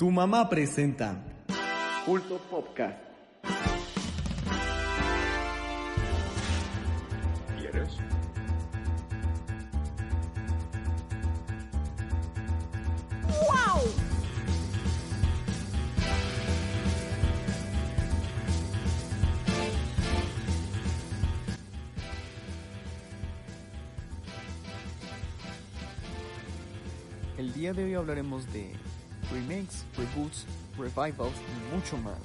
Tu mamá presenta Culto Podcast. ¿Quieres? El día de hoy hablaremos de remakes, reboots, revivals y mucho más.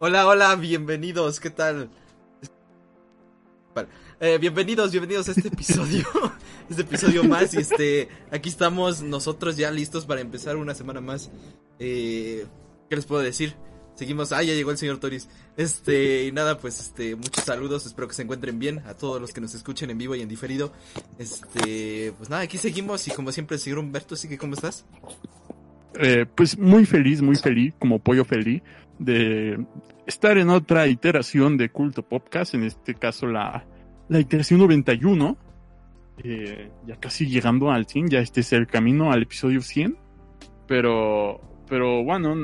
Hola, hola, bienvenidos, ¿qué tal? Eh, bienvenidos, bienvenidos a este episodio, este episodio más y este, aquí estamos nosotros ya listos para empezar una semana más. Eh, ¿Qué les puedo decir? Seguimos, ah, ya llegó el señor Toris. Este, y nada, pues este, muchos saludos, espero que se encuentren bien a todos los que nos escuchen en vivo y en diferido. Este, pues nada, aquí seguimos y como siempre el señor Humberto, así que ¿cómo estás? Eh, pues muy feliz, muy feliz, como pollo feliz, de estar en otra iteración de Culto Podcast, en este caso la, la iteración 91, eh, ya casi llegando al 100, ya este es el camino al episodio 100, pero, pero bueno,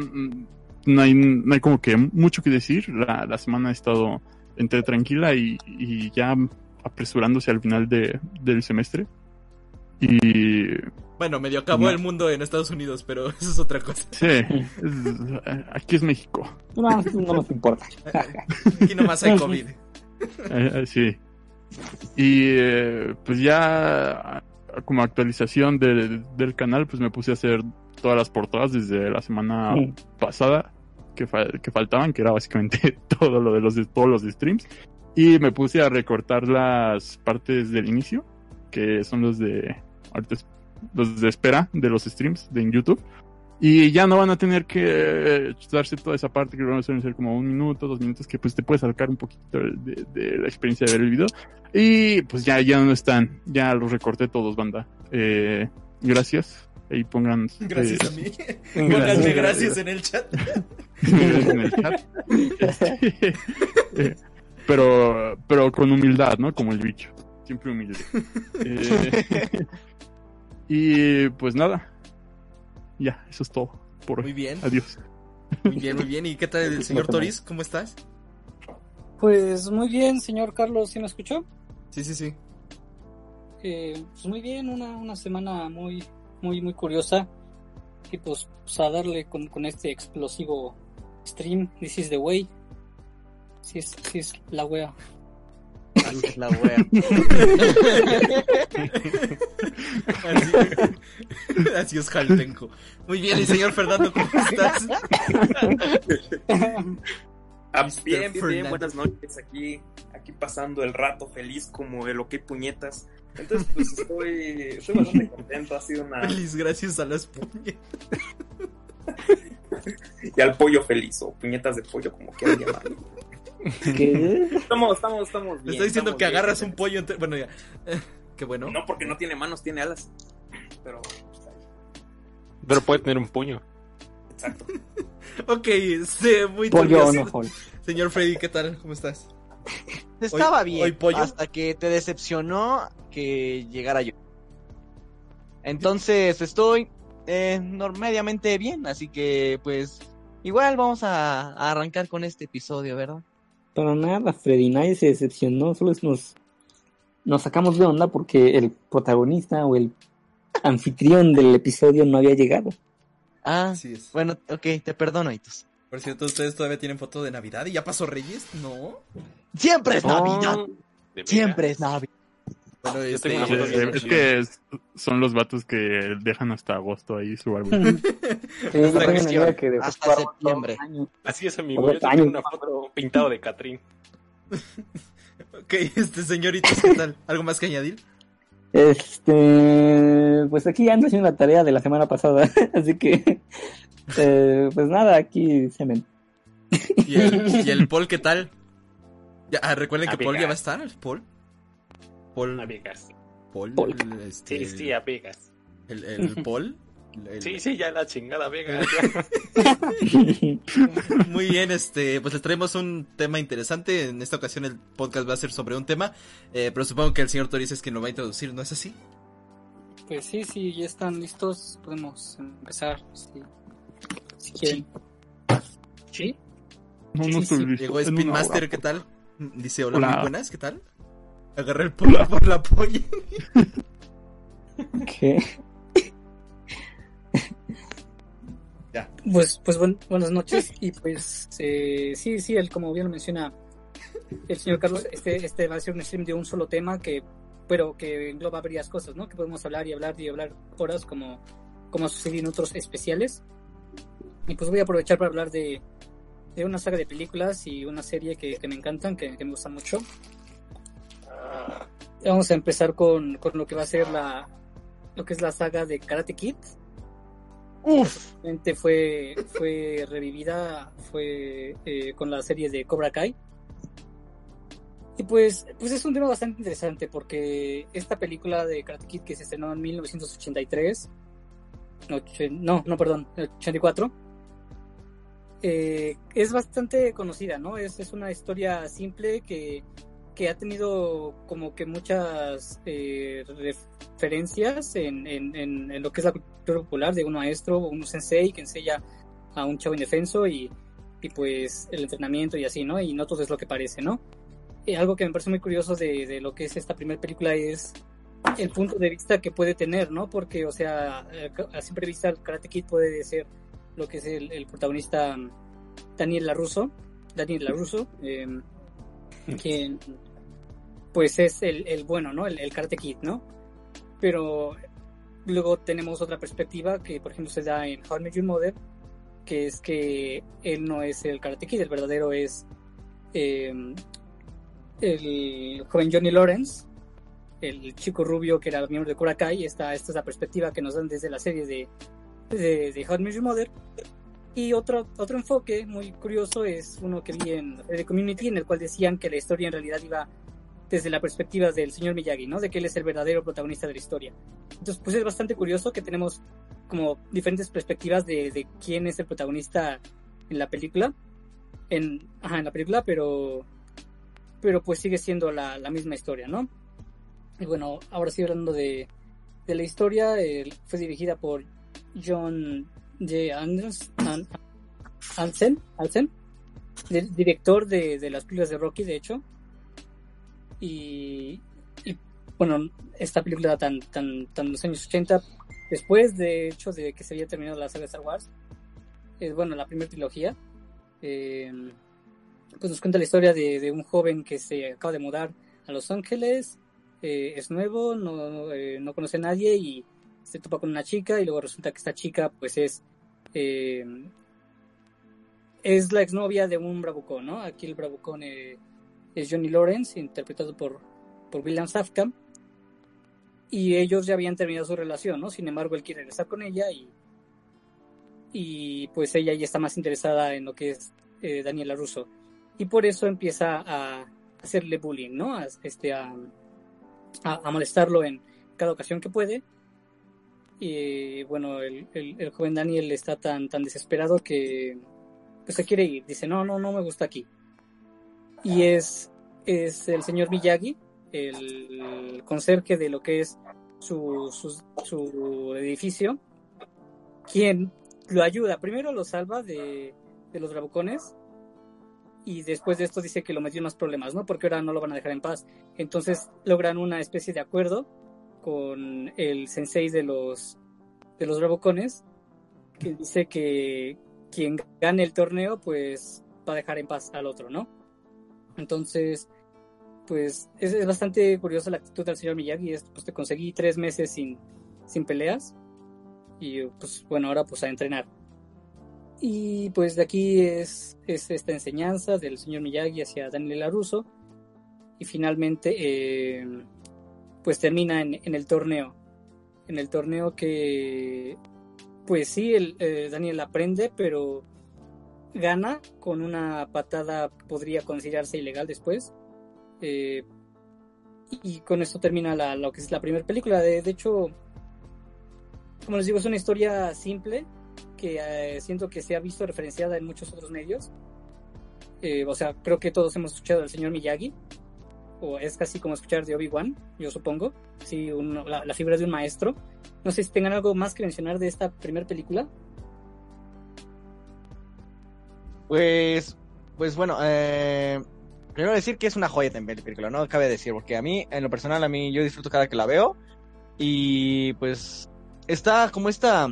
no hay, no hay como que mucho que decir, la, la semana ha estado entre tranquila y, y ya apresurándose al final de, del semestre. Y Bueno, medio acabó No. el mundo en Estados Unidos, pero eso es otra cosa. sí, es- aquí es México. No, no nos importa. Aquí nomás hay COVID. Eh, eh, sí. Y eh, pues ya como actualización del, del canal, pues me puse a hacer todas las portadas desde la semana pasada que, fa- que faltaban, que era básicamente todo lo de los de todos los streams. Y me puse a recortar las partes del inicio, que son los de ahorita los de espera de los streams de en YouTube. Y ya no van a tener que eh, darse toda esa parte que van a ser como un minuto, dos minutos, que pues te puede sacar un poquito de, de la experiencia de ver el video. Y pues ya, ya no están, ya los recorté todos, banda. Eh, gracias. Ahí pongan. Gracias eh, a mí. Pónganme gracias en el chat. en el chat. Este, eh, pero, pero con humildad, ¿no? Como el bicho. Siempre humilde. Eh, y pues nada. Ya, eso es todo por Muy hoy. bien, Adiós. muy bien, muy bien. ¿Y qué tal el señor Toris? ¿Cómo estás? Pues muy bien, señor Carlos, ¿sí me escuchó? Sí, sí, sí. Eh, pues muy bien, una, una semana muy, muy, muy curiosa. Y pues, pues, a darle con, con este explosivo stream, This is the way. Sí es, sí es la wea. La wea. Así, así es Jaltenco. Muy bien, y señor Fernando, ¿cómo estás? Ah, bien, bien, buenas noches. Aquí, aquí pasando el rato feliz como el OK Puñetas. Entonces, pues estoy, estoy bastante contento. Ha sido una. Feliz gracias a las puñetas. Y al pollo feliz, o puñetas de pollo, como quieran llamarlo. ¿Qué? Estamos, estamos, estamos bien. está diciendo estamos que bien. agarras un pollo entre... Bueno, ya. Qué bueno. No, porque no tiene manos, tiene alas. Pero. Pero puede tener un puño. exacto. Ok, sí, muy Pollo no, Paul. Señor Freddy, ¿qué tal? ¿Cómo estás? Estaba Hoy- bien. hoy pollo. Hasta que te decepcionó que llegara yo. Entonces estoy eh, mediamente bien, así que pues igual vamos a, a arrancar con este episodio, ¿verdad? Para nada, Freddy, nadie se decepcionó, solo es nos, nos sacamos de onda porque el protagonista o el anfitrión del episodio no había llegado. Ah, Así es. bueno, ok, te perdono, Itus. Por cierto, ¿ustedes todavía tienen foto de Navidad? ¿Y ya pasó Reyes? No. Siempre es Oh, Navidad, siempre es Navidad. Bueno, Yo este... es que es- son los vatos que dejan hasta agosto ahí su árbol. Sí, una gestión, amiga que dejó hasta árbol septiembre. Así es, amigo. Yo tengo una foto pintado de Catrín. Ok, este señoritos, ¿qué tal? ¿Algo más que añadir? Este, pues aquí ando haciendo la tarea de la semana pasada, así que, eh, pues nada, aquí se me... ¿Y el, y el Paul qué tal? Ya, ah, recuerden que A Paul ya va a estar, Paul. Paul, A Vegas. Paul, Paul. este, Sí, sí, a Vegas. el, el Paul. el- Sí, sí, ya la chingada Vegas. Muy bien, este, pues les traemos un tema interesante. En esta ocasión el podcast va a ser sobre un tema, eh, pero supongo que el señor Toriz es quien lo va a introducir, ¿no es así? Pues sí, sí, ya están listos. Podemos empezar. Si, si quieren. ¿Sí? No, no Sí, sí. Llegó Spin Master. ¿qué tal? Dice, hola, Hola. muy buenas, ¿qué tal? Agarré el polvo por la polla. ¿Qué? Pues, pues buen- buenas noches. Y pues, eh, sí, sí, el, como bien lo menciona el señor Carlos, este, este va a ser un stream de un solo tema que, pero que engloba varias cosas, ¿no? Que podemos hablar y hablar y hablar horas como, como ha sucedido en otros especiales. Y pues voy a aprovechar para hablar de, de una saga de películas y una serie que, que me encantan, que, que me gustan mucho. Vamos a empezar con, con lo que va a ser la, lo que es la saga de Karate Kid. Uf, fue, fue revivida fue eh, con la serie de Cobra Kai. Y pues, pues es un tema bastante interesante porque esta película de Karate Kid que se estrenó en 1983, oche- no, no, perdón, 84, eh, es bastante conocida, ¿no? Es, es una historia simple que, que ha tenido como que muchas eh, referencias en, en, en, en lo que es la cultura popular de un maestro o un sensei que enseña a un chavo indefenso y, y pues el entrenamiento y así, ¿no? Y no todo es lo que parece, ¿no? Eh, algo que me parece muy curioso de, de lo que es esta primera película es el punto de vista que puede tener, ¿no? Porque, o sea, a simple vista el Karate Kid puede ser lo que es el, el protagonista Daniel LaRusso, Daniel LaRusso, eh, quien pues es el, el bueno, ¿no? El, el Karate Kid, ¿no? Pero luego tenemos otra perspectiva que, por ejemplo, se da en How I Mother, que es que él no es el Karate Kid, el verdadero es eh, el joven Johnny Lawrence, el chico rubio que era miembro de Cobra Kai. Esta, esta es la perspectiva que nos dan desde la serie de, de, de How Mother. Y otro, otro enfoque muy curioso es uno que vi en The Community, en el cual decían que la historia en realidad iba desde la perspectiva del señor Miyagi, ¿no? De que él es el verdadero protagonista de la historia. Entonces, pues es bastante curioso que tenemos como diferentes perspectivas de, de quién es el protagonista en la película. En, ajá, en la película, pero, pero pues sigue siendo la, la misma historia, ¿no? Y bueno, ahora sí hablando de, de la historia, eh, fue dirigida por John J. Anders, An- Hansen, del- director de, de las películas de Rocky, de hecho. Y, y, bueno, esta película tan, tan, tan los años 80, después de hecho de que se había terminado la saga de Star Wars, es bueno, la primera trilogía, eh, pues nos cuenta la historia de, de un joven que se acaba de mudar a Los Ángeles, eh, es nuevo, no, eh, no conoce a nadie y se topa con una chica y luego resulta que esta chica pues es eh, es la exnovia de un bravucón, ¿no? Aquí el bravucón eh, es Johnny Lawrence, interpretado por, por William Safka. Y ellos ya habían terminado su relación, ¿no? Sin embargo, él quiere regresar con ella y, y pues ella ya está más interesada en lo que es eh, Daniela Russo. Y por eso empieza a hacerle bullying, ¿no? A, este, a, a, a molestarlo en cada ocasión que puede. Y bueno, el, el, el joven Daniel está tan, tan desesperado que pues se quiere ir. Dice, no, no, no me gusta aquí. Y es, es el señor Miyagi, el conserje de lo que es su, su, su edificio, quien lo ayuda. Primero lo salva de, de los bravucones y después de esto dice que lo metió en más problemas, ¿no? Porque ahora no lo van a dejar en paz. Entonces logran una especie de acuerdo con el sensei de los de los bravucones que dice que quien gane el torneo pues va a dejar en paz al otro, ¿no? Entonces, pues es, es bastante curiosa la actitud del señor Miyagi, es, pues te conseguí tres meses sin, sin peleas y pues bueno, ahora pues a entrenar. Y pues de aquí es, es esta enseñanza del señor Miyagi hacia Daniel LaRusso y finalmente eh, pues termina en, el torneo. En el torneo que, pues sí, eh, Daniel aprende, pero gana con una patada, podría considerarse ilegal después. Eh, y con esto termina la, lo que es la primera película. De, hecho, como les digo, es una historia simple que eh, siento que se ha visto referenciada en muchos otros medios. O sea, creo que todos hemos escuchado al señor Miyagi, es casi como escuchar de Obi-Wan, yo supongo. Sí, la, la figura de un maestro. No sé si tengan algo más que mencionar de esta primera película. Pues, pues bueno, eh, primero decir que es una joya también la película, no cabe decir, porque a mí, en lo personal, a mí yo disfruto cada que la veo y pues está como esta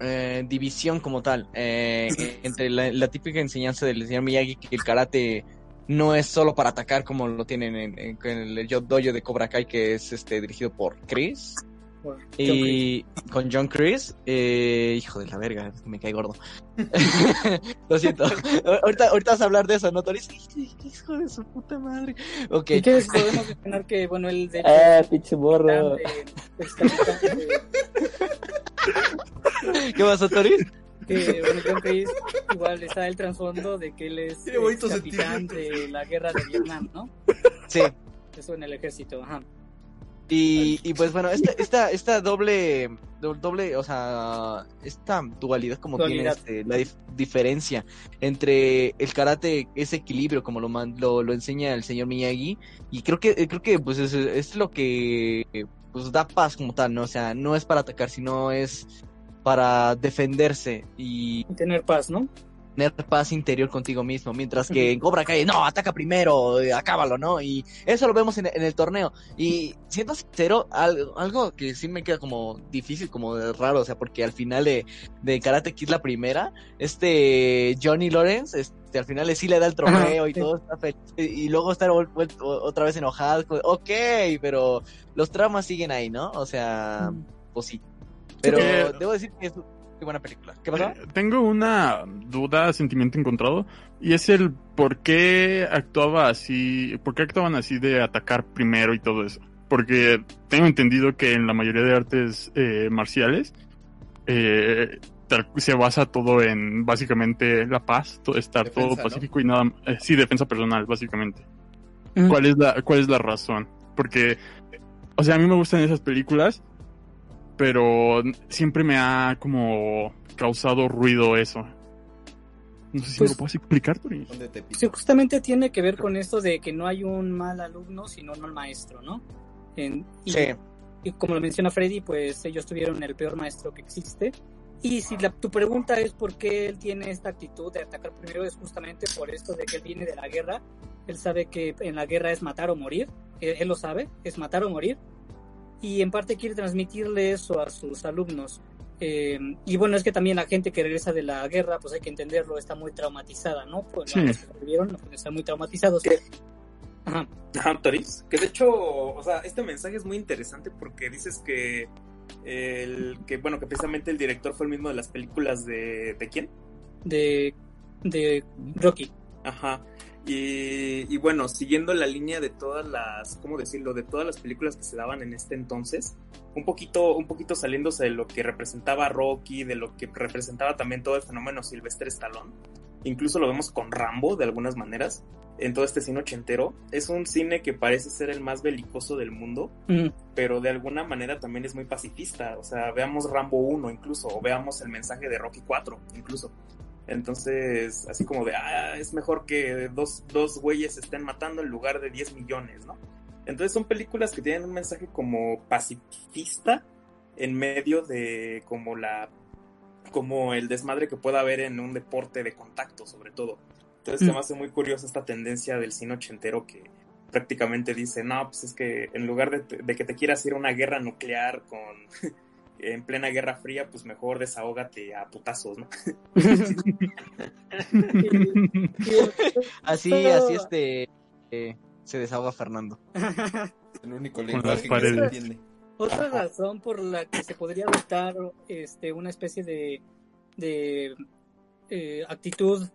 eh, división como tal eh, entre la, la típica enseñanza del señor Miyagi que el karate no es solo para atacar como lo tienen en, en- en el dojo de Cobra Kai que es este dirigido por Chris Por y con John Chris, eh, hijo de la verga, me cae gordo. Lo siento. ahorita, ahorita vas a hablar de eso, ¿no, Toris? Hijo de su puta madre. Ok. Chris. ¿Y qué es? podemos mencionar que, bueno, él de Ah, pinche borro. de- ¿Qué pasó, Toris? Que bueno, John Chris igual está el trasfondo de que él es Tiene bonito capitán de la guerra de Vietnam, ¿no? Sí. Eso en el ejército, ajá. Y, y pues bueno, esta, esta, esta doble, do- doble, o sea, esta dualidad como Dualidad. tiene este, la dif- diferencia entre el karate, ese equilibrio como lo, man- lo, lo enseña el señor Miyagi, y creo que, creo que pues es, es lo que pues da paz como tal, ¿no? O sea, no es para atacar, sino es para defenderse y Y tener paz, ¿no? tener paz interior contigo mismo, mientras que en Cobra Kai, no, ataca primero, eh, acábalo, ¿no? Y eso lo vemos en, en el torneo. Y siendo sincero, algo, algo que sí me queda como difícil, como raro, o sea, porque al final de, de Karate Kid la primera, este Johnny Lawrence, este, al final sí le da el trofeo Ajá, y sí. todo está feliz, y luego estar otra vez enojado, ok, pero los traumas siguen ahí, ¿no? O sea, pues sí. Pero Eh, debo decir que es qué buena película. ¿Qué pasó? Eh, Tengo una duda, sentimiento encontrado, y es el por qué actuaba así, por qué actuaban así de atacar primero y todo eso. Porque tengo entendido que en la mayoría de artes eh, marciales eh, se basa todo en básicamente la paz, to- estar Defensa, todo ¿no? pacífico y nada, eh, sí, defensa personal, básicamente. Mm. ¿Cuál es la, cuál es la razón? Porque, o sea, a mí me gustan esas películas, pero siempre me ha como causado ruido eso. No sé si Pues- me lo puedes explicar, Tori. Sí, justamente tiene que ver con esto de que no hay un mal alumno, sino un mal maestro, ¿no? En- y, Sí. y como lo menciona Freddy, pues ellos tuvieron el peor maestro que existe. Y si la- tu pregunta es por qué él tiene esta actitud de atacar primero, es justamente por esto de que él viene de la guerra. Él sabe que en la guerra es matar o morir. Él, él lo sabe, es matar o morir. Y en parte quiere transmitirle eso a sus alumnos. Eh, y bueno, es que también la gente que regresa de la guerra, pues hay que entenderlo, está muy traumatizada, ¿no? Pues Sí. los que estar muy traumatizados. Ajá. Ajá, Toris. Que de hecho, o sea, este mensaje es muy interesante porque dices que el que bueno que precisamente el director fue el mismo de las películas de de quién De, de Rocky. Ajá. Y, y bueno, siguiendo la línea de todas las, ¿cómo decirlo? De todas las películas que se daban en este entonces, un poquito, un poquito saliéndose de lo que representaba Rocky, de lo que representaba también todo el fenómeno Sylvester Stallone. Incluso lo vemos con Rambo de algunas maneras, en todo este cine ochentero. Es un cine que parece ser el más belicoso del mundo, Mm, pero de alguna manera también es muy pacifista. O sea, veamos Rambo 1 incluso, o veamos el mensaje de Rocky 4 incluso. Entonces, así como de, ah, es mejor que dos, dos güeyes se estén matando en lugar de 10 millones, ¿no? Entonces son películas que tienen un mensaje como pacifista en medio de como la como el desmadre que pueda haber en un deporte de contacto, sobre todo. Entonces se Mm. me hace muy curiosa esta tendencia del cine ochentero que prácticamente dice, no, pues es que en lugar de, de que te quieras ir a una guerra nuclear con en plena guerra fría, pues mejor desahógate a putazos, ¿no? Así, Pero- así este eh, se desahoga Fernando. El único las lenguaje que se paredes. entiende. Otra razón por la que se podría adoptar este, una especie de, de eh, actitud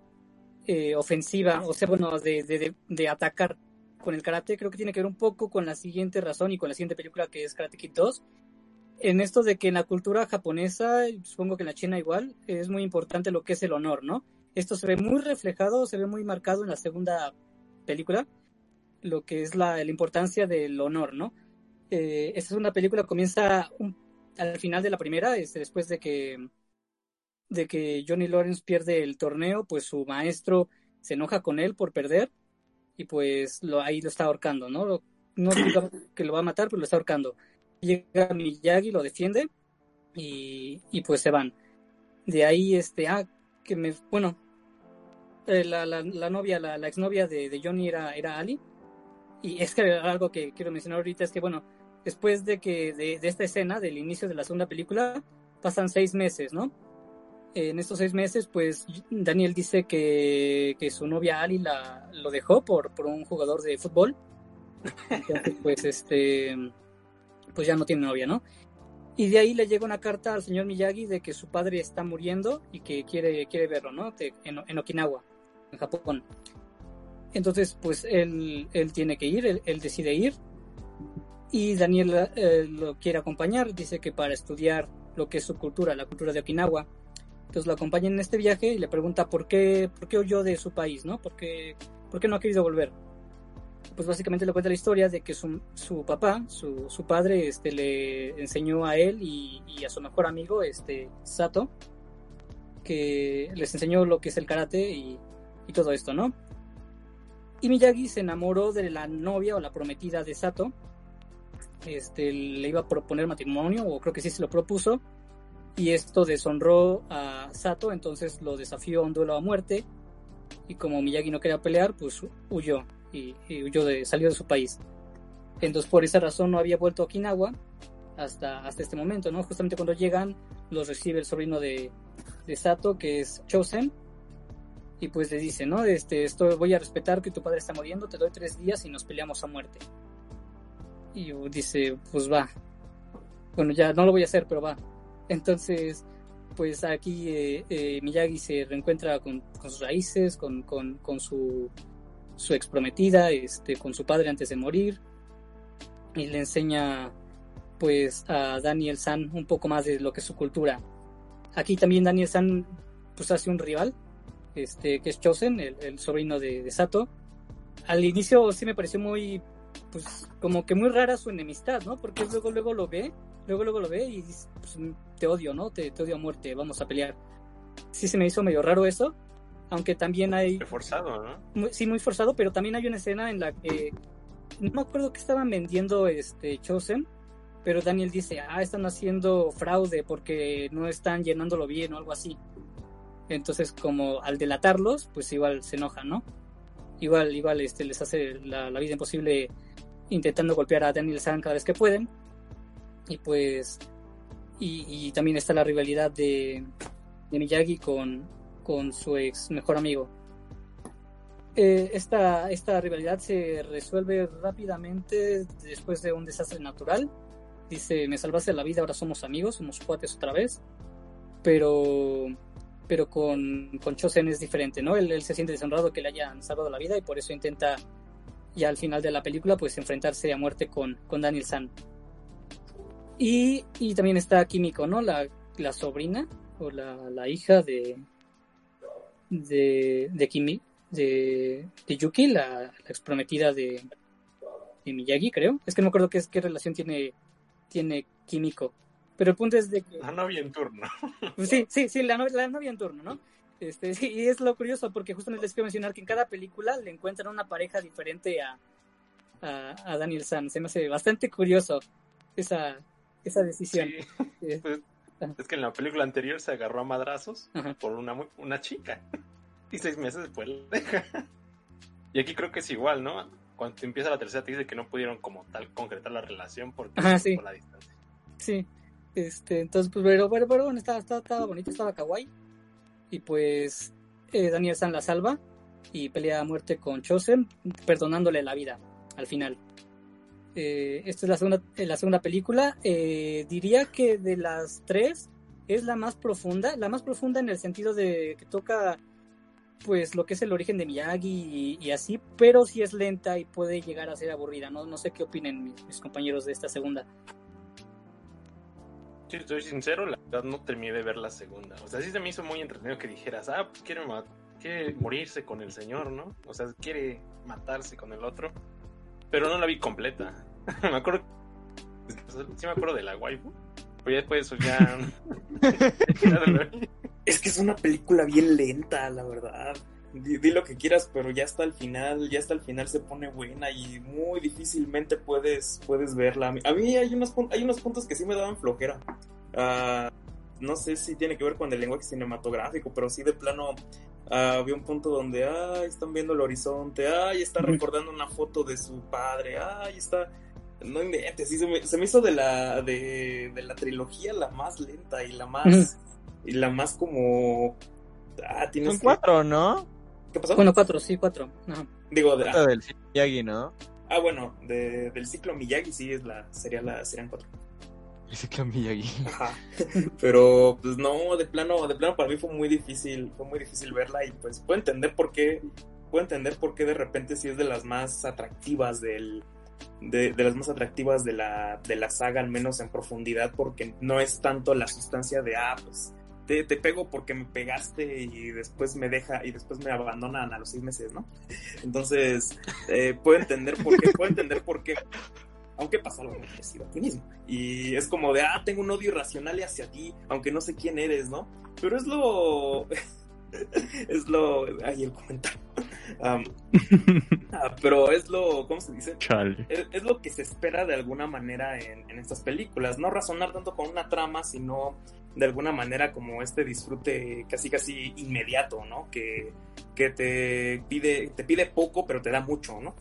eh, ofensiva, o sea, bueno, de, de, de- de atacar con el karate, creo que tiene que ver un poco con la siguiente razón y con la siguiente película que es Karate Kid 2. En esto de que en la cultura japonesa, supongo que en la china igual, es muy importante lo que es el honor, ¿no? Esto se ve muy reflejado, se ve muy marcado en la segunda película, lo que es la, la importancia del honor, ¿no? Eh, esta segunda película comienza un- al final de la primera, este, después de que, de que Johnny Lawrence pierde el torneo, pues su maestro se enoja con él por perder y pues lo, ahí lo está ahorcando, ¿no? Lo- no que lo va a matar, pero lo está ahorcando. Llega Miyagi, lo defiende y, y pues se van. De ahí, este, ah, que me, bueno, eh, la, la, novia, la, la exnovia de, Johnny era, era Ali. Y es que algo que quiero mencionar ahorita es que, bueno, después de que, de, esta escena, del inicio de la segunda película, pasan seis meses, ¿no? En estos seis meses, pues Daniel dice que, que su novia Ali la, lo dejó por, por un jugador de fútbol. Pues este, pues ya no tiene novia, ¿no? Y de ahí le llega una carta al señor Miyagi de que su padre está muriendo y que quiere, quiere verlo, ¿no? En, Okinawa, en Japón. Entonces, pues él, él tiene que ir, él, él decide ir. Y Daniel eh, lo quiere acompañar, dice que para estudiar lo que es su cultura, la cultura de Okinawa. Entonces lo acompaña en este viaje y le pregunta por qué, por qué huyó de su país, ¿no? ¿Por qué, por qué no ha querido volver? Pues básicamente le cuenta la historia de que su, papá, su, padre, este, le enseñó a él y, y a su mejor amigo, este, Sato, que les enseñó lo que es el karate y, y todo esto, ¿no? Y Miyagi se enamoró de la novia o la prometida de Sato. Este, le iba a proponer matrimonio, o creo que sí se lo propuso. Y esto deshonró a Sato, entonces lo desafió a un duelo a muerte. Y como Miyagi no quería pelear, pues huyó. Y, y huyó de, salió de su país. Entonces por esa razón no había vuelto a Okinawa hasta, hasta este momento, ¿no? Justamente cuando llegan, los recibe el sobrino de, de Sato, que es Chosen, y pues le dice, ¿no? Este, esto, voy a respetar que tu padre está muriendo, te doy tres días y nos peleamos a muerte. Y dice, pues va. Bueno, ya no lo voy a hacer, pero va. Entonces, pues aquí eh, eh, Miyagi se reencuentra con, con sus raíces, con, con, con su, su ex prometida, este, con su padre antes de morir. Y le enseña pues a Daniel San un poco más de lo que es su cultura. Aquí también Daniel San pues hace un rival, este, que es Chosen, el, sobrino de, Sato. Al inicio sí me pareció muy, pues, como que muy rara su enemistad, ¿no? Porque luego, luego lo ve, luego, luego lo ve y pues, te odio, ¿no? Te, te, odio a muerte, vamos a pelear. Sí se me hizo medio raro eso, aunque también hay... Forzado, ¿no? Muy, sí, muy forzado, pero también hay una escena en la que, no me acuerdo que estaban vendiendo este Chosen, pero Daniel dice, ah, están haciendo fraude porque no están llenándolo bien o algo así. Entonces, como al delatarlos, pues igual se enojan, ¿no? Igual, igual este, les hace la, la, vida imposible intentando golpear a Daniel San cada vez que pueden. Y pues, y, y también está la rivalidad de, de Miyagi con, con su ex mejor amigo. Eh, esta, esta rivalidad se resuelve rápidamente después de un desastre natural. Dice, me salvaste la vida, ahora somos amigos, somos cuates otra vez. Pero pero con, con Chosen es diferente, ¿no? Él, él, se siente deshonrado que le hayan salvado la vida y por eso intenta ya al final de la película pues enfrentarse a muerte con, con Daniel San. Y, y también está Kimiko, ¿no? La, la sobrina o la, la hija de de, de Kimi, de, de Yuki, la, la exprometida de, de Miyagi, creo. Es que no me acuerdo qué, qué relación tiene, tiene Kimiko. Pero el punto es de que... La novia en turno. Sí, sí, sí, la, novia, la novia en turno, ¿no? Este, sí, y es lo curioso porque justamente les quiero mencionar que en cada película le encuentran una pareja diferente a, a, a Daniel San. Se me hace bastante curioso esa, esa decisión. Sí. Pues, es que en la película anterior se agarró a madrazos por una, una chica. Y seis meses después la deja. Y aquí creo que es igual, ¿no? Cuando empieza la tercera te dice que no pudieron como tal concretar la relación porque Ajá, sí. por la distancia. Sí. Este, entonces, pues, pero, pero, pero bueno, estaba, estaba, estaba, bonito, estaba kawaii. Y pues, eh, Daniel San la salva y pelea a muerte con Chosen, perdonándole la vida al final. Eh, esta es la segunda, la segunda película. Eh, diría que de las tres es la más profunda, la más profunda en el sentido de que toca pues lo que es el origen de Miyagi y, así, pero sí es lenta y puede llegar a ser aburrida, ¿no? Sé qué opinen mis, compañeros de esta segunda. Si estoy sincero, la verdad no terminé de ver la segunda. O sea, sí se me hizo muy entretenido que dijeras, ah, pues quiere morirse con el señor, ¿no? O sea, quiere matarse con el otro. Pero no la vi completa. me acuerdo. Sí me acuerdo de la waifu. Pero ya después ya. es que es una película bien lenta, la verdad. Di, lo que quieras, pero ya hasta el final, ya hasta el final se pone buena y muy difícilmente puedes, puedes verla. A mí hay unos, hay unos puntos que sí me daban flojera. Ah, no sé si tiene que ver con el lenguaje cinematográfico, pero sí de plano ah, había un punto donde, ay, están viendo el horizonte, ay, está recordando una foto de su padre, ay, está no inventes, sí, se me, se me hizo de la, de, de, la trilogía la más lenta y la más, y la más como... Ah, tienes Son cuatro, ¿no? ¿Qué pasó? Bueno, cuatro, sí, cuatro. Digo, de, ah, del ciclo Miyagi, ¿no? Ah, bueno, de, del ciclo Miyagi sí es la, sería la, serían cuatro. Miyagi. Ajá. Pero, pues no, de plano, de plano para mí fue muy difícil, fue muy difícil verla y pues puedo entender por qué, puedo entender por qué de repente sí es de las más atractivas del, de, las más atractivas de la, de la saga, al menos en profundidad, porque no es tanto la sustancia de, ah, pues te, te, pego porque me pegaste y después me deja y después me abandonan a los seis meses, ¿no? Entonces, eh, puedo entender por qué, puedo entender por qué, aunque pasa algo parecido a ti mismo. Y es como de, ah, tengo un odio irracional hacia ti, aunque no sé quién eres, ¿no? Pero es lo... es lo... Ay, el comentario. Ah, pero es lo, ¿cómo se dice? Es, lo que se espera de alguna manera en, estas películas. No razonar tanto con una trama, sino de alguna manera como este disfrute casi casi inmediato, ¿no? Que, que te pide, te pide poco, pero te da mucho, ¿no?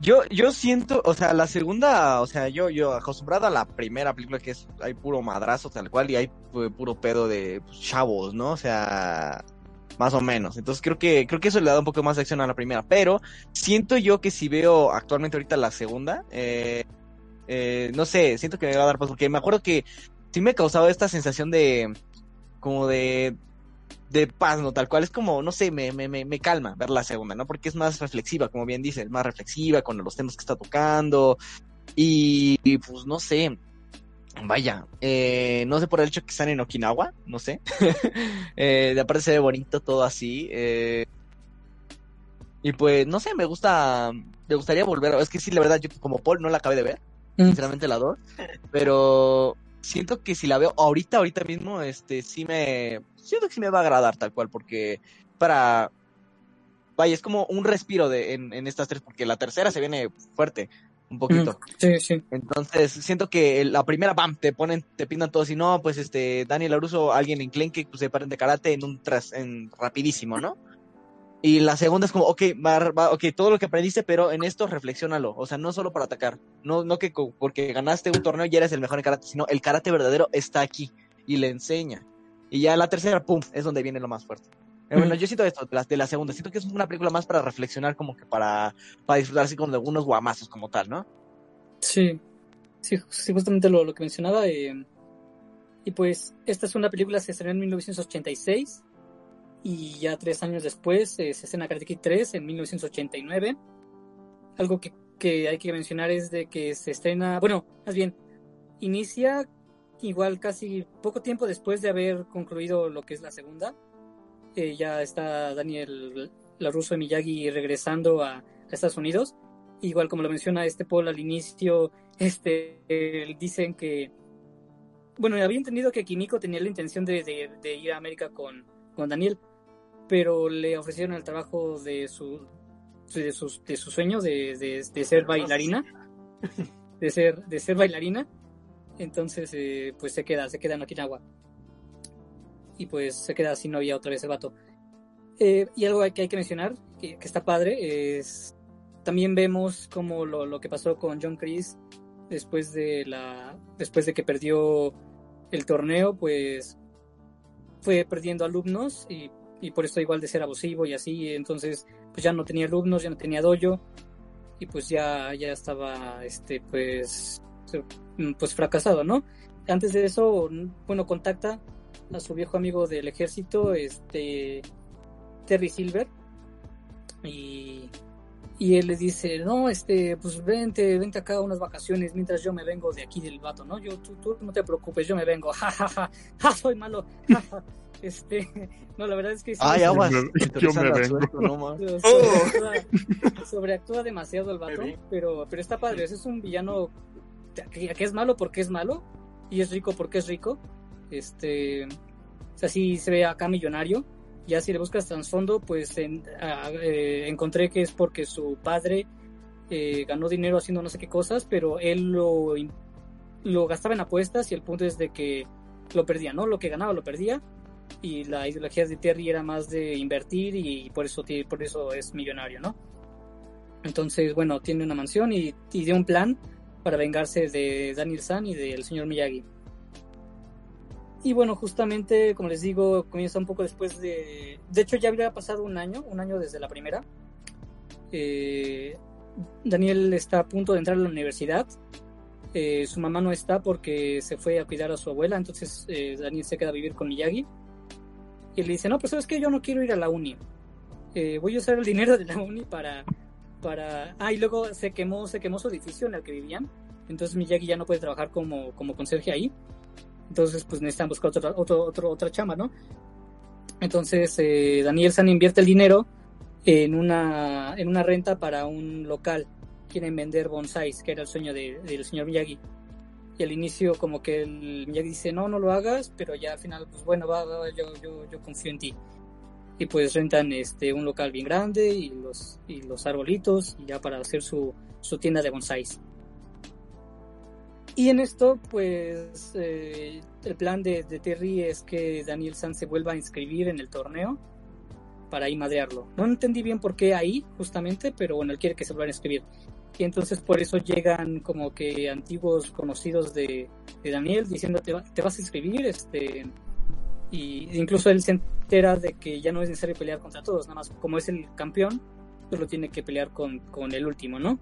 Yo, yo siento, o sea, la segunda, o sea, yo, yo acostumbrado a la primera película que es, hay puro madrazo tal cual y hay puro pedo de pues, chavos, ¿no? O sea, más o menos. Entonces creo que creo que eso le da un poco más de acción a la primera, pero siento yo que si veo actualmente ahorita la segunda, eh, eh, no sé, siento que me va a dar paz porque me acuerdo que sí me causaba esta sensación de como de de paz, ¿no? Tal cual es como, no sé, me, me, me, calma ver la segunda, ¿no? Porque es más reflexiva, como bien dice, más reflexiva con los temas que está tocando y pues no sé, Vaya, eh, no sé por el hecho que están en Okinawa, no sé. eh, de aparte se ve bonito todo así. Eh, y pues, no sé, me gusta, me gustaría volver. Es que sí, la verdad, yo como Paul no la acabé de ver, mm. sinceramente la adoro. Pero siento que si la veo ahorita, ahorita mismo, este, sí me, siento que sí me va a agradar tal cual, porque para, vaya, es como un respiro de, en, en estas tres, porque la tercera se viene fuerte un poquito. Sí, sí. Entonces, siento que la primera, bam, te ponen, te pintan todos y no, pues este, Daniel Aruso, alguien en Clenque, pues se paren de karate en un tras, en rapidísimo, ¿no? Y la segunda es como, ok, va, ok, todo lo que aprendiste, pero en esto reflexiónalo. O sea, no solo para atacar. No, no que porque ganaste un torneo y eres el mejor en karate, sino el karate verdadero está aquí y le enseña. Y ya la tercera, pum, es donde viene lo más fuerte. Bueno, yo siento esto, de la, de la, segunda, siento que es una película más para reflexionar, como que para, para disfrutar así con algunos guamazos como tal, ¿no? Sí, sí, justamente lo, lo que mencionaba. Eh, y pues, esta es una película que se estrenó en 1986 y ya tres años después eh, se escena Karate Kid 3 en 1989. Algo que, que hay que mencionar es de que se estrena, bueno, más bien, inicia igual casi poco tiempo después de haber concluido lo que es la segunda eh, ya está Daniel LaRusso y Miyagi regresando a, Estados Unidos. Igual como lo menciona este Paul al inicio, este dicen que bueno, había entendido que Kimiko tenía la intención de, ir a América con, con, Daniel, pero le ofrecieron el trabajo de su de sus, de sus sueños de, de, ser bailarina, de ser, de ser bailarina. Entonces, eh, pues se queda, se queda en Okinawa y pues se queda sin novia otra vez el vato. Eh, y algo que hay que mencionar, que, está padre, es también vemos como lo, lo, que pasó con John Chris después de la después de que perdió el torneo, pues fue perdiendo alumnos y, y por esto igual de ser abusivo y así, entonces pues ya no tenía alumnos, ya no tenía dojo y pues ya ya estaba este pues pues fracasado, ¿no? Antes de eso, bueno, contacta a su viejo amigo del ejército, este Terry Silver, y, y él le dice, no, este, pues vente, vente acá a unas vacaciones mientras yo me vengo de aquí del vato, ¿no? Yo, tú, tú no te preocupes, yo me vengo, jajaja, ja, ja, soy malo, jaja. Este, no, la verdad es que... Sí, Ay, aguas. Yo me vengo. Sobreactúa, sobreactúa demasiado el vato, pero, pero está padre, es un villano que, que es malo porque es malo y es rico porque es rico. Este, o sea, sí se ve acá millonario. Ya si le buscas trasfondo, pues en, a, eh, encontré que es porque su padre eh, ganó dinero haciendo no sé qué cosas, pero él lo, lo gastaba en apuestas y el punto es de que lo perdía, ¿no? Lo que ganaba lo perdía y la ideología de Terry era más de invertir y por eso, por eso es millonario, ¿no? Entonces, bueno, tiene una mansión y, y de un plan para vengarse de Daniel San y del señor Miyagi. Y bueno, justamente, como les digo, comienza un poco después de... De hecho, ya había pasado un año, un año desde la primera. Eh, Daniel está a punto de entrar a la universidad. Eh, su mamá no está porque se fue a cuidar a su abuela, entonces eh, Daniel se queda a vivir con Miyagi. Y le dice, no, pues sabes que yo no quiero ir a la uni. Eh, voy a usar el dinero de la uni para, para... Ah, y luego se quemó, se quemó su edificio en el que vivían. Entonces Miyagi ya no puede trabajar como, como conserje ahí. Entonces, pues necesitan buscar otra, otro, otro, otra chamba, ¿no? Entonces, eh, Daniel San invierte el dinero en una, en una renta para un local. Quieren vender bonsais, que era el sueño de, del señor Miyagi. Y al inicio, como que el Miyagi dice, no, no lo hagas, pero ya al final, pues bueno, va, va yo, yo, yo confío en ti. Y pues rentan este, un local bien grande y los, y los arbolitos, y ya para hacer su, su tienda de bonsais. Y en esto, pues, eh, el plan de, de, Terry es que Daniel San se vuelva a inscribir en el torneo para ahí madrearlo. No entendí bien por qué ahí, justamente, pero bueno, él quiere que se vuelva a inscribir. Y entonces por eso llegan como que antiguos conocidos de, de Daniel diciendo, ¿Te, te vas a inscribir, este... Y incluso él se entera de que ya no es necesario pelear contra todos, nada más como es el campeón, solo tiene que pelear con, con el último, ¿no?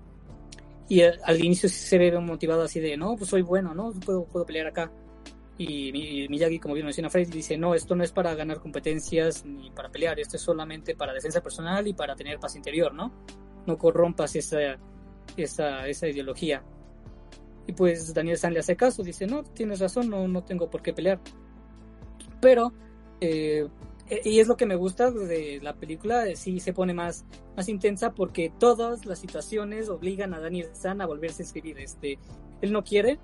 y al inicio se ve motivado así de, no, pues soy bueno, ¿no? Puedo, puedo pelear acá. Y Miyagi, como bien menciona Fred, dice, no, esto no es para ganar competencias ni para pelear, esto es solamente para defensa personal y para tener paz interior, ¿no? No corrompas esa, esa, esa ideología. Y pues Daniel San le hace caso, dice, no, tienes razón, no, no tengo por qué pelear. Pero eh, y es lo que me gusta de la película, sí se pone más, más intensa porque todas las situaciones obligan a Daniel San a volverse a escribir. Este, él no quiere,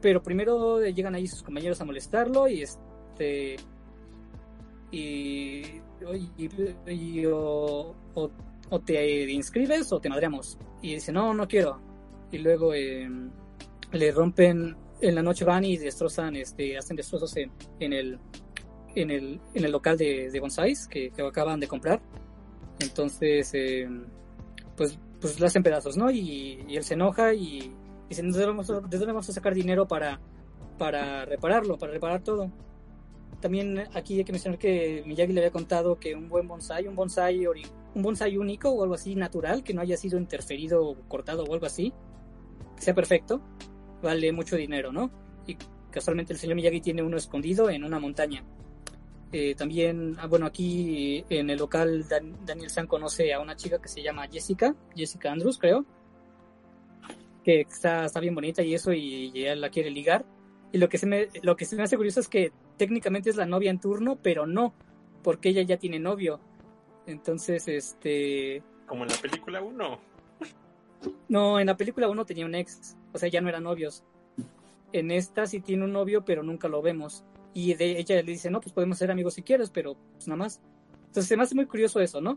pero primero llegan ahí sus compañeros a molestarlo y este y, o, o, te inscribes o te madreamos. Y dice, no, no quiero. Y luego eh, le rompen, en la noche van y destrozan, este, hacen destrozos en, en el en el, en el local de, de bonsais que, que, acaban de comprar. Entonces, eh, pues, pues lo hacen pedazos, ¿no? Y, y él se enoja y dice, ¿de dónde vamos a, ¿de dónde vamos a sacar dinero para, para repararlo, para reparar todo? También aquí hay que mencionar que Miyagi le había contado que un buen bonsai, un bonsai, un bonsai único o algo así natural, que no haya sido interferido cortado o algo así, que sea perfecto, vale mucho dinero, ¿no? Y casualmente el señor Miyagi tiene uno escondido en una montaña. Eh, también, ah, bueno, aquí en el local Dan, Daniel San conoce a una chica que se llama Jessica, Jessica Andrews, creo, que está, está bien bonita y eso, y, y ella la quiere ligar. Y lo que, se me, lo que se me hace curioso es que técnicamente es la novia en turno, pero no, porque ella ya tiene novio. Entonces, este... Como en la película 1. No, en la película 1 tenía un ex, o sea, ya no eran novios. En esta sí tiene un novio, pero nunca lo vemos y de ella le dice, no, pues podemos ser amigos si quieres, pero pues nada más. Entonces se me hace muy curioso eso, ¿no?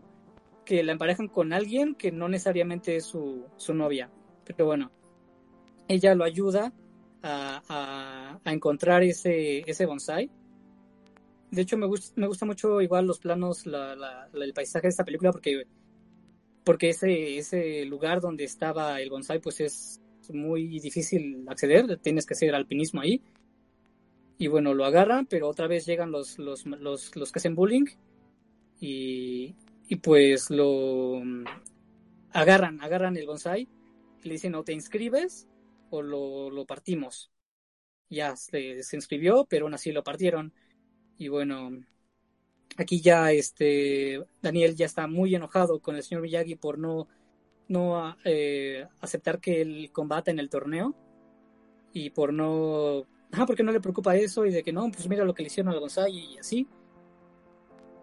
Que la emparejan con alguien que no necesariamente es su, su novia. Pero bueno, ella lo ayuda a, encontrar ese, ese bonsai. De hecho, me, gusta me gusta mucho igual los planos, la, el paisaje de esta película, porque, porque ese, ese lugar donde estaba el bonsai, pues es muy difícil acceder, tienes que hacer alpinismo ahí y bueno, lo agarran, pero otra vez llegan los, los, los, los que hacen bullying y, y pues lo agarran, agarran el bonsai le dicen o te inscribes o lo, lo partimos. Ya se, se, inscribió, pero aún así lo partieron. Y bueno, aquí ya este Daniel ya está muy enojado con el señor Miyagi por no, no eh, aceptar que él combata en el torneo y por no ah, porque no le preocupa eso y de que no, pues mira lo que le hicieron a Gonzalo y así.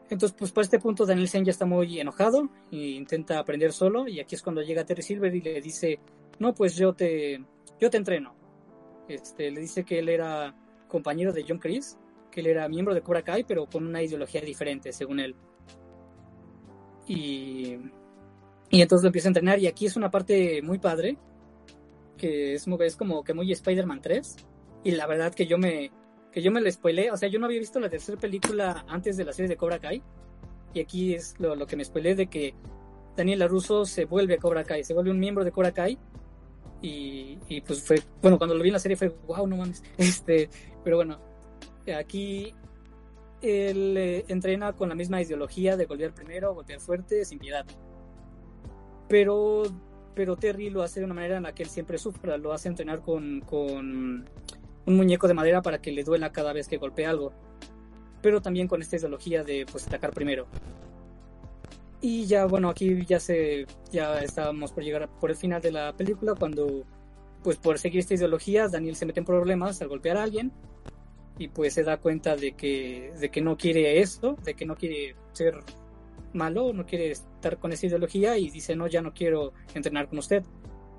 Entonces, pues por este punto Daniel Sen ya está muy enojado e intenta aprender solo y aquí es cuando llega Terry Silver y le dice, no, pues yo te, yo te entreno. Este, le dice que él era compañero de John Chris, que él era miembro de Cobra Kai, pero con una ideología diferente, según él. Y, y entonces lo empieza a entrenar y aquí es una parte muy padre, que es, es como que muy Spider-Man 3 y la verdad que yo me que yo me lo spoilé, o sea, yo no había visto la tercera película antes de la serie de Cobra Kai y aquí es lo, que me spoilé de que Daniel LaRusso se vuelve a Cobra Kai, se vuelve un miembro de Cobra Kai y, y, pues fue, bueno, cuando lo vi en la serie fue, wow, no mames, este, pero bueno, aquí él eh, entrena con la misma ideología de golpear primero, golpear fuerte, sin piedad. Pero, pero Terry lo hace de una manera en la que él siempre sufra, lo hace entrenar con, con un muñeco de madera para que le duela cada vez que golpea algo. Pero también con esta ideología de pues atacar primero. Y ya bueno, aquí ya se ya estábamos por llegar por el final de la película cuando pues por seguir esta ideología Daniel se mete en problemas al golpear a alguien y pues se da cuenta de que de que no quiere esto, de que no quiere ser malo, no quiere estar con esa ideología y dice, "No, ya no quiero entrenar con usted."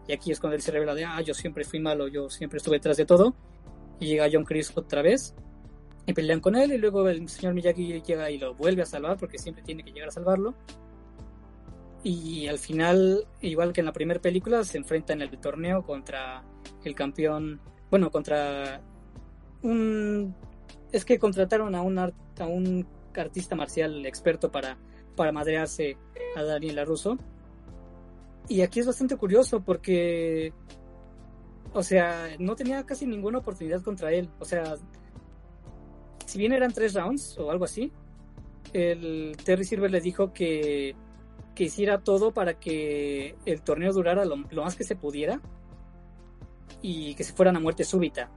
Y aquí es cuando él se revela de, "Ah, yo siempre fui malo, yo siempre estuve detrás de todo." y llega John Chris otra vez y pelean con él y luego el señor Miyagi llega y lo vuelve a salvar porque siempre tiene que llegar a salvarlo y al final igual que en la primera película se enfrenta en el torneo contra el campeón bueno contra un es que contrataron a un a un artista marcial experto para para madrearse a Daniel LaRusso y aquí es bastante curioso porque o sea, no tenía casi ninguna oportunidad contra él. O sea, si bien eran tres rounds o algo así, el Terry Silver le dijo que, que hiciera todo para que el torneo durara lo, más que se pudiera y que se fueran a muerte súbita.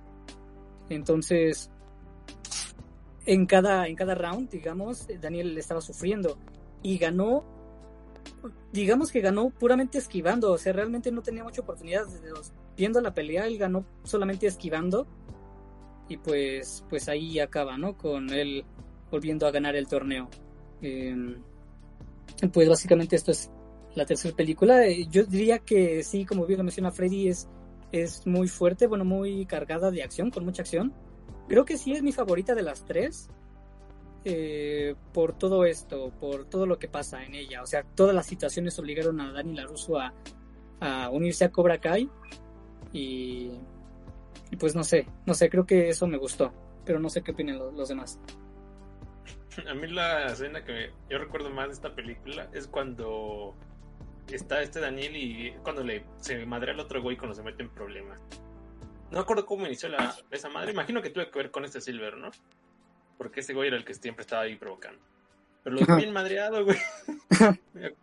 Entonces, en cada, en cada round, digamos, Daniel estaba sufriendo y ganó, digamos que ganó puramente esquivando, o sea, realmente no tenía mucha oportunidad desde los viendo la pelea, él ganó solamente esquivando y pues, pues ahí acaba, ¿no? Con él volviendo a ganar el torneo. Em, pues básicamente esto es la tercera película. Eh, yo diría que sí, como bien lo menciona Freddy, es, es muy fuerte, bueno, muy cargada de acción, con mucha acción. Creo que sí es mi favorita de las tres. Eh, por todo esto, por todo lo que pasa en ella. O sea, todas las situaciones obligaron a Dani LaRusso a, a unirse a Cobra Kai y, pues no sé, no sé, creo que eso me gustó, pero no sé qué opinan los, demás. A mí la escena que yo recuerdo más de esta película es cuando está este Daniel y cuando le se madre al otro güey cuando se mete en problemas. No acuerdo cómo inició la, esa madre. Imagino que tuve que ver con este Silver, ¿no? Porque ese güey era el que siempre estaba ahí provocando. Pero lo bien madreado, güey.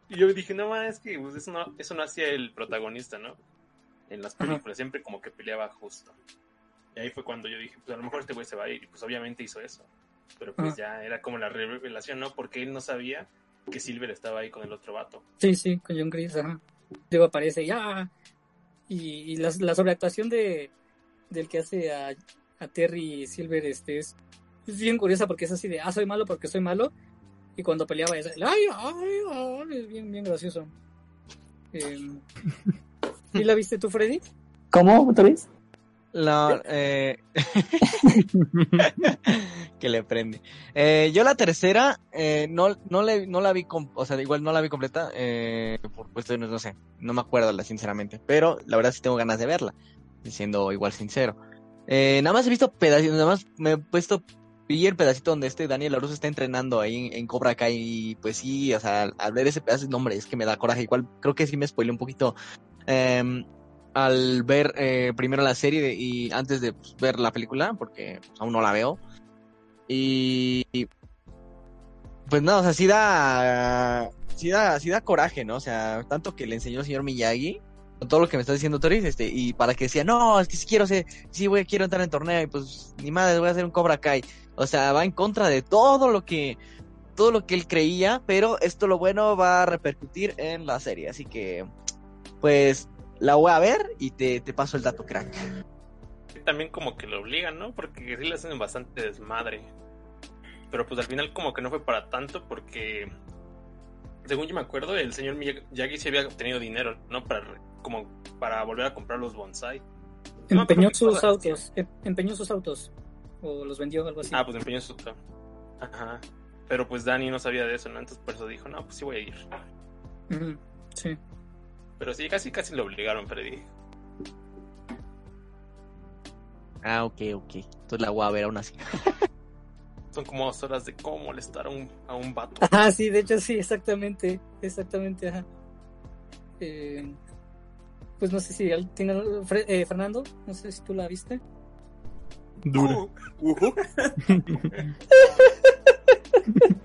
y yo dije, no, más es que pues, eso, no, eso no hacía el protagonista, ¿no? en las películas, siempre como que peleaba justo. Y ahí fue cuando yo dije, pues a lo mejor este güey se va a ir, y pues obviamente hizo eso. Pero pues ya era como la revelación, ¿no? Porque él no sabía que Silver estaba ahí con el otro vato. Sí, sí, con John Chris, ajá. Luego aparece ya. Y, y la, la, sobreactuación de del que hace a, a Terry Silver este es, es, bien curiosa porque es así de, ah, soy malo porque soy malo. Y cuando peleaba es, ay, ay, ay, es bien, bien gracioso. Eh, ¿Y la viste tú, Freddy? ¿Cómo? ¿Otra vez? La, eh... que le prende. Eh, yo la tercera eh, no, no, le, no la vi, o sea, igual no la vi completa, eh, por cuestiones, no sé, no me acuerdo sinceramente, pero la verdad sí tengo ganas de verla, siendo igual sincero. Eh, nada más he visto pedacitos, nada más me he puesto, vi el pedacito donde este Daniel LaRusso está entrenando ahí en, Cobra Kai y pues sí, o sea, al ver ese pedazo, no hombre, es que me da coraje, igual creo que sí me spoilé un poquito Em, al ver eh, primero la serie y antes de pues, ver la película, porque pues, aún no la veo. Y, pues no, o sea, sí da, sí da, sí da coraje, ¿no? O sea, tanto que le enseñó el señor Miyagi, con todo lo que me está diciendo Toris, este, y para que decía, no, es que si quiero ser, sí, voy, quiero entrar en torneo, y pues, ni madre, voy a hacer un Cobra Kai. O sea, va en contra de todo lo que, todo lo que él creía, pero esto lo bueno va a repercutir en la serie, así que, pues, la voy a ver y te, te paso el dato, crack. También como que lo obligan, ¿no? Porque sí le hacen bastante desmadre. Pero pues al final como que no fue para tanto porque según yo me acuerdo, el señor Miyagi sí había tenido dinero, ¿no? Para como para volver a comprar los bonsai. empeñó sus autos, em, empeñó sus autos o los vendió algo así. Ah, pues empeñó sus autos. Ajá. Pero pues Dani no sabía de eso, ¿no? Entonces por eso dijo, no, pues sí voy a ir. Sí. Pero sí, casi casi lo obligaron, Freddy. Ah, ok, ok. Entonces la voy a ver aún así. son como dos horas de cómo molestar a un, a un vato. Ah, sí, de hecho sí, exactamente, exactamente, ajá. Eh, pues no sé si tiene eh, Fernando, no sé si tú la viste. Duro. Uh, uh.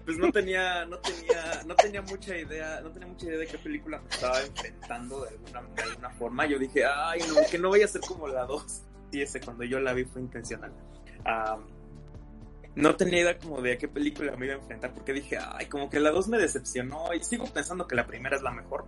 pues no tenía, no tenía, no tenía mucha idea, no tenía mucha idea de qué película me estaba enfrentando de alguna, de alguna forma. Yo dije, ay no, que no vaya a ser como la 2. Y cuando yo la vi fue intencional. No tenía idea como de a qué película me iba a enfrentar porque dije, ay, como que la 2 me decepcionó y sigo pensando que la primera es la mejor.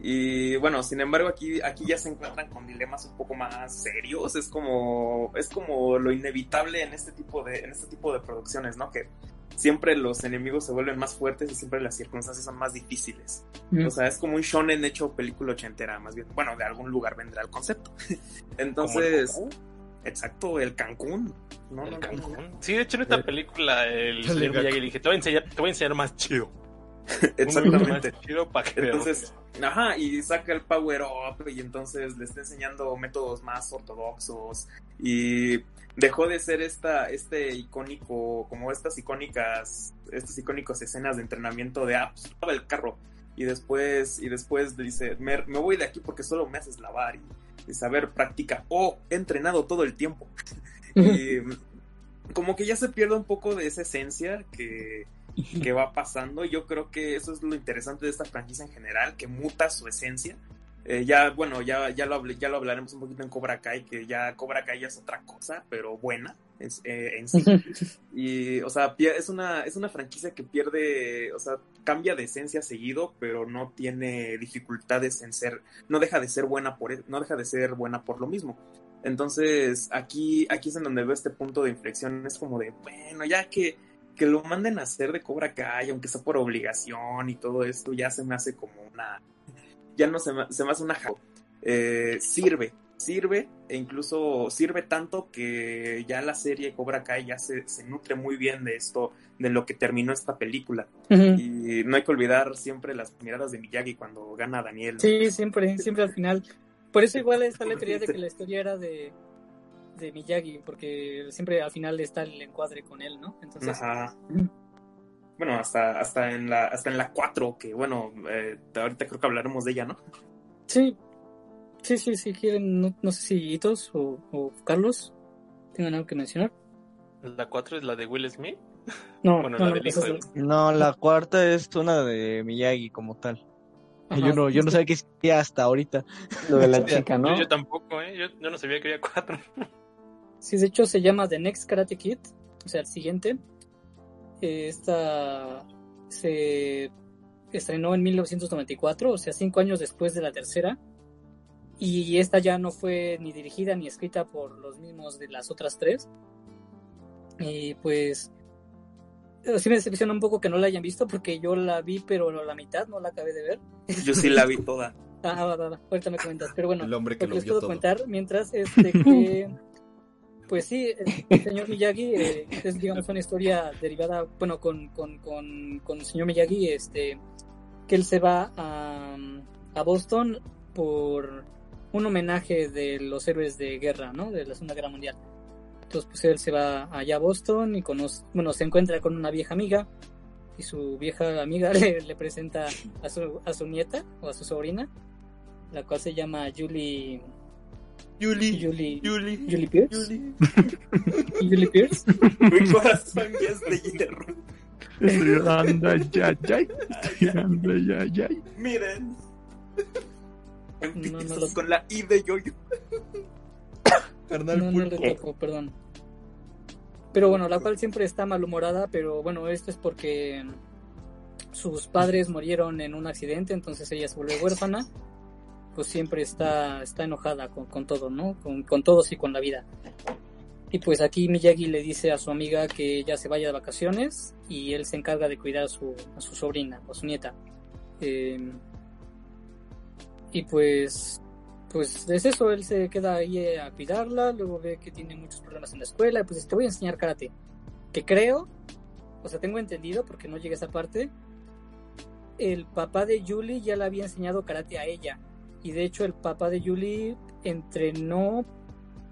y bueno, sin embargo, aquí, aquí ya se encuentran con dilemas un poco más serios, es como, es como lo inevitable en este tipo de, en este tipo de producciones, ¿no? Que siempre los enemigos se vuelven más fuertes y siempre las circunstancias son más difíciles. O sea, es como un shonen hecho película ochentera, más bien. Bueno, de algún lugar vendrá el concepto. Entonces... Exacto, el Cancún. ¿no? El Cancún. Sí, de hecho en esta película el señor Miyagi dije, te voy a enseñar, te voy a enseñar más chido. Exactamente. Más chido para que entonces, ajá, y saca el power up y entonces le está enseñando métodos más ortodoxos y dejó de ser esta, este icónico, como estas icónicas, estas icónicas escenas de entrenamiento de apps, ah, el carro y después, y después dice, me, me voy de aquí porque solo me haces lavar y saber práctica o he entrenado todo el tiempo. y como que ya se pierde un poco de esa esencia que, que va pasando. Yo creo que eso es lo interesante de esta franquicia en general, que muta su esencia. Eh, ya, bueno, ya, ya, lo, ya lo hablaremos un poquito en Cobra Kai, que ya Cobra Kai ya es otra cosa, pero buena es, eh, en sí. Y, o sea, es una, es una franquicia que pierde, o sea, cambia de esencia seguido, pero no tiene dificultades en ser, no deja de ser buena por, no deja de ser buena por lo mismo. Entonces, aquí, aquí es en donde veo este punto de inflexión, es como de, bueno, ya que, que lo manden a hacer de Cobra Kai, aunque sea por obligación y todo esto, ya se me hace como una, ya no se me, se me hace una... Eh, sirve, sirve e incluso sirve tanto que ya la serie Cobra Kai ya se, se nutre muy bien de esto, de lo que terminó esta película. Y no hay que olvidar siempre las miradas de Miyagi cuando gana Daniel. Sí, siempre, siempre al final. Por eso igual está la teoría de que la historia era de, de Miyagi, porque siempre al final está el encuadre con él, ¿no? Entonces... Bueno, hasta, hasta en la hasta en la 4, que bueno, eh, ahorita creo que hablaremos de ella, ¿no? Sí, Sí, sí, si quieren, no, sé si Hitos o, Carlos tengan algo que mencionar. ¿La 4 es la de Will Smith? No, no, no, la cuarta es una de Miyagi como tal. yo no, yo no sabía que existía hasta ahorita. Lo de la chica, ¿no? Yo, tampoco, ¿eh? Yo, no sabía que había cuatro. Sí, de hecho se llama The Next Karate Kid, o sea, el siguiente. Eh, esta se estrenó en 1994, o sea, cinco años después de la tercera. Y esta ya no fue ni dirigida ni escrita por los mismos de las otras tres. Y pues sí me decepciona un poco que no la hayan visto porque yo la vi pero la mitad no la acabé de ver. Yo sí la vi toda. ah, va, va, ahorita me comentas. Pero bueno, el hombre que lo, les puedo comentar mientras este que pues sí, el señor Miyagi eh, es digamos una historia derivada, bueno, con, con, con, con el señor Miyagi, este, que él se va a, a Boston por un homenaje de los héroes de guerra, ¿no? De la Segunda Guerra Mundial. Entonces, pues él se va allá a Boston y conoce, bueno, se encuentra con una vieja amiga y su vieja amiga le, presenta a su, a su nieta o a su sobrina, la cual se llama Julie. Julie. Julie. Julie. Julie Pierce. Julie. Julie Pierce. Mi corazón ya es de hierro. Estoy ya, ya. Estoy ya, ya. Miren. Empiezo con la I de yoyo. Carnal no, no le perdón. Pero bueno, la cual siempre está malhumorada, pero bueno, esto es porque sus padres murieron en un accidente, entonces ella se vuelve huérfana. Pues siempre está, está enojada con, con todo, ¿no? Con, con todos y con la vida. Y pues aquí Miyagi le dice a su amiga que ella se vaya de vacaciones y él se encarga de cuidar a su, su sobrina o a su nieta. Em, y pues, pues es eso, él se queda ahí a cuidarla, luego ve que tiene muchos problemas en la escuela y pues te voy a enseñar karate. Que creo, o sea, tengo entendido porque no llegué a esa parte, el papá de Julie ya le había enseñado karate a ella. Y de hecho el papá de Julie entrenó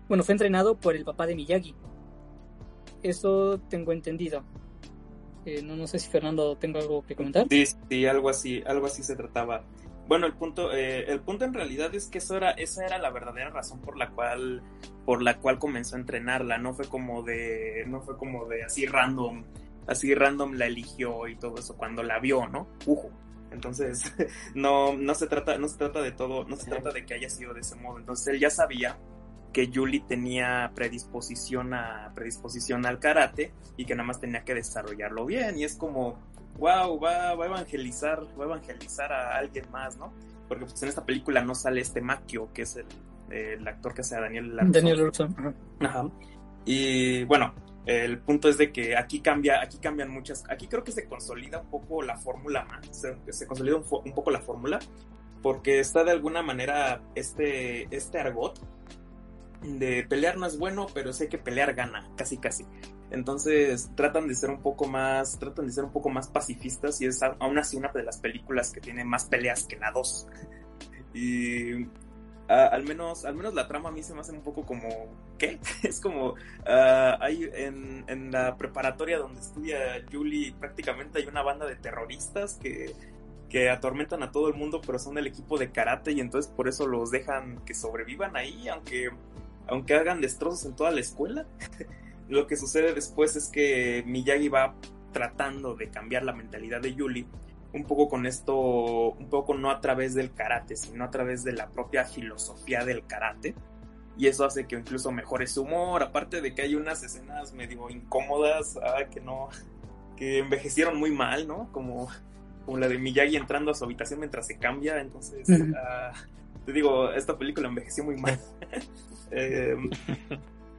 bueno, fue entrenado por el papá de Miyagi. Eso tengo entendido. Eh, no, no sé si Fernando tengo algo que comentar. Sí, sí, algo así, algo así se trataba. Bueno, el punto, eh, el punto en realidad es que eso era, esa era la verdadera razón por la cual, por la cual comenzó a entrenarla. No fue como de, no fue como de así random, así random la eligió y todo eso cuando la vio, ¿no? Ujo. Entonces, no, no se trata, no se trata de todo, no se trata de que haya sido de ese modo. Entonces él ya sabía que Yuli tenía predisposición a predisposición al karate y que nada más tenía que desarrollarlo bien y es como wow va, va a evangelizar va a evangelizar a alguien más no porque pues en esta película no sale este Makio que es el, el actor que hace Daniel Larusso. Daniel Larusso. Ajá. y bueno el punto es de que aquí cambia aquí cambian muchas aquí creo que se consolida un poco la fórmula más se, se consolida un, un poco la fórmula porque está de alguna manera este este argot de pelear no es bueno, pero sé que pelear gana, casi casi. Entonces tratan de ser un poco más, tratan de ser un poco más pacifistas y es aún así una de las películas que tiene más peleas que la 2. y al menos, al menos la trama a mí se me hace un poco como, ¿qué? es como, hay en, en la preparatoria donde estudia Julie prácticamente hay una banda de terroristas que que atormentan a todo el mundo, pero son el equipo de karate y entonces por eso los dejan que sobrevivan ahí, aunque aunque hagan destrozos en toda la escuela, lo que sucede después es que Miyagi va tratando de cambiar la mentalidad de Yuli, un poco con esto, un poco no a través del karate, sino a través de la propia filosofía del karate. Y eso hace que incluso mejore su humor, aparte de que hay unas escenas medio incómodas, ah, que no, que envejecieron muy mal, ¿no? Como, como la de Miyagi entrando a su habitación mientras se cambia, entonces, ah, te digo, esta película envejeció muy mal. Em,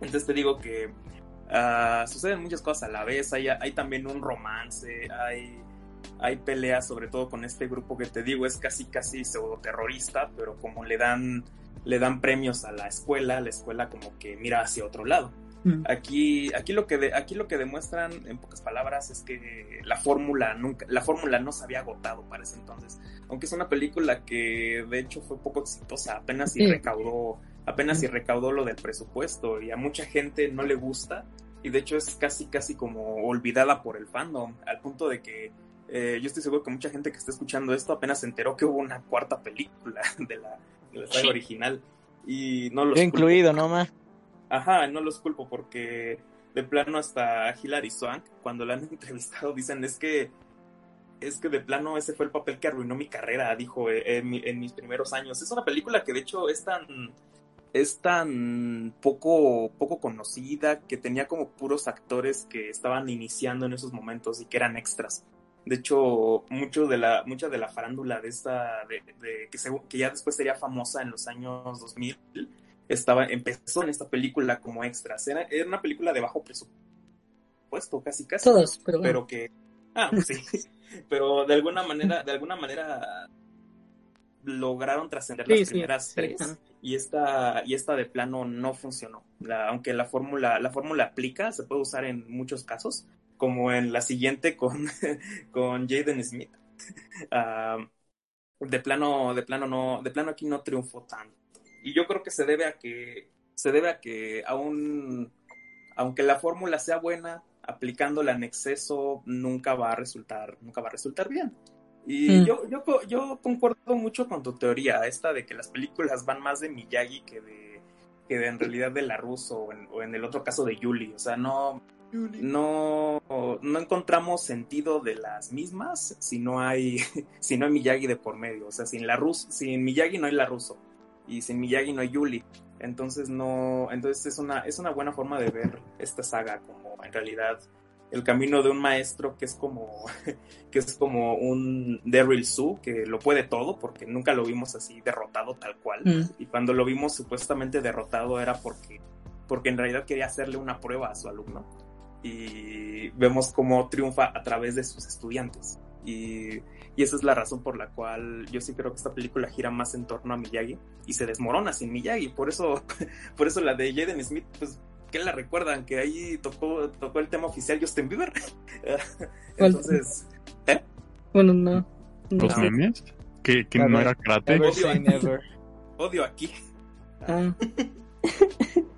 entonces te digo que uh, suceden muchas cosas a la vez. Hay, hay también un romance, hay, hay peleas, sobre todo con este grupo que te digo, es casi casi pseudo terrorista, pero como le dan, le dan premios a la escuela, la escuela como que mira hacia otro lado. Mm. Aquí, aquí, lo que aquí lo que demuestran, en pocas palabras, es que la fórmula nunca, la fórmula no se había agotado para ese entonces. Aunque es una película que de hecho fue poco exitosa, apenas si recaudó apenas si recaudó lo del presupuesto y a mucha gente no le gusta y de hecho es casi casi como olvidada por el fandom al punto de que eh, yo estoy seguro que mucha gente que está escuchando esto apenas se enteró que hubo una cuarta película de la, de original y no los incluido no más ajá no los culpo porque de plano hasta Hilary Swank cuando la han entrevistado dicen es que es que de plano ese fue el papel que arruinó mi carrera, dijo eh, en, en, mis primeros años. Es una película que de hecho es tan, es tan poco, poco conocida que tenía como puros actores que estaban iniciando en esos momentos y que eran extras. De hecho, mucho de la, mucha de la farándula de esta, de, que, que, ya después sería famosa en los años 2000, estaba, empezó en esta película como extras. Era, era una película de bajo presupuesto, casi casi. Todos, pero, pero que, ah, sí, pero de alguna manera, de alguna manera lograron trascender las primeras tres y esta y esta de plano no funcionó. aunque la fórmula la fórmula aplica, se puede usar en muchos casos, como en la siguiente con con Jaden Smith. De plano de plano no de plano aquí no triunfó tanto. Y yo creo que se debe a que se debe a que aún aunque la fórmula sea buena, aplicándola en exceso nunca va a resultar nunca va a resultar bien. Y mm. yo, yo, yo concuerdo mucho con tu teoría, esta de que las películas van más de Miyagi que de, que de en realidad de la Russo o en, el otro caso de Yuli. O sea, no, no, no encontramos sentido de las mismas si no hay, si no hay Miyagi de por medio. O sea, sin la Rus, sin Miyagi no hay la Ruso. Y sin Miyagi no hay Yuli. Entonces no, entonces es una, es una buena forma de ver esta saga como en realidad el camino de un maestro que es como que es como un Daryl Su que lo puede todo porque nunca lo vimos así derrotado tal cual Mm. y cuando lo vimos supuestamente derrotado era porque porque en realidad quería hacerle una prueba a su alumno y vemos cómo triunfa a través de sus estudiantes y, y esa es la razón por la cual yo sí creo que esta película gira más en torno a Miyagi y se desmorona sin Miyagi por eso por eso la de Jaden Smith pues ¿Qué la recuerdan? Que ahí tocó, tocó el tema oficial Justin Bieber. Entonces, ¿eh? Bueno, no. ¿Los no. memes? ¿Que, no era karate? Odio odio aquí. Ah,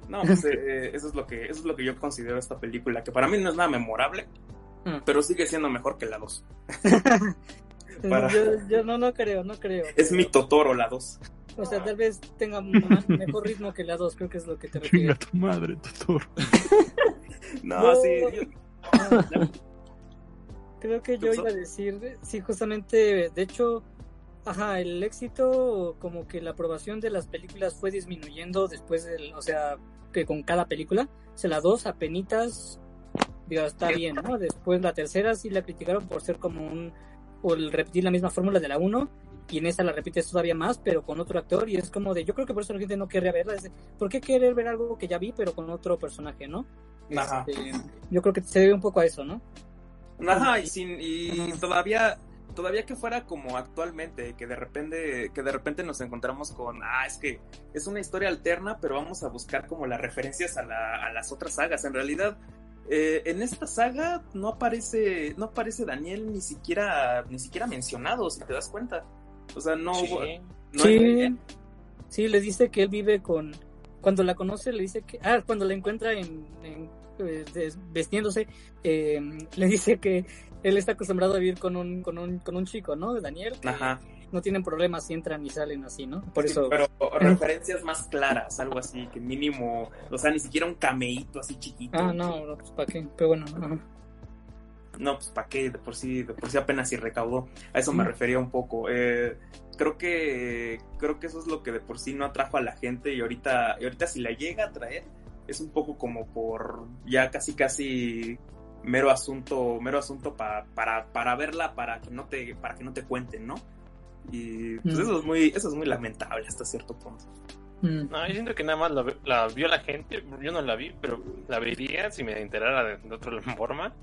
No, pues eh, eso es lo que eso es lo que yo considero esta película, que para mí no es nada memorable, Mm. pero sigue siendo mejor que la 2. Para- yo, yo no, no creo, no creo. Es mi Totoro la 2. O sea, tal vez tenga más- mejor ritmo que la 2, creo que es lo que te refieres. tu madre, Totoro. No, No. sí, yo- Ah, Creo que yo iba a decir, sí, justamente, de hecho, ajá, el éxito, como que la aprobación de las películas fue disminuyendo después del, o sea, que con cada película, o sea, la 2 apenitas, digo, está bien, ¿no? Después la tercera sí la criticaron por ser como un, o el repetir la misma fórmula de la 1, y en esta la repites todavía más, pero con otro actor, y es como de, yo creo que por eso la gente no querría verla, es de, ¿por qué querer ver algo que ya vi, pero con otro personaje, ¿no? Ajá. Este, yo creo que se debe un poco a eso, ¿no? Ajá, y sin y todavía todavía que fuera como actualmente, que de repente que de repente nos encontramos con, ah, es que es una historia alterna, pero vamos a buscar como las referencias a, la- a las otras sagas. En realidad, eh, en esta saga no aparece no aparece Daniel ni siquiera ni siquiera mencionado, si te das cuenta. O sea, no, Sí. no sí, hay- sí, le dice que él vive con. Cuando la conoce, le dice que. Ah, cuando la encuentra en, en, eh, vestiéndose, eh, le dice que él está acostumbrado a vivir con un, con un, con un chico, ¿no? Daniel. que Ajá. No tienen problemas si entran y salen así, ¿no? Por Sí, eso. pero referencias más claras, algo así, que mínimo, o sea, ni siquiera un cameíto así chiquito. Ah, no, no, pues para qué. Pero bueno, ajá. No, pues para qué, de por sí, de por sí apenas si recaudó. A eso me refería un poco. Eh, creo que creo que eso es lo que de por sí no atrajo a la gente y ahorita, y ahorita si la llega a traer, es un poco como por ya casi casi mero asunto, mero asunto pa- para, para verla, para que no te, para que no te cuenten, ¿no? Y pues Mm. eso es muy, eso es muy lamentable hasta cierto punto. Mm. No, yo siento que nada más la, la vio la gente, yo no la vi, pero la vería si me enterara de, de otra forma,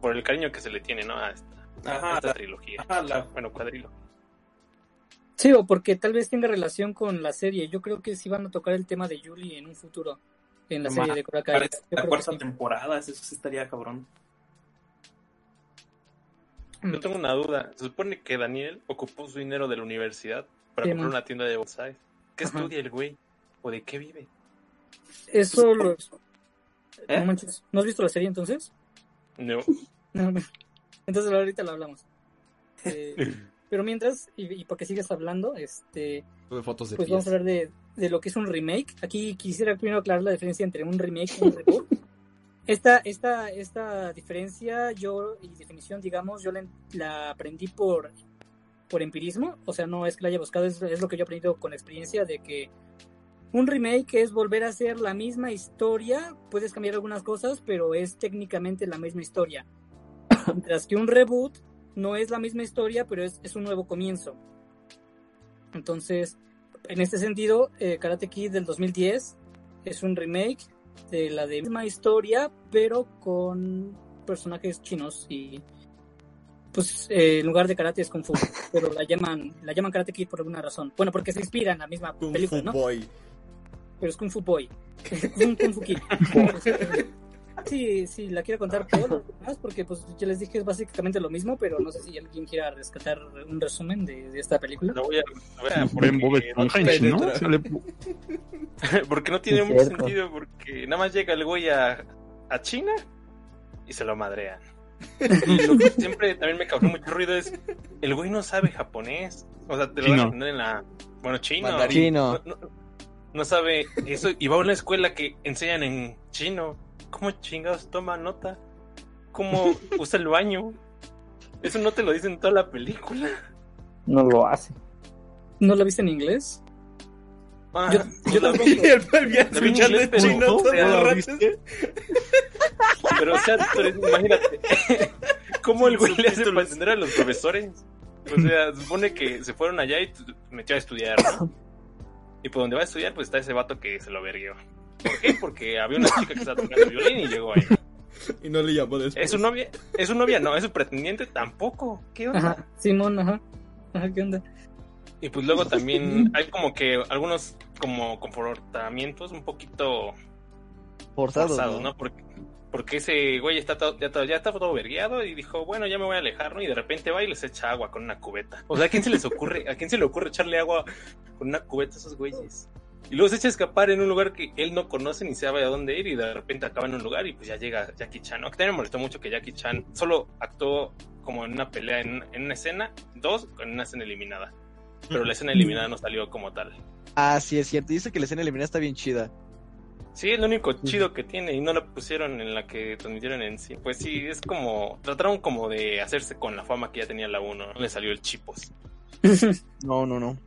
por el cariño que se le tiene, ¿no? A esta, a Ajá, esta la- trilogía. ajá, la- Bueno, cuadrilo. Sí, o porque tal vez tenga relación con la serie. Yo creo que sí van a tocar el tema de Julie en un futuro. En la serie de Cobra la cuarta sí. temporada, eso sí estaría cabrón. Yo tengo una duda. Se supone que Daniel ocupó su dinero de la universidad para Sí, comprar man. una tienda de bonsai. ¿Qué Ajá. estudia el güey? ¿O de qué vive? Eso los... ¿Eh? No manches. ¿No has visto la serie entonces? No. No. Entonces ahorita lo hablamos. Eh, pero mientras, y, y porque sigues hablando, este, Tuve fotos de pues pies. vamos a hablar de, de lo que es un remake. Aquí quisiera primero aclarar la diferencia entre un remake y un reboot. Esta, esta, esta diferencia, yo, y definición, digamos, yo la, aprendí por, por empirismo, o sea, no es que la haya buscado, es, es lo que yo he aprendido con la experiencia de que un remake es volver a hacer la misma historia, puedes cambiar algunas cosas, pero es técnicamente la misma historia. Mientras que un reboot no es la misma historia, pero es, es un nuevo comienzo. Entonces, en este sentido, eh, Karate Kid del 2010 es un remake de la de misma historia, pero con personajes chinos y pues eh, en lugar de karate es kung fu, pero la llaman la llaman Karate Kid por alguna razón. Bueno, porque se inspira en la misma Kung película, Fu ¿no? Boy. Pero es Kung Fu Boy. un Kung Fu Kid. Sí, sí, la quiero contar todo lo demás porque pues ya les dije es básicamente lo mismo, pero no sé si alguien quiera rescatar un resumen de, de esta película. Lo voy a, lo voy a- Ven Bob porque, no-. Sale- porque no tiene mucho sentido, porque nada más llega el güey a, a China y se lo madrean. Y lo que siempre también me causó mucho ruido es, el güey no sabe japonés. O sea, te lo van a entender en la... Bueno, chino. Mandarín. Chino. No, no- no sabe eso y va a una escuela que enseñan en chino. ¿Cómo chingados toma nota? ¿Cómo usa el baño? Eso no te lo dicen en toda la película. No lo hace. ¿No la viste en inglés? Ah, Yo- yo la tampoco. vi, escuchando en chino pero o sea, imagínate, ¿cómo el güey le hace para entender a los profesores? O sea, se supone que se fueron allá y metió a estudiar, ¿no? Y por donde va a estudiar, pues está ese vato que se lo verguió. ¿Por qué? Porque había una chica que estaba tocando violín y llegó ahí. Y no le llamó después. ¿Es su novia? ¿Es su novia? No, es su pretendiente tampoco. ¿Qué onda? Ajá, Simón, ajá. Ajá, ¿qué onda? Y pues luego también hay como que algunos como comportamientos un poquito Forzados, forzados, ¿no? ¿no? Porque, porque ese güey está todo, ya, todo- ya está todo vergueado y dijo, bueno, ya me voy a alejar, ¿no? Y de repente va y les echa agua con una cubeta. O sea, ¿a quién se les ocurre, a quién se le ocurre echarle agua con una cubeta a esos güeyes? Y luego se echa a escapar en un lugar que él no conoce ni sabe a dónde ir y de repente acaba en un lugar y pues ya llega Jackie Chan, ¿no? Que también me molestó mucho que Jackie Chan solo actuó como en una pelea, en, en una escena, dos, en una escena eliminada. Pero la escena eliminada no salió como tal. Ah, sí, es cierto. Dice que la escena eliminada está bien chida. Sí, es lo único chido que tiene y no la pusieron en la que transmitieron en sí. Pues sí, es como, trataron como de hacerse con la fama que ya tenía la 1, no le salió el chipos. No, no, no.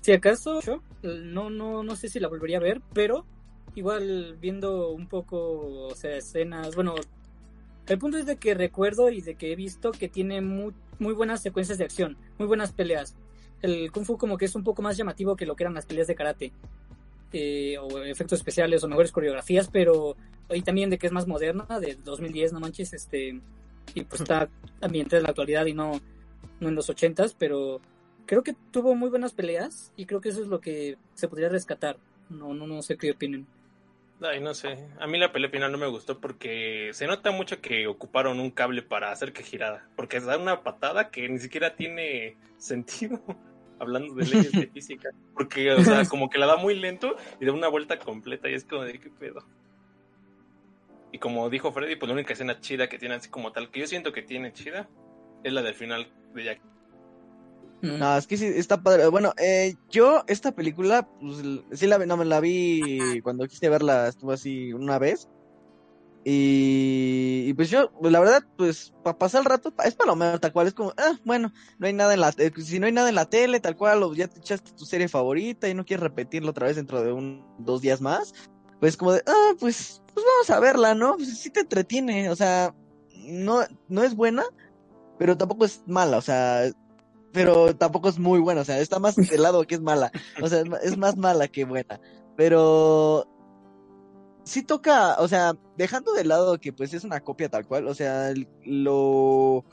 Si acaso, yo no, no, no sé si la volvería a ver, pero igual viendo un poco, escenas, bueno, el punto es de que recuerdo y de que he visto que tiene muy, muy buenas secuencias de acción, muy buenas peleas. El Kung Fu como que es un poco más llamativo que lo que eran las peleas de karate. eh, o efectos especiales o mejores coreografías, pero y también de que es más moderna, de 2010, no manches, este, y pues está ambientada en la actualidad y no, no en los 80s, pero creo que tuvo muy buenas peleas y creo que eso es lo que se podría rescatar. No, no, no sé qué opinen. Ay, no sé, a mí la pelea final no me gustó porque se nota mucho que ocuparon un cable para hacer que girara, porque da una patada que ni siquiera tiene sentido. Hablando de leyes de física, porque, o sea, como que la da muy lento y da una vuelta completa y es como de qué pedo. Y como dijo Freddy, pues la única escena chida que tiene así como tal, que yo siento que tiene chida, es la del final de Jack. No, es que sí, está padre. Bueno, eh, yo esta película, pues sí la no me la vi cuando quise verla, estuvo así una vez. Y, y pues yo, pues, la verdad, pues para pasar el rato, es palomero tal cual, es como, ah, bueno, no hay nada en la, eh, si no hay nada en la tele, tal cual, o ya te echaste tu serie favorita y no quieres repetirlo otra vez dentro de un, dos días más, pues como de, ah, pues, pues vamos a verla, ¿no? Pues sí te entretiene, o sea, no, no es buena, pero tampoco es mala, o sea, pero tampoco es muy buena, o sea, está más del lado que es mala, o sea, es más mala que buena, pero sí toca, o sea, dejando de lado que pues es una copia tal cual, o sea, lo...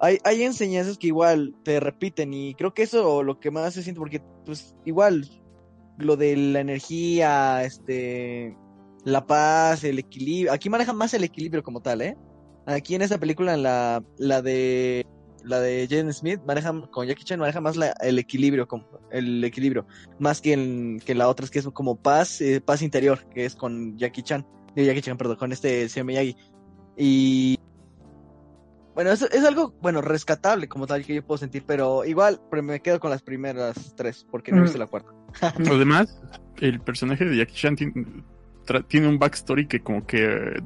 Hay, hay enseñanzas que igual te repiten y creo que eso lo que más se siente porque pues igual lo de la energía, este, la paz, el equilibrio, aquí manejan más el equilibrio como tal, ¿eh? Aquí en esta película, la, la de la de Jaden Smith maneja con Jackie Chan maneja más la- el equilibrio como el equilibrio más que en que la otra es que es como paz eh, paz interior que es con Jackie Chan de Jackie Chan perdón con este señor Miyagi. Y bueno es, es algo bueno rescatable como tal que yo puedo sentir pero igual pero me quedo con las primeras tres porque no he visto la cuarta. Además, el personaje de Jackie Chan tiene, tra- tiene un backstory que como que eh,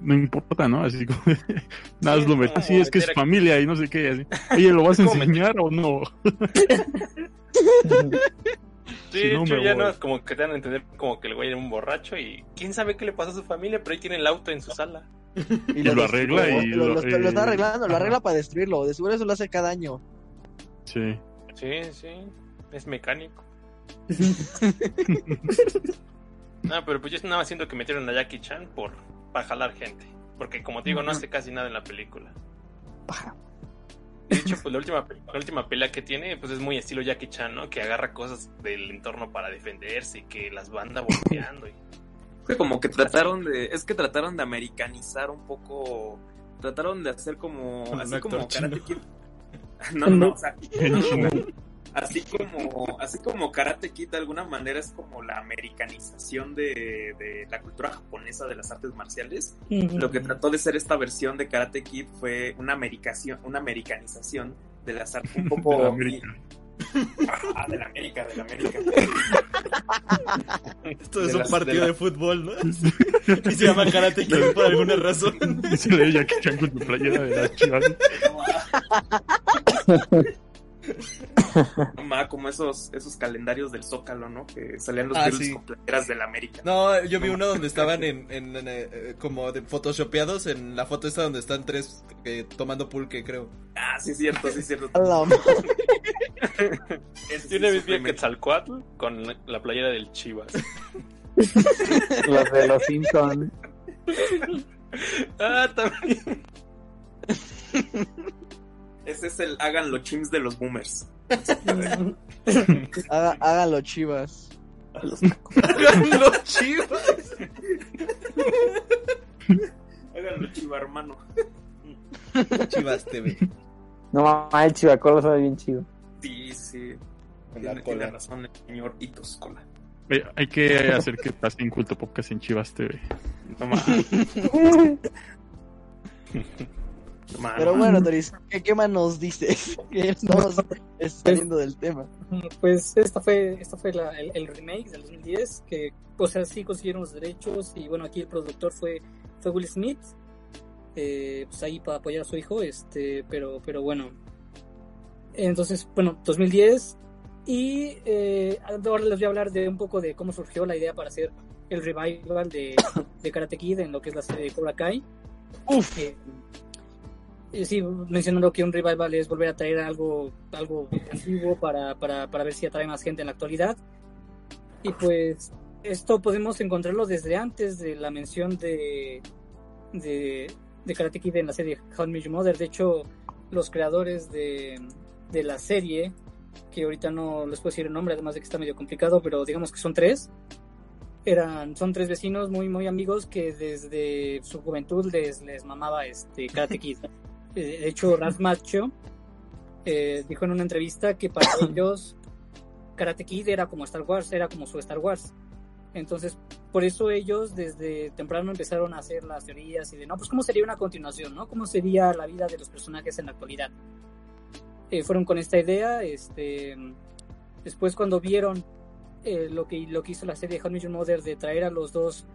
no importa, ¿no? Así como nada Sí, lo es como Así es que es aquí- familia y no sé qué. Así. Oye, ¿lo vas a enseñar o no? Sí, Si de no, hecho me ya voy. no es como que te dan a entender como que el güey era un borracho y quién sabe qué le pasó a su familia, pero ahí tiene el auto en su sala. Y lo arregla y lo, lo- lo está, lo está eh, arreglando lo ajá. arregla para destruirlo de seguro eso lo hace cada año Sí. Sí, sí, es mecánico. No, pero pues yo nada más siento que metieron a Jackie Chan por para jalar gente, porque como te digo no hace casi nada en la película. De hecho, pues la última, la última pelea que tiene, pues es muy estilo Jackie Chan, ¿no? Que agarra cosas del entorno para defenderse y que las banda volteando. Y... Como que trataron de, es que trataron de americanizar un poco, trataron de hacer como, así actor como chino. Karate Kid. No, no, no, o sea, no, no, no. Así como, así como Karate Kid de alguna manera es como la americanización de, de la cultura japonesa de las artes marciales. Lo que trató de ser esta versión de Karate Kid fue una americación, una americanización de las artes un De la poco América. Ah, del América, del América. Esto es De un las- partido de de, la- fútbol, ¿no? y se llama Karate Kid por alguna razón. Dice de ella que Chan con tu playera de las chivas. No, ma, como esos, esos calendarios del Zócalo, ¿no? Que salían los Ah, virus sí. con playeras del América. No, yo vi uno donde estaban en, en, en, eh, como de photoshopeados en la foto esta donde están tres eh, tomando pulque, creo. Ah, sí es cierto, sí es cierto. Yo una vez vi a sufre, Quetzalcoatl con la- la playera del Chivas. Los de los Simpsons. Ah, también. Ese es el hagan los chims de los boomers. Haga- háganlo, chivas. Hagan los chivas. Hagan los chiva, hermano. Chivas TV. No mames, el chivacolo sabe bien chido. Sí, sí. Con la Tiene, tiene razón el señor Itos Cola. Eh, hay que hacer que pase en Culto Podcast en Chivas TV. No ma. Pero bueno, Doris, ¿qué, qué más nos dices? Que estamos saliendo del tema. Pues esta fue, esta fue la- el, el remake del 2010, que, o sea, sí consiguieron los derechos y bueno, aquí el productor fue, fue Will Smith, eh, pues ahí para apoyar a su hijo, este, pero, pero bueno. Entonces, bueno, 2010 y eh, ahora les voy a hablar de un poco de cómo surgió la idea para hacer el revival de, de Karate Kid en lo que es la serie de Cobra Kai. Uf, eh, sí, mencionando que un revival es volver a traer algo, algo antiguo para, para, para ver si atrae más gente en la actualidad. Y pues esto podemos encontrarlo desde antes de la mención de, de, de Karate Kid en la serie How I Met Your Mother. De hecho, los creadores de, de la serie, que ahorita no les puedo decir el nombre, además de que está medio complicado, pero digamos que son tres. Eran, son tres vecinos muy, muy amigos que desde su juventud les, les mamaba este Karate Kid. Eh, De hecho, Ralph Macchio eh, dijo en una entrevista que para ellos Karate Kid era como Star Wars, era como su Star Wars. Entonces, por eso ellos desde temprano empezaron a hacer las teorías y de, no, pues cómo sería una continuación, ¿no? ¿Cómo sería la vida de los personajes en la actualidad? Eh, fueron con esta idea, este, después cuando vieron eh, lo, que, lo que hizo la serie How Mother de traer a los dos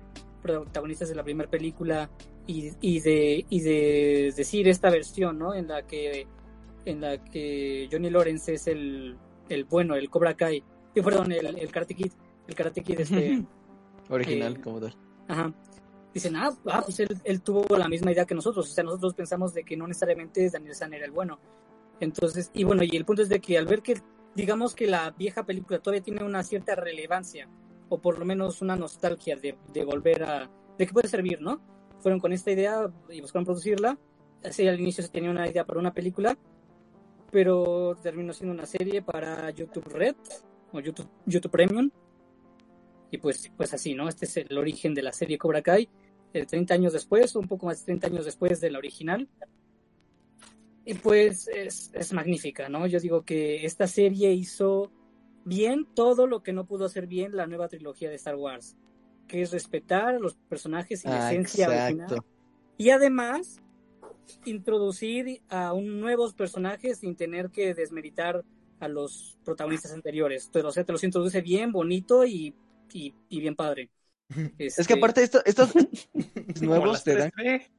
protagonistas de la primera película y, y de y de decir esta versión no en la que en la que Johnny Lawrence es el, el bueno el Cobra Kai y perdón el, el Karate Kid el Karate Kid este original, Eh, como tal. ajá. Dicen ah, ah, pues él, él tuvo la misma idea que nosotros o sea nosotros pensamos de que no necesariamente Daniel San era el bueno. Entonces y bueno y el punto es de que al ver que digamos que la vieja película todavía tiene una cierta relevancia o por lo menos una nostalgia de, de volver a de que puede servir no fueron con esta idea y buscaron producirla. Así al inicio se tenía una idea para una película, pero terminó siendo una serie para YouTube Red o YouTube, YouTube Premium. Y pues, pues así, ¿no? Este es el origen de la serie Cobra Kai, eh, 30 años después, un poco más de 30 años después de la original. Y pues es, es magnífica, ¿no? Yo digo que esta serie hizo bien todo lo que no pudo hacer bien la nueva trilogía de Star Wars que es respetar a los personajes y la Ah, esencia original. exacto. Y además, introducir a un nuevos personajes sin tener que desmeritar a los protagonistas anteriores. Te, o sea, te los introduce bien, bonito y, y, y bien padre. Es Este, que aparte esto, estos nuevos te dan 3D.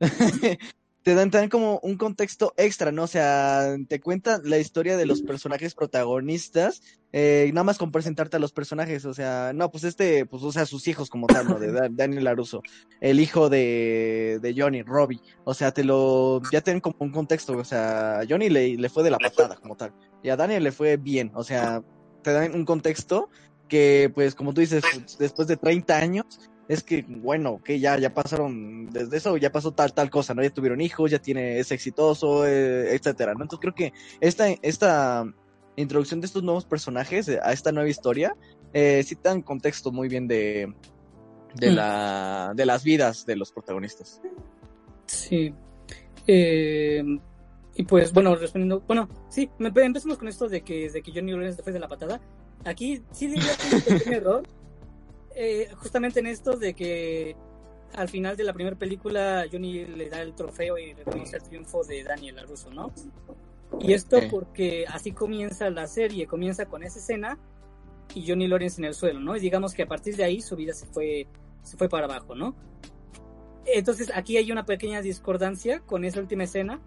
te dan, dan como un contexto extra, ¿no? O sea, te cuentan la historia de los personajes protagonistas, eh, nada más con presentarte a los personajes, o sea, no, pues este, pues, o sea, sus hijos como tal, ¿no? De Da- Daniel Laruso, el hijo de, de Johnny, Robbie, o sea, te lo, ya te dan como un contexto, o sea, Johnny le, le fue de la patada como tal, y a Daniel le fue bien, o sea, te dan un contexto que, pues, como tú dices, pues, después de 30 años, es que, bueno, que ya, ya pasaron, desde eso ya pasó tal, tal cosa, ¿no? Ya tuvieron hijos, ya tiene, es exitoso, eh, etcétera, ¿no? Entonces creo que esta, esta introducción de estos nuevos personajes eh, a esta nueva historia, eh, sí dan contexto muy bien de, de Mm. la, de las vidas de los protagonistas. Sí. Eh, y pues, bueno, respondiendo, bueno, sí, empecemos con esto de que, de que Johnny Lawrence fue de la patada. Aquí sí diría que es un pequeño error, eh, justamente en esto de que al final de la primera película Johnny le da el trofeo y reconoce el triunfo de Daniel Russo, ¿no? Y esto porque así comienza la serie, comienza con esa escena y Johnny Lawrence en el suelo, ¿no? Y digamos que a partir de ahí su vida se fue, se fue para abajo, ¿no? Entonces aquí hay una pequeña discordancia con esa última escena.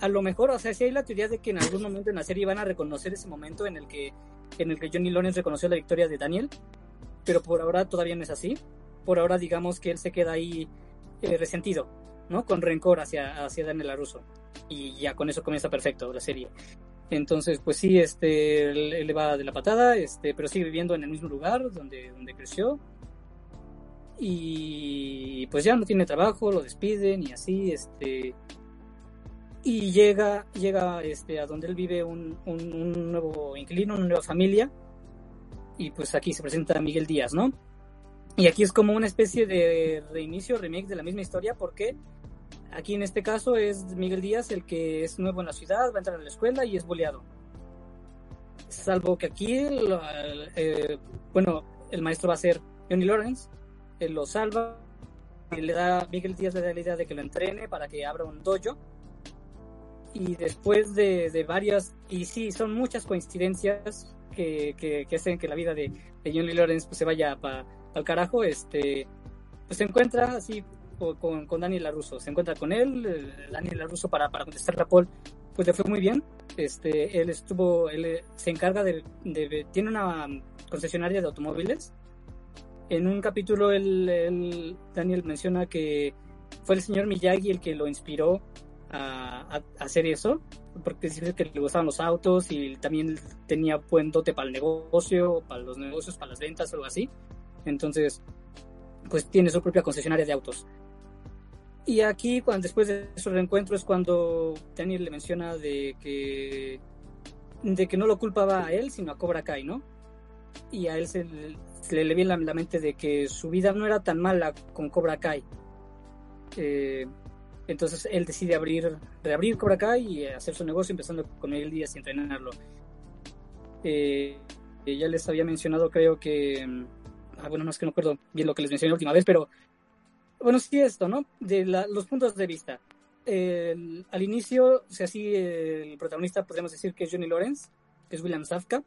A lo mejor, o sea, si hay la teoría de que en algún momento en la serie van a reconocer ese momento en el que, en el que Johnny Lawrence reconoció la victoria de Daniel, pero por ahora todavía no es así. Por ahora digamos que él se queda ahí eh, resentido, ¿no? Con rencor hacia, hacia Daniel LaRusso. Y ya con eso comienza perfecto la serie. Entonces, pues sí, este, él, le va de la patada, este, pero sigue viviendo en el mismo lugar donde, donde creció. Y pues ya no tiene trabajo, lo despiden y así, este. Y llega, llega este, a donde él vive un, un, nuevo inquilino, una nueva familia. Y pues aquí se presenta Miguel Díaz, ¿no? Y aquí es como una especie de reinicio, remake de la misma historia, porque Aquí en este caso es Miguel Díaz el que es nuevo en la ciudad, va a entrar a la escuela y es boleado. Salvo que aquí, eh, bueno, el maestro va a ser Johnny Lawrence, él lo salva, y le da, Miguel Díaz le da la idea de que lo entrene para que abra un dojo. Y después de, varias, y sí, son muchas coincidencias que, que, hacen que la vida de, Johnny Lawrence pues, se vaya para al carajo, este, pues se encuentra así con, con Daniel LaRusso. Se encuentra con él, Daniel LaRusso, para, para contestar a Paul, pues le fue muy bien. Este, él estuvo, él eh, se encarga de, tiene una concesionaria de automóviles. En un capítulo, él, Daniel menciona que fue el señor Miyagi el que lo inspiró a, hacer eso, porque dice que le gustaban los autos y también tenía buen dote para el negocio, para los negocios, para las ventas, algo así. Entonces, pues tiene su propia concesionaria de autos. Y aquí, cuando, después de su reencuentro, es cuando Daniel le menciona de que, de que no lo culpaba a él, sino a Cobra Kai, ¿no? Y a él se, le, viene la, mente de que su vida no era tan mala con Cobra Kai. Eh, entonces él decide abrir, reabrir Cobra Kai y hacer su negocio, empezando con Miguel Díaz y entrenarlo. Eh, ya les había mencionado, creo que. Ah, bueno, no es que no recuerdo bien lo que les mencioné la última vez, pero bueno, sí, esto, ¿no? De los puntos de vista. al inicio, o sea, así el protagonista podríamos decir que es Johnny Lawrence, que es William Safka.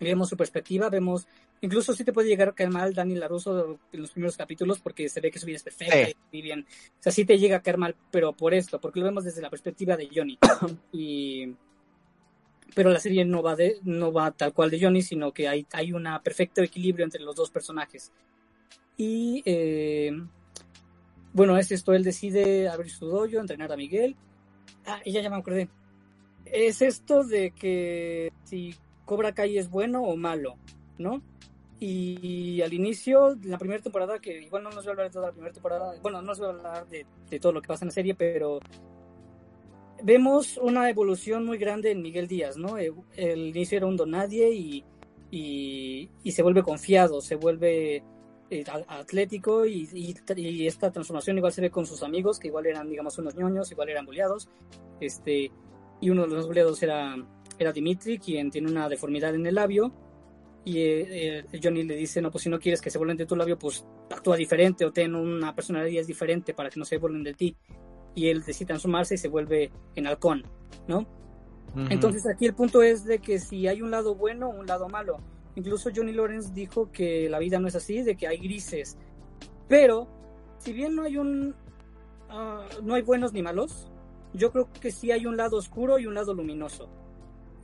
Vemos su perspectiva, vemos, incluso sí te puede llegar a caer mal Daniel LaRusso en los primeros capítulos porque se ve que su vida es perfecta y bien. O sea, sí te llega a caer mal, pero por esto, porque lo vemos desde la perspectiva de Johnny. y pero la serie no va de no va tal cual de Johnny, sino que hay hay un perfecto equilibrio entre los dos personajes. Y eh, bueno, es esto, él decide abrir su dojo, entrenar a Miguel. Ah, y ya, me acordé. Es esto de que si Cobra Kai es bueno o malo, ¿no? Y, al inicio, la primera temporada, que igual no nos voy a hablar de toda la primera temporada, bueno, no nos voy a hablar de, todo lo que pasa en la serie, pero vemos una evolución muy grande en Miguel Díaz, ¿no? El, inicio era un donadie y, y, y se vuelve confiado, se vuelve eh, atlético y, esta transformación igual se ve con sus amigos, que igual eran, digamos, unos ñoños, igual eran boleados. Este, y uno de los boleados era, era Dimitri, quien tiene una deformidad en el labio. Y eh, eh, Johnny le dice, no, pues si no quieres que se vuelvan de tu labio, pues actúa diferente o ten una personalidad diferente para que no se vuelvan de ti. Y él decide transformarse y se vuelve en halcón, ¿no? Entonces aquí el punto es de que si hay un lado bueno un lado malo. Incluso Johnny Lawrence dijo que la vida no es así, de que hay grises. Pero, si bien no hay un. Ah, no hay buenos ni malos, yo creo que sí hay un lado oscuro y un lado luminoso.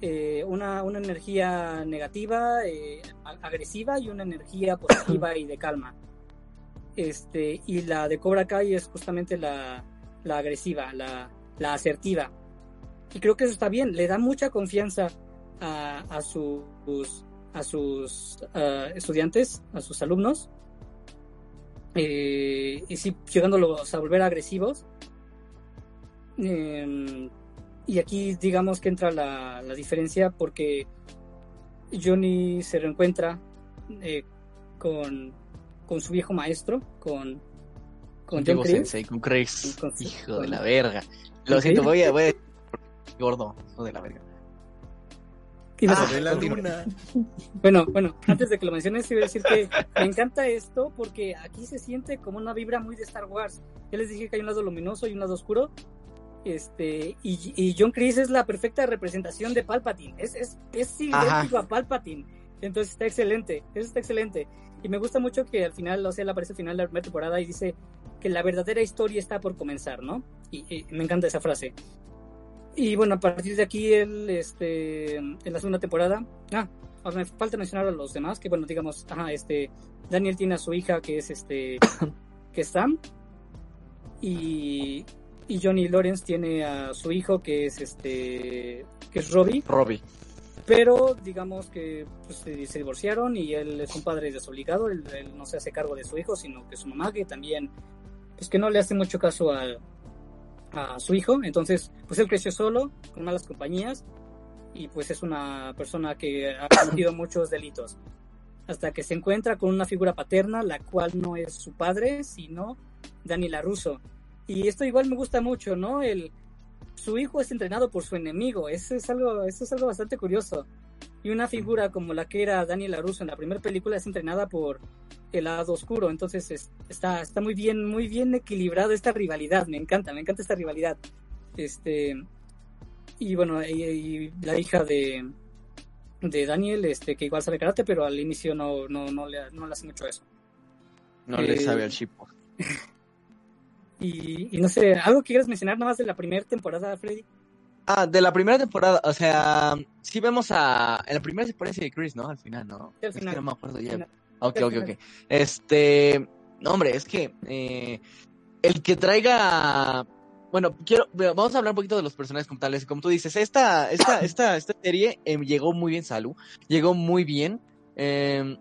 Eh, una, una, energía negativa, eh, agresiva y una energía positiva y de calma. Este, y la de Cobra Kai es justamente la, la agresiva, la, la, asertiva. Y creo que eso está bien, le da mucha confianza a, a sus a sus uh, estudiantes, a sus alumnos, eh, y sí, llegándolos a volver agresivos. Eh, y aquí digamos que entra la, la, diferencia porque Johnny se reencuentra eh, con, con su viejo maestro, con, con John Sensei, con Chris, hijo de la verga. Lo siento, voy a, voy a... gordo, hijo de la verga. Ah, bueno, bueno, antes de que lo menciones, iba a decir que me encanta esto porque aquí se siente como una vibra muy de Star Wars. Ya les dije que hay un lado luminoso y un lado oscuro. Este, y, John Chris es la perfecta representación de Palpatine. Es, es, es idéntico a Palpatine. Entonces está excelente. Eso está excelente. Y me gusta mucho que al final, o sea, él aparece al final de la primera temporada y dice que la verdadera historia está por comenzar, ¿no? Y, me encanta esa frase. Y bueno, a partir de aquí, él, este, en la segunda temporada, ah, ahora me falta mencionar a los demás, que bueno, digamos, ajá, este, Daniel tiene a su hija que es este, que es Sam, y, y Johnny Lawrence tiene a su hijo que es este, que es Robbie. Robbie pero digamos que pues, se, divorciaron y él es un padre desobligado, él, no se hace cargo de su hijo, sino que su mamá que también, pues que no le hace mucho caso a, a su hijo, entonces pues él creció solo, con malas compañías y pues es una persona que ha cometido muchos delitos, hasta que se encuentra con una figura paterna, la cual no es su padre, sino Daniela Russo. Y esto igual me gusta mucho, ¿no? El, su hijo es entrenado por su enemigo. Eso es algo, eso es algo bastante curioso. Y una figura como la que era Daniel LaRusso en la primera película es entrenada por el lado oscuro. Entonces está, está muy bien, muy bien equilibrada esta rivalidad. Me encanta, me encanta esta rivalidad. Este y bueno, y, la hija de, de Daniel, este, que igual sabe karate, pero al inicio no, no, no, le, no le hace mucho eso. No le sabe al chip. Y, no sé, ¿algo que quieras mencionar nada más de la primera temporada, Freddy? Ah, de la primera temporada, o sea, sí vemos a... En la primera se parece de Chris, ¿no? Al final, ¿no? al final. no me acuerdo ya. Ok, ok, ok. Este... No, hombre, es que... Eh, el que traiga... Bueno, quiero... Vamos a hablar un poquito de los personajes como tales. Como tú dices, esta, esta, esta, esta serie eh, llegó muy bien, Salud. Llegó muy bien. Eh,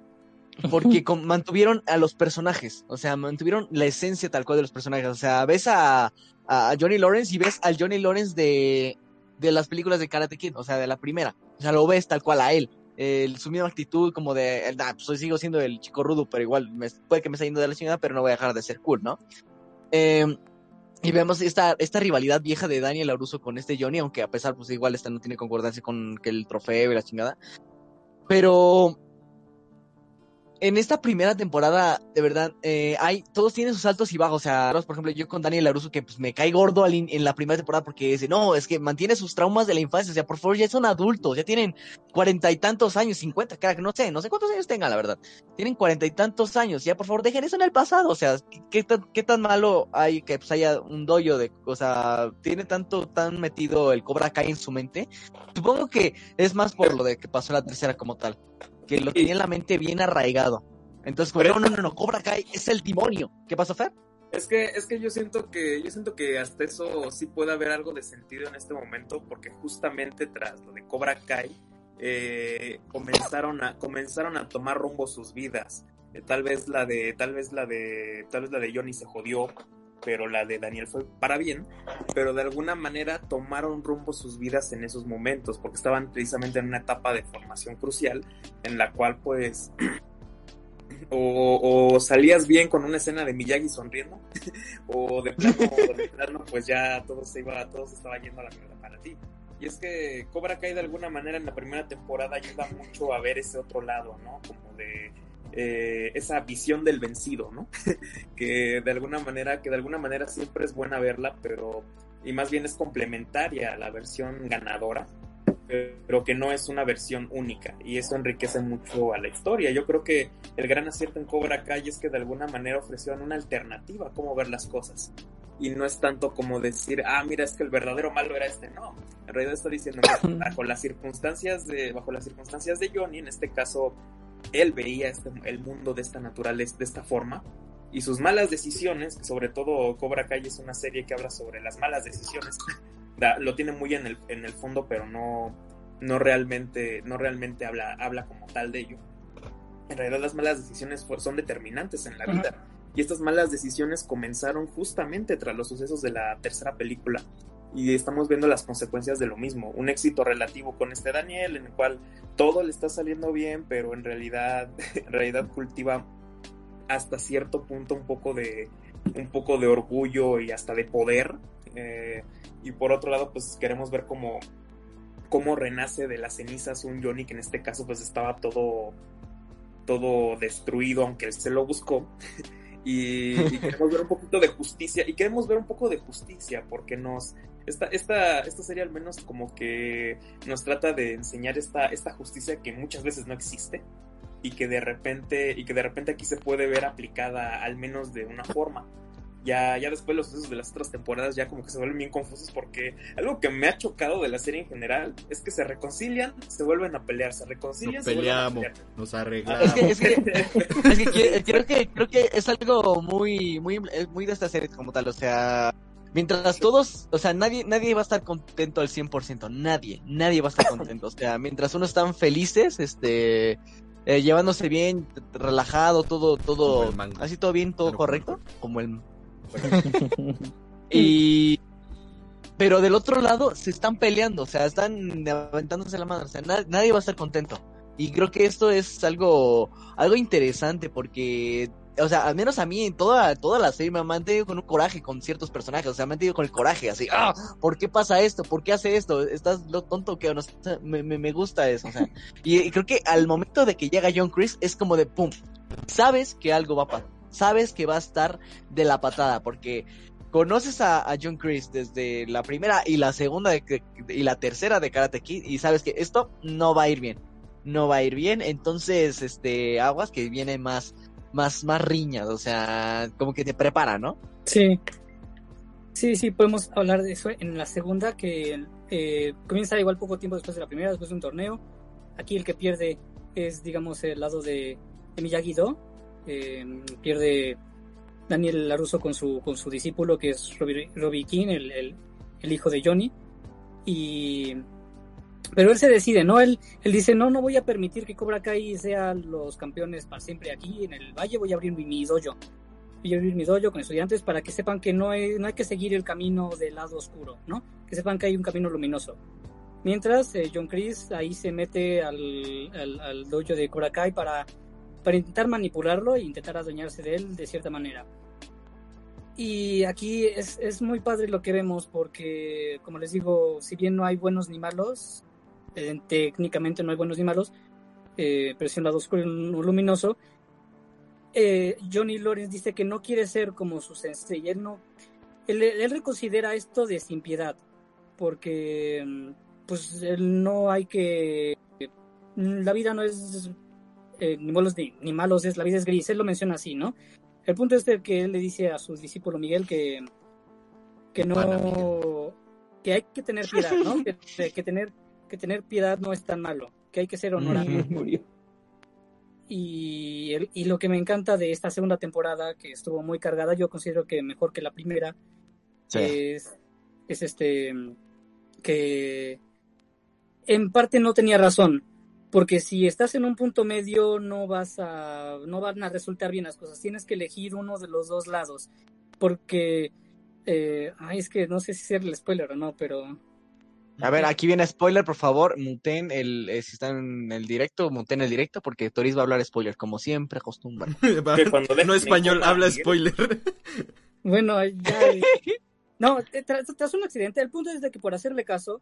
porque mantuvieron a los personajes, o sea, mantuvieron la esencia tal cual de los personajes, o sea, ves a, a Johnny Lawrence y ves al Johnny Lawrence de, de las películas de Karate Kid, o sea, de la primera, o sea, lo ves tal cual a él, su misma actitud como de, nah, pues sigo siendo el chico rudo, pero igual puede que me esté yendo de la chingada, pero no voy a dejar de ser cool, ¿no? Em, y vemos esta, esta rivalidad vieja de Daniel Aruso con este Johnny, aunque a pesar, pues igual esta no tiene concordancia con que el trofeo y la chingada. Pero en esta primera temporada, de verdad, eh, hay, todos tienen sus altos y bajos. O sea, por ejemplo, yo con Daniel Laruso, que pues me cae gordo en la primera temporada porque dice, no, es que mantiene sus traumas de la infancia. O sea, por favor, ya son adultos, ya tienen cuarenta y tantos años, cincuenta, que no sé, no sé cuántos años tengan, la verdad. Tienen cuarenta y tantos años, ya por favor, dejen eso en el pasado. O sea, ¿qué, tan, qué tan malo hay que pues, haya un doyo de, o sea, tiene tanto, tan metido el Cobra Kai en su mente? Supongo que es más por lo de que pasó en la tercera como tal que lo tenía en la mente bien arraigado. Entonces, no, no, no, no, Cobra Kai es el demonio. ¿Qué pasó, Fer? Es que, es que yo siento que, yo siento que hasta eso sí puede haber algo de sentido en este momento, porque justamente tras lo de Cobra Kai, eh, comenzaron a, comenzaron a tomar rumbo sus vidas. Eh, tal vez la de, tal vez la de, tal vez la de Johnny se jodió, pero la de Daniel fue para bien, pero de alguna manera tomaron rumbo sus vidas en esos momentos, porque estaban precisamente en una etapa de formación crucial, en la cual pues o, salías bien con una escena de Miyagi sonriendo, o de plano, pues ya todo se iba, todo se estaba yendo a la mierda para ti. Y es que Cobra Kai de alguna manera en la primera temporada ayuda mucho a ver ese otro lado, ¿no? Como de eh, esa visión del vencido, ¿no? que de alguna manera, que de alguna manera siempre es buena verla, pero y más bien es complementaria a la versión ganadora, pero que no es una versión única y eso enriquece mucho a la historia. Yo creo que el gran acierto en Cobra Kai es que de alguna manera ofrecieron una alternativa a cómo ver las cosas. Y no es tanto como decir, ah, mira, es que el verdadero malo era este. No, en realidad está diciendo que bajo las circunstancias de, bajo las circunstancias de Johnny, en este caso, él veía este, el mundo de esta naturaleza, de esta forma, y sus malas decisiones, sobre todo Cobra Kai es una serie que habla sobre las malas decisiones, lo tiene muy en el, en el fondo, pero no, no realmente, no realmente habla, habla como tal de ello. En realidad las malas decisiones son determinantes en la vida. Y estas malas decisiones comenzaron justamente tras los sucesos de la tercera película, y estamos viendo las consecuencias de lo mismo. Un éxito relativo con este Daniel, en el cual todo le está saliendo bien, pero en realidad, realidad cultiva hasta cierto punto un poco de, un poco de orgullo y hasta de poder. Eh, y por otro lado, pues queremos ver cómo, cómo renace de las cenizas un Johnny que en este caso pues estaba todo, todo destruido, aunque él se lo buscó. y, queremos ver un poquito de justicia, y queremos ver un poco de justicia, porque nos, esta, esta, esta serie al menos como que nos trata de enseñar esta, esta justicia que muchas veces no existe y que de repente, y que de repente aquí se puede ver aplicada al menos de una forma ya, ya después los sucesos de las otras temporadas ya como que se vuelven bien confusos porque algo que me ha chocado de la serie en general es que se reconcilian, se vuelven a pelear, se reconcilian, nos se peleamos, vuelven a pelear. nos arreglamos. Es que, es que, es que creo que creo que es algo muy muy muy de esta serie como tal, o sea, mientras todos, o sea, nadie nadie va a estar contento al 100%, nadie, nadie va a estar contento, o sea, mientras unos están felices, este eh, llevándose bien, relajado, todo todo así todo bien, todo Pero correcto, como el y pero del otro lado se están peleando, o sea, están aventándose la mano, o sea, na- nadie va a estar contento. Y creo que esto es algo algo interesante porque o sea, al menos a mí en toda toda la serie me ha mantenido con un coraje con ciertos personajes, o sea, me ha mantenido con el coraje, así, ah, ¿por qué pasa esto? ¿Por qué hace esto? ¿Estás lo tonto que no? O sea, me, me, me gusta eso, o sea, y, y creo que al momento de que llega John Chris es como de pum, sabes que algo va a pasar, sabes que va a estar de la patada, porque conoces a, a John Chris desde la primera y la segunda de, y la tercera de Karate Kid y sabes que esto no va a ir bien, no va a ir bien, entonces este aguas que viene más más más riñas, o sea, como que te prepara, ¿no? Sí. Sí, sí, podemos hablar de eso en la segunda, que eh, comienza igual poco tiempo después de la primera, después de un torneo. Aquí el que pierde es, digamos, el lado de, de Miyagi-Do. Eh, pierde Daniel Laruso con su, con su discípulo, que es Robbie, Robbie King, el, el, el hijo de Johnny. Y... Pero él se decide, ¿no? Él, él dice, no, no voy a permitir que Cobra Kai sean los campeones para siempre aquí en el Valle, voy a abrir mi, dojo voy a abrir mi dojo con estudiantes para que sepan que no hay, no hay que seguir el camino del lado oscuro, ¿no? Que sepan que hay un camino luminoso. Mientras eh, John Chris ahí se mete al, al, al dojo de Cobra Kai para, para intentar manipularlo e intentar adueñarse de él de cierta manera. Y aquí es, es muy padre lo que vemos porque, como les digo, si bien no hay buenos ni malos, eh, técnicamente no hay buenos ni malos, eh, pero sí un lado oscuro y un luminoso, eh, Johnny Lawrence dice que no quiere ser como su sensei. Él no, él, él reconsidera esto de sin piedad, porque mm, pues él no hay que, mm, la vida no es eh, ni buenos ni, ni malos, es la vida es gris. Él lo menciona así, ¿no? El punto es de que él le dice a su discípulo Miguel que que no que hay que tener piedad, ¿no? que, que tener que tener piedad no es tan malo, que hay que ser honorable. Y, el- y lo que me encanta de esta segunda temporada, que estuvo muy cargada, yo considero que mejor que la primera, es, es este que en parte no tenía razón, porque si estás en un punto medio no vas a no van a resultar bien las cosas, tienes que elegir uno de los dos lados, porque eh, ay, es que no sé si ser el spoiler o no, pero A ver, aquí viene spoiler, por favor, muten el, eh, si están en el directo, muten el directo, porque Toris va a hablar spoiler, como siempre dejen no español, habla spoiler. Bueno, ya. No, eh, tras, tras un accidente, el punto es de que por hacerle caso,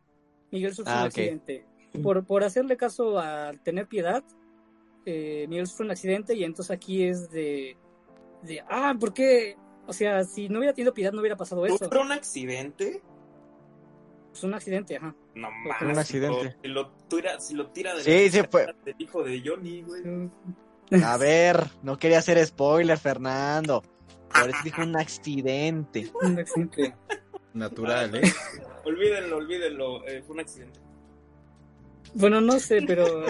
Miguel sufrió Ah, un accidente. Por, por hacerle caso a tener piedad, eh, Miguel sufrió un accidente y entonces aquí es de, de. Ah, ¿por qué? O sea, si no hubiera tenido piedad, no hubiera pasado eso. ¿Sufre un accidente? Es un accidente, ajá. No Un mames. accidente. Si lo tira, si lo tira de Sí, la sí fue. del hijo de Johnny, güey. A ver, no quería hacer spoiler, Fernando. Por eso dijo un accidente. Un accidente. Natural, ¿eh? Olvídenlo, olvídenlo. eh, fue un accidente. Bueno, no sé, pero.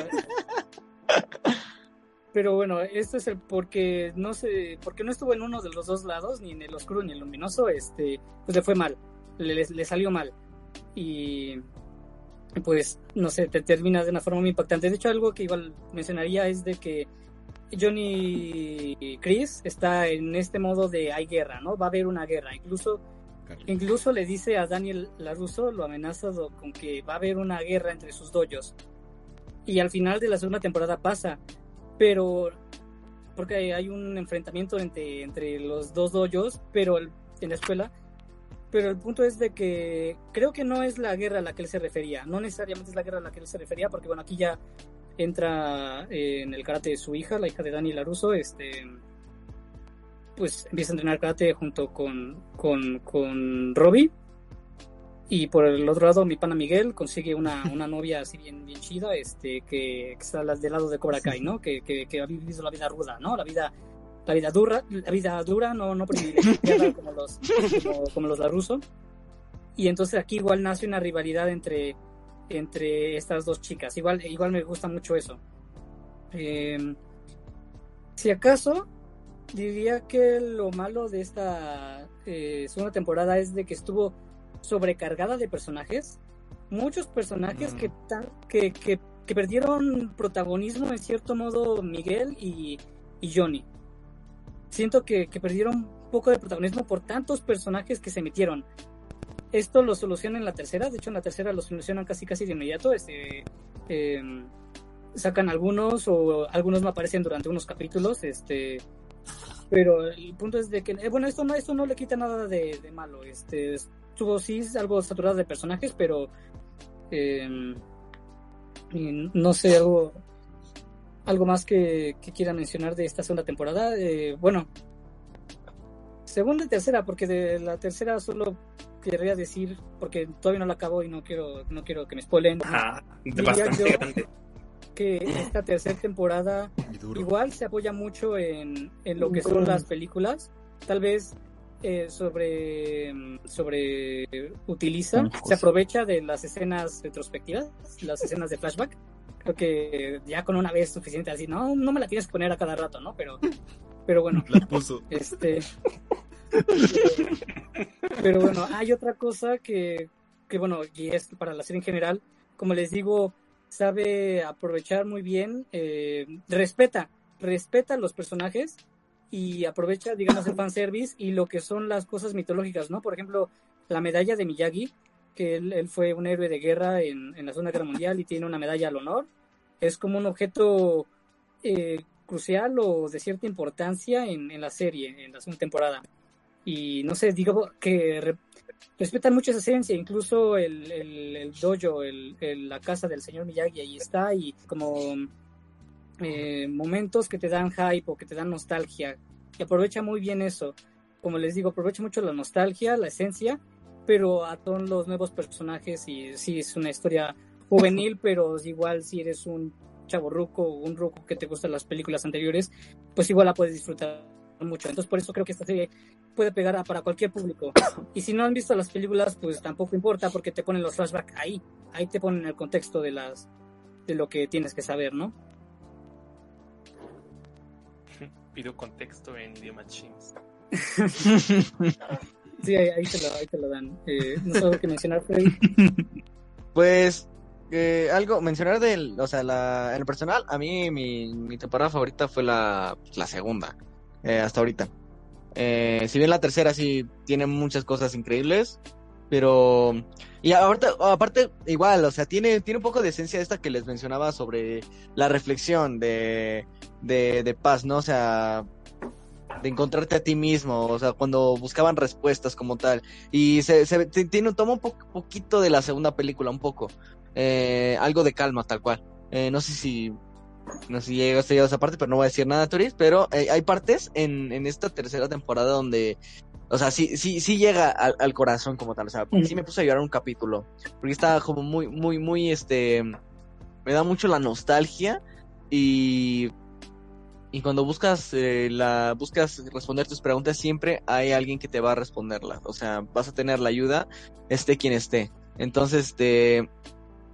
Pero bueno, esto es el porque no sé, porque no estuvo en uno de los dos lados, ni en el oscuro ni en el luminoso, este, pues le fue mal, le salió mal. Y pues, no sé, te termina de una forma muy impactante. De hecho, algo que igual mencionaría es de que Johnny Chris está en este modo de hay guerra, ¿no? Va a haber una guerra. Incluso Incluso le dice a Daniel Laruso, lo amenaza con que va a haber una guerra entre sus dojos. Y al final de la segunda temporada pasa, pero porque hay- un enfrentamiento entre, entre los dos dojos, pero el- en la escuela. Pero el punto es de que creo que no es la guerra a la que él se refería, no necesariamente es la guerra a la que él se refería, porque bueno, aquí ya entra eh, en el karate de su hija, la hija de Daniel Laruso, este pues empieza a entrenar karate junto con, con, con Robbie. Y por el otro lado, mi pana Miguel consigue una, una novia así bien, bien chida, este, que, que está del lado de Cobra Kai, ¿no? Que, que, que ha vivido la vida ruda, ¿no? La vida, la vida dura, la vida dura, no, no privilegiada como los, como, como los Laruso. Y entonces aquí igual nace una rivalidad entre, entre estas dos chicas. Igual, igual me gusta mucho eso. Eh, si acaso, diría que lo malo de esta eh, segunda temporada es de que estuvo sobrecargada de personajes. Muchos personajes que, tan, que, que, que, perdieron protagonismo en cierto modo Miguel y, y Johnny. Siento que, que, perdieron poco de protagonismo por tantos personajes que se metieron. Esto lo soluciona en la tercera, de hecho en la tercera lo solucionan casi casi de inmediato. Este, eh, sacan algunos o algunos no aparecen durante unos capítulos. Este, pero el punto es de que, eh, bueno, esto no, esto no le quita nada de, malo. Este, estuvo sí algo saturado de personajes, pero eh, no sé, algo, algo más que, que, quiera mencionar de esta segunda temporada. Eh, bueno, segunda y tercera, porque de la tercera solo querría decir, porque todavía no la acabo y no quiero, no quiero que me spoilen. Grande que esta tercera temporada igual se apoya mucho en, en, lo que son las películas. Tal vez eh, sobre, sobre utiliza, se aprovecha de las escenas retrospectivas, las escenas de flashback. Creo que ya con una vez suficiente así, no, no me la tienes que poner a cada rato, ¿no? Pero, pero bueno. La puso. Este. pero bueno, hay otra cosa que, que, bueno, y es para la serie en general, como les digo, sabe aprovechar muy bien, eh, respeta, respeta a los personajes y aprovecha, digamos, el fanservice y lo que son las cosas mitológicas, ¿no? Por ejemplo, la medalla de Miyagi, que él, fue un héroe de guerra en, en, la Segunda Guerra Mundial y tiene una medalla al honor, es como un objeto eh, crucial o de cierta importancia en, en, la serie, en la segunda temporada. Y no sé, digo que re, respetan mucho esa esencia, incluso el, el, el dojo, el, la casa del señor Miyagi ahí está y como eh, momentos que te dan hype o que te dan nostalgia y aprovecha muy bien eso. Como les digo, aprovecha mucho la nostalgia, la esencia, pero a todos los nuevos personajes y sí es una historia juvenil, pero igual si eres un chavo ruco o un ruco que te gustan las películas anteriores, pues igual la puedes disfrutar mucho. Entonces por eso creo que esta serie puede pegar a, para cualquier público. Y si no han visto las películas, pues tampoco importa porque te ponen los flashbacks ahí. Ahí te ponen el contexto de las de lo que tienes que saber, ¿no? Pido contexto en idioma chins. sí, ahí, te lo, ahí, te lo, dan. Eh, no sé qué mencionar, Freddy. Pues eh, algo mencionar del, o sea, la, en personal, a mí mi, mi temporada favorita fue la, la segunda, eh, hasta ahorita. Si bien la tercera sí tiene muchas cosas increíbles, pero y ahorita aparte igual, o sea, tiene tiene un poco de esencia esta que les mencionaba sobre la reflexión de de, de paz, ¿no? O sea, de encontrarte a ti mismo, o sea, cuando buscaban respuestas como tal. Y se, se tiene toma un po poquito de la segunda película, un poco. Eh, algo de calma, tal cual. Eh, no sé si no sé si llega a esa parte, pero no voy a decir nada, Turis, pero eh, hay partes en, en esta tercera temporada donde, o sea, sí, sí, sí llega al, al corazón como tal, o sea, sí me puse a llorar un capítulo, porque estaba como muy, muy, muy, este, me da mucho la nostalgia y, y cuando buscas, eh, la, buscas responder tus preguntas, siempre hay alguien que te va a responderla, o sea, vas a tener la ayuda, esté quien esté. Entonces, este,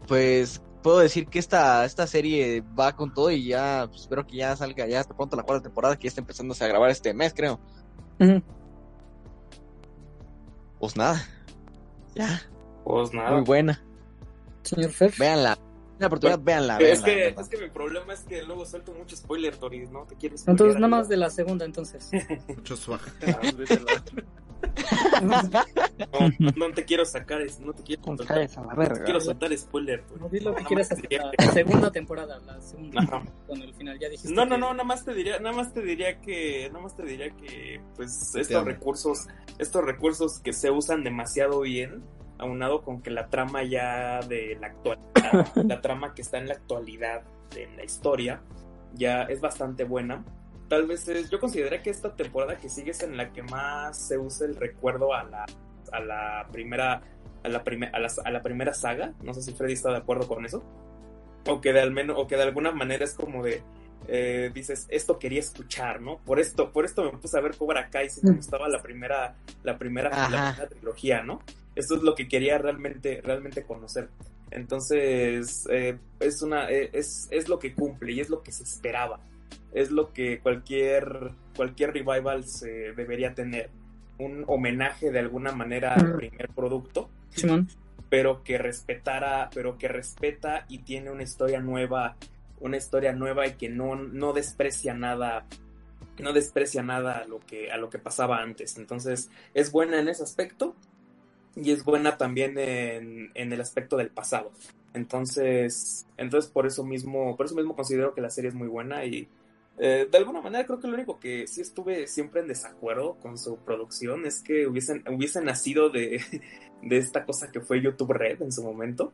pues puedo decir que esta, esta serie va con todo y ya pues, espero que ya salga ya hasta pronto la cuarta temporada que ya está empezándose a grabar este mes, creo. Uh -huh. Pues nada. Ya. Pues nada. Muy buena. Señor Fer. Véanla. Una oportunidad, Bueno, véanla. es, véanla, que, es que mi problema es que luego suelto mucho spoiler, Toris, ¿no? Te quiero Entonces, nada más de la segunda, entonces. Mucho swag. No, no te quiero sacar, no te quiero soltar, a la verga. no quiero soltar spoiler. pues. No di lo que quieras te hasta la segunda temporada, la segunda, Ajá. con el final ya dijiste. No, no, que- no, nada más te diría, nada más te diría que, nada más te diría que, pues, Te estos recursos, estos recursos que se usan demasiado bien, aunado con que la trama ya de la actualidad, la trama que está en la actualidad de la historia, ya es bastante buena. Tal vez es, yo considero que esta temporada que sigue es en la que más se usa el recuerdo a la, a la primera a la, a, la, a la primera saga. No sé si Freddy está de acuerdo con eso. O que de al menos, o que de alguna manera es como de eh, dices, esto quería escuchar, ¿no? Por esto, por esto me puse a ver Cobra Kai si me gustaba la primera, la primera, la primera trilogía, ¿no? Esto es lo que quería realmente, realmente conocer. Entonces, eh, es una, eh, es, es lo que cumple y es lo que se esperaba. Es lo que cualquier, cualquier revival se debería tener. Un homenaje de alguna manera al primer producto. Pero que respetara, pero que respeta y tiene una historia nueva una historia nueva y que no, no desprecia nada no desprecia nada a lo que a lo que pasaba antes entonces es buena en ese aspecto y es buena también en, en, el aspecto del pasado entonces entonces por eso mismo por eso mismo considero que la serie es muy buena y eh, de alguna manera creo que lo único que sí estuve siempre en desacuerdo con su producción es que hubiesen, hubiesen nacido de, de esta cosa que fue YouTube Red en su momento.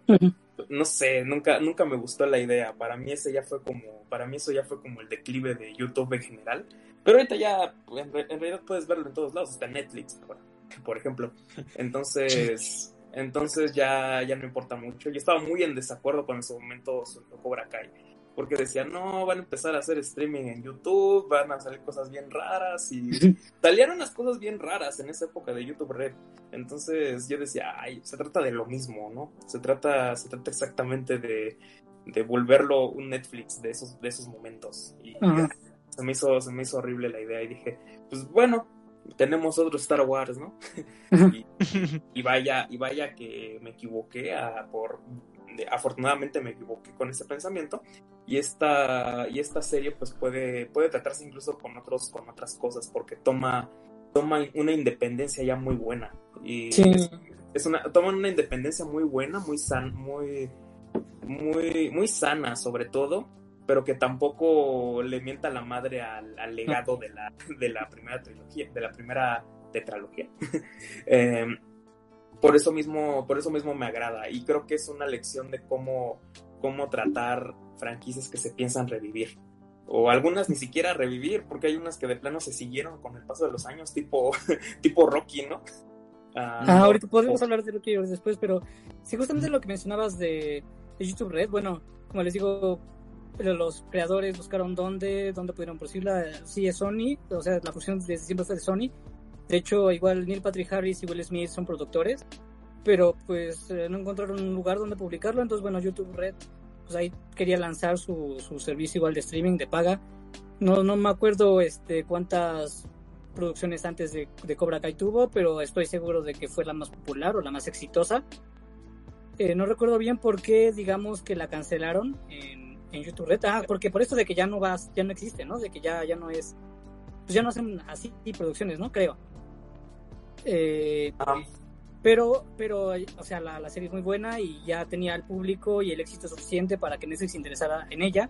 No sé, nunca, nunca me gustó la idea. Para mí ese ya fue como, para mí eso ya fue como el declive de YouTube en general. Pero ahorita ya, en, realidad puedes verlo en todos lados, hasta Netflix, por, ejemplo. Entonces, entonces ya, ya no importa mucho. Yo estaba muy en desacuerdo con en su momento Cobra Kai porque decían, no, van a empezar a hacer streaming en YouTube, van a salir cosas bien raras y salieron unas cosas bien raras en esa época de YouTube Red. Entonces yo decía, ay, se trata de lo mismo, ¿no? Se trata, se trata exactamente de, de volverlo un Netflix de esos, de esos momentos. Y se me hizo, se me hizo horrible la idea y dije, pues bueno, tenemos otro Star Wars, ¿no? y, vaya, y vaya que me equivoqué a, por afortunadamente me equivoqué con ese pensamiento. Y esta y esta serie pues puede puede tratarse incluso con otros con otras cosas porque toma toma una independencia ya muy buena. Y es, una toma una independencia muy buena muy san muy muy muy sana sobre todo pero que tampoco le mienta la madre al, legado de la, de la primera trilogía, de la primera tetralogía. eh, por eso mismo, por eso mismo me agrada. Y creo que es una lección de cómo, cómo tratar franquicias que se piensan revivir. O algunas ni siquiera revivir, porque hay unas que de plano se siguieron con el paso de los años, tipo, tipo Rocky, ¿no? Ah, ah ahorita podemos hablar de Rocky después, pero si justamente lo que mencionabas de, YouTube Red, bueno, como les digo, los creadores buscaron dónde, dónde pudieron producirla. Sí, es Sony, o sea, la fusión desde siempre fue de Sony, de hecho, igual Neil Patrick Harris y Will Smith son productores, pero pues eh, no encontraron un lugar donde publicarlo, entonces bueno, YouTube Red, pues ahí quería lanzar su, su servicio igual de streaming de paga. No, no me acuerdo este, cuántas producciones antes de, de, Cobra Kai tuvo, pero estoy seguro de que fue la más popular o la más exitosa. Eh, no recuerdo bien por qué, digamos, que la cancelaron en YouTube Red. Ah, porque por esto de que ya no vas, ya no existe, ¿no? De que ya, ya no es, pues ya no hacen así producciones, ¿no? Creo. Eh, pero, pero, o sea, la, serie es muy buena y ya tenía el público y el éxito suficiente para que Netflix se interesara en ella.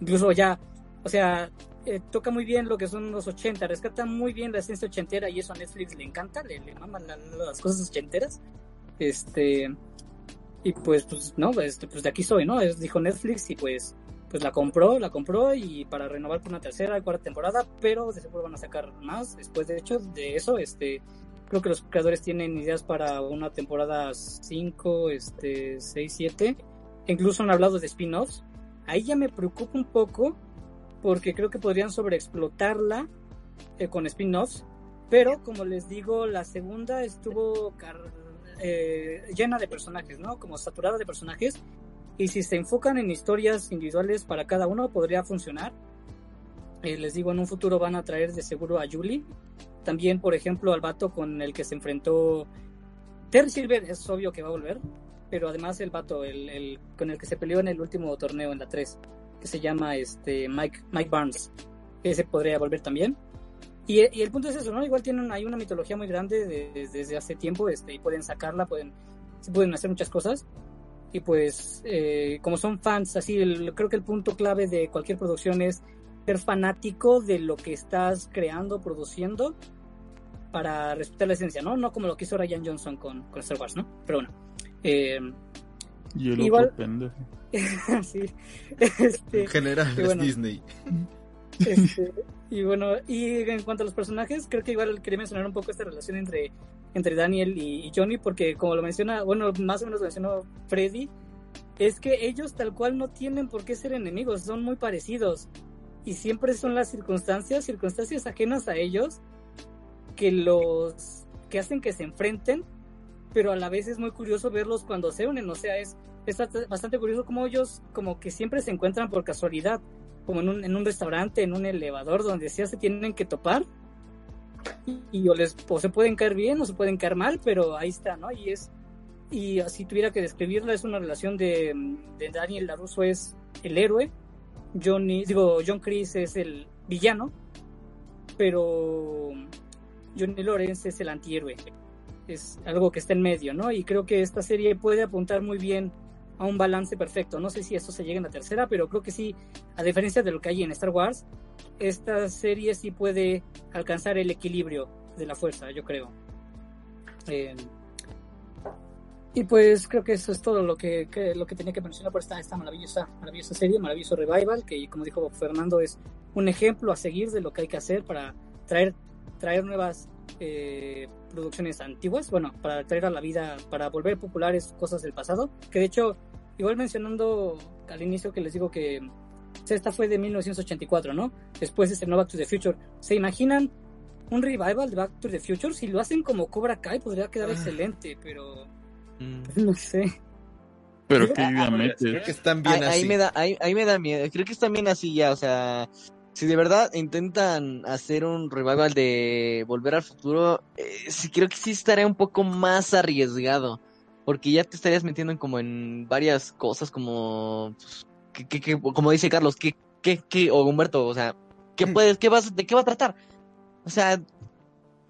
Incluso ya, o sea, eh, toca muy bien lo que son los 80, rescata muy bien la esencia ochentera y eso a Netflix le encanta, le, le maman las cosas ochenteras. Este, y pues, pues, no, este, pues de aquí soy, ¿no? Es, dijo Netflix y pues, pues la compró, la compró y para renovar por una tercera cuarta temporada, pero de seguro van a sacar más después de hecho de eso, este, Creo que los creadores tienen ideas para una temporada 5, este, 6, 7. Incluso han hablado de spin-offs. Ahí ya me preocupa un poco porque creo que podrían sobreexplotarla eh, con spin-offs. Pero como les digo, la segunda estuvo eh, llena de personajes, ¿no? Como saturada de personajes. Y si se enfocan en historias individuales para cada uno, podría funcionar. Eh, les digo, en un futuro van a traer de seguro a Julie, también, por ejemplo, al vato con el que se enfrentó Terry Silver, es obvio que va a volver, pero además el vato, el, con el que se peleó en el último torneo en la 3, que se llama este Mike, Mike Barnes, ese podría volver también. Y, el punto es eso, ¿no? Igual tienen hay una mitología muy grande desde hace tiempo, este, y pueden sacarla, pueden, pueden hacer muchas cosas. Y pues, eh, como son fans, así, creo que el punto clave de cualquier producción es ser fanático de lo que estás creando, produciendo, para respetar la esencia, ¿no? No como lo que hizo Ryan Johnson con, con Star Wars, ¿no? Pero bueno. Eh, y el igual... otro pendejo. sí. Este, en general es Disney. Este, y bueno, y en cuanto a los personajes, creo que igual quería mencionar un poco esta relación entre, entre Daniel y, y Johnny, porque como lo menciona, bueno, más o menos lo mencionó Freddy, es que ellos tal cual no tienen por qué ser enemigos, son muy parecidos. Y siempre son las circunstancias, circunstancias ajenas a ellos, que los que hacen que se enfrenten, pero a la vez es muy curioso verlos cuando se unen, o sea, es, es bastante curioso como ellos como que siempre se encuentran por casualidad, como en un, en un restaurante, en un elevador, donde sea se tienen que topar, y, o, les, o se pueden caer bien o se pueden caer mal, pero ahí está, ¿no? Y es, y si tuviera que describirla, es una relación de, de Daniel LaRusso es el héroe, Johnny, digo, John Chris es el villano, pero Johnny Lawrence es el antihéroe. Es algo que está en medio, ¿no? Y creo que esta serie puede apuntar muy bien a un balance perfecto. No sé si esto se llega en la tercera, pero creo que sí, a diferencia de lo que hay en Star Wars, esta serie sí puede alcanzar el equilibrio de la fuerza, yo creo. Eh, y pues creo que eso es todo lo que, que, lo que tenía que mencionar por esta, esta maravillosa, maravillosa serie, maravilloso revival, que como dijo Fernando es un ejemplo a seguir de lo que hay que hacer para traer, traer nuevas eh, producciones antiguas, bueno, para traer a la vida, para volver populares cosas del pasado, que de hecho, igual mencionando al inicio que les digo que esta fue de 1984, ¿no? Después se estrenó Back to the Future. ¿Se imaginan un revival de Back to the Future? Si lo hacen como Cobra Kai podría quedar excelente, pero Mm. No sé. Pero que obviamente que están bien ahí, así. me da, ahí, me da miedo. Creo que están bien así ya, o sea, si de verdad intentan hacer un revival de Volver al Futuro, eh, sí creo que sí estaría un poco más arriesgado, porque ya te estarías metiendo en como en varias cosas como que, como dice Carlos, que que o Humberto, o sea, ¿qué mm. puedes qué vas de qué va a tratar? O sea,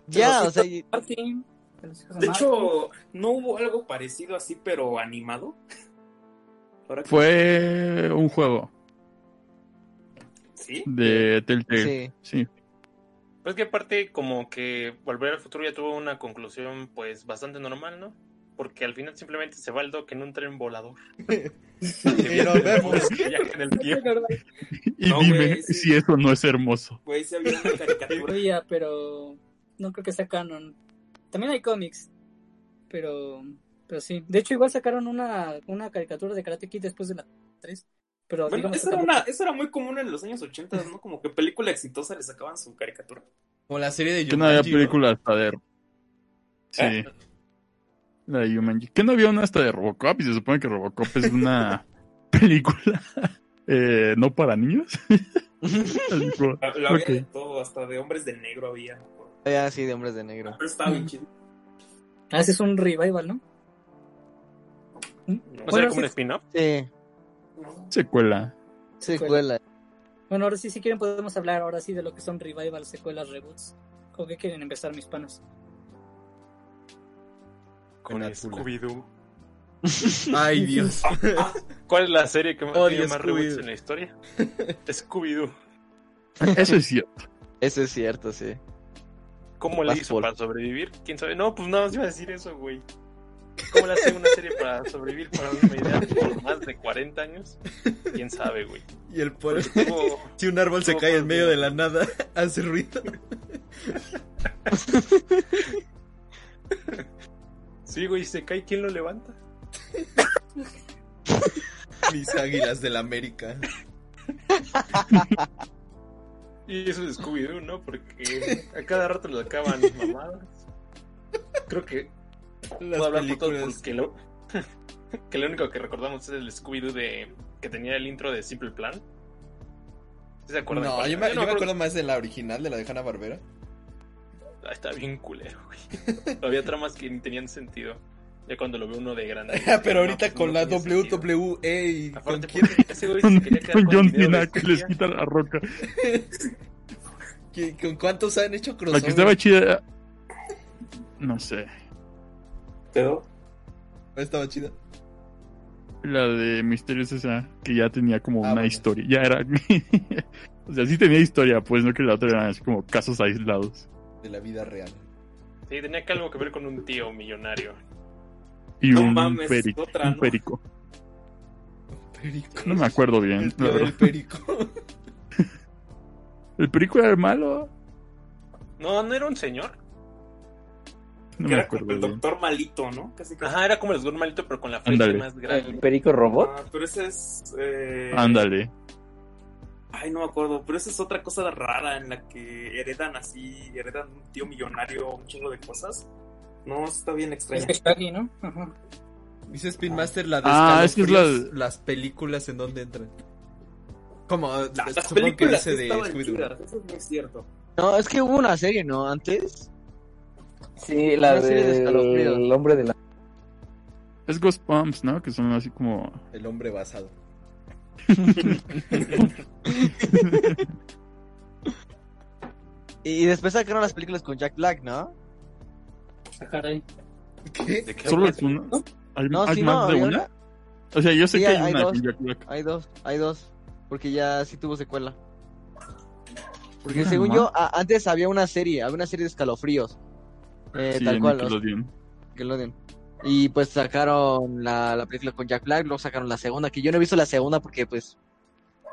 ya, o sea, de hecho, ¿no hubo algo parecido así, pero animado? Fue un juego. ¿Sí? De Telltale. Sí. Pues que aparte, como que Volver al Futuro ya tuvo una conclusión, pues, bastante normal, ¿no? Porque al final simplemente se va el Doc en un tren volador. y nos vemos. y dime si eso no es hermoso. Güey, se había una caricatura. pero no creo que sea canon. También hay cómics, pero, pero sí. De hecho, igual sacaron una, una caricatura de Karate Kid después de la 3. Pero bueno, eso, era una, eso era muy común en los años 80, ¿no? Como que película exitosa le sacaban su caricatura. Como la serie de Yumanji. Que no había película hasta de... Sí. ¿Eh? La de Yumanji. Que no había una hasta de Robocop y se supone que Robocop es una película eh, no para niños. la, había de todo, hasta de hombres de negro había. Ah, sí, de hombres de negro. Pero está bien chido. Ah, ese es un revival, ¿no? ¿No bueno, como un spin-off? Sí. Secuela. Secuela. Bueno, ahora sí, si quieren podemos hablar ahora sí de lo que son revivals, secuelas, reboots. ¿Con qué quieren empezar mis panos? Con el Scooby-Doo. Ay, Dios. ¿Cuál es la serie que más, tiene más reboots en la historia? Scooby-Doo. Eso es cierto. Eso es cierto, sí. ¿Cómo le hizo para sobrevivir? ¿Quién sabe? No, pues nada más iba a decir eso, güey. ¿Cómo le hace una serie para sobrevivir para una idea por más de 40 años? ¿Quién sabe, güey? Y el pueblo... si un árbol se cae en medio de la nada, hace ruido. Sí, güey, se cae, ¿quién lo levanta? Mis águilas del América. Y eso es Scooby-Doo, ¿no? Porque a cada rato lo acaban mamadas. Creo que Las hablar porque lo, que lo único que recordamos es el Scooby-Doo de que tenía el intro de Simple Plan. ¿Se acuerdan? No, yo, me, yo me, acuerdo más de la original, de la de Hanna Barbera. Ah, está bien culero, güey. Había tramas que ni tenían sentido. Ya cuando lo ve uno de grande. Pero ahorita pues, con la WWE y con, quién? con John Cena que les quita la roca. ¿Con cuántos han hecho crossover? La que estaba chida. No sé. ¿Pero? ¿Cuál estaba chida? La de Misterios esa, que ya tenía como ah, una historia. Ya era. o sea, sí tenía historia, pues no que la otra eran así como casos aislados. De la vida real. Sí, tenía que algo que ver con un tío millonario. Y un, perico, un perico. perico. No me acuerdo bien. El perico. ¿El perico era el malo? No, no era un señor. No que me era acuerdo. como el bien. doctor malito, ¿no? Casi casi. Ajá, era como el Osgur malito, pero con la frente Ándale. más grande. ¿El perico robot? Ah, pero ese es. eh, Ándale. Ay, no me acuerdo, pero esa es otra cosa rara en la que heredan así, heredan un tío millonario, un chingo de cosas. No, está bien extraño. Es que ¿no? Ajá. Dice Spin Master la de Ah, es que es la- las películas en donde entran. Como La- las supongo que películas dice de Scooby-Doo. eso es muy cierto. No, es que hubo una serie, ¿no? Antes. Sí, la de del escalofríos. hombre de la... Es Ghost Pumps, ¿no? Que son así como... El hombre basado. Y después sacaron las películas con Jack Black, ¿no? Ah, caray. ¿Qué? ¿De qué ¿Solo es una? ¿Hay, No, hay sí, más no, de una? una- O sea, yo sé Sí, que hay, hay una dos. con Jack Black. Hay dos, hay dos. Porque ya sí tuvo secuela. Porque Ah, según ma. yo, a- antes había una serie, había una serie de escalofríos. Eh, Sí, tal en cual, los- Nickelodeon. Nickelodeon. Y pues sacaron la, la película con Jack Black, luego sacaron la segunda, que yo no he visto la segunda porque pues...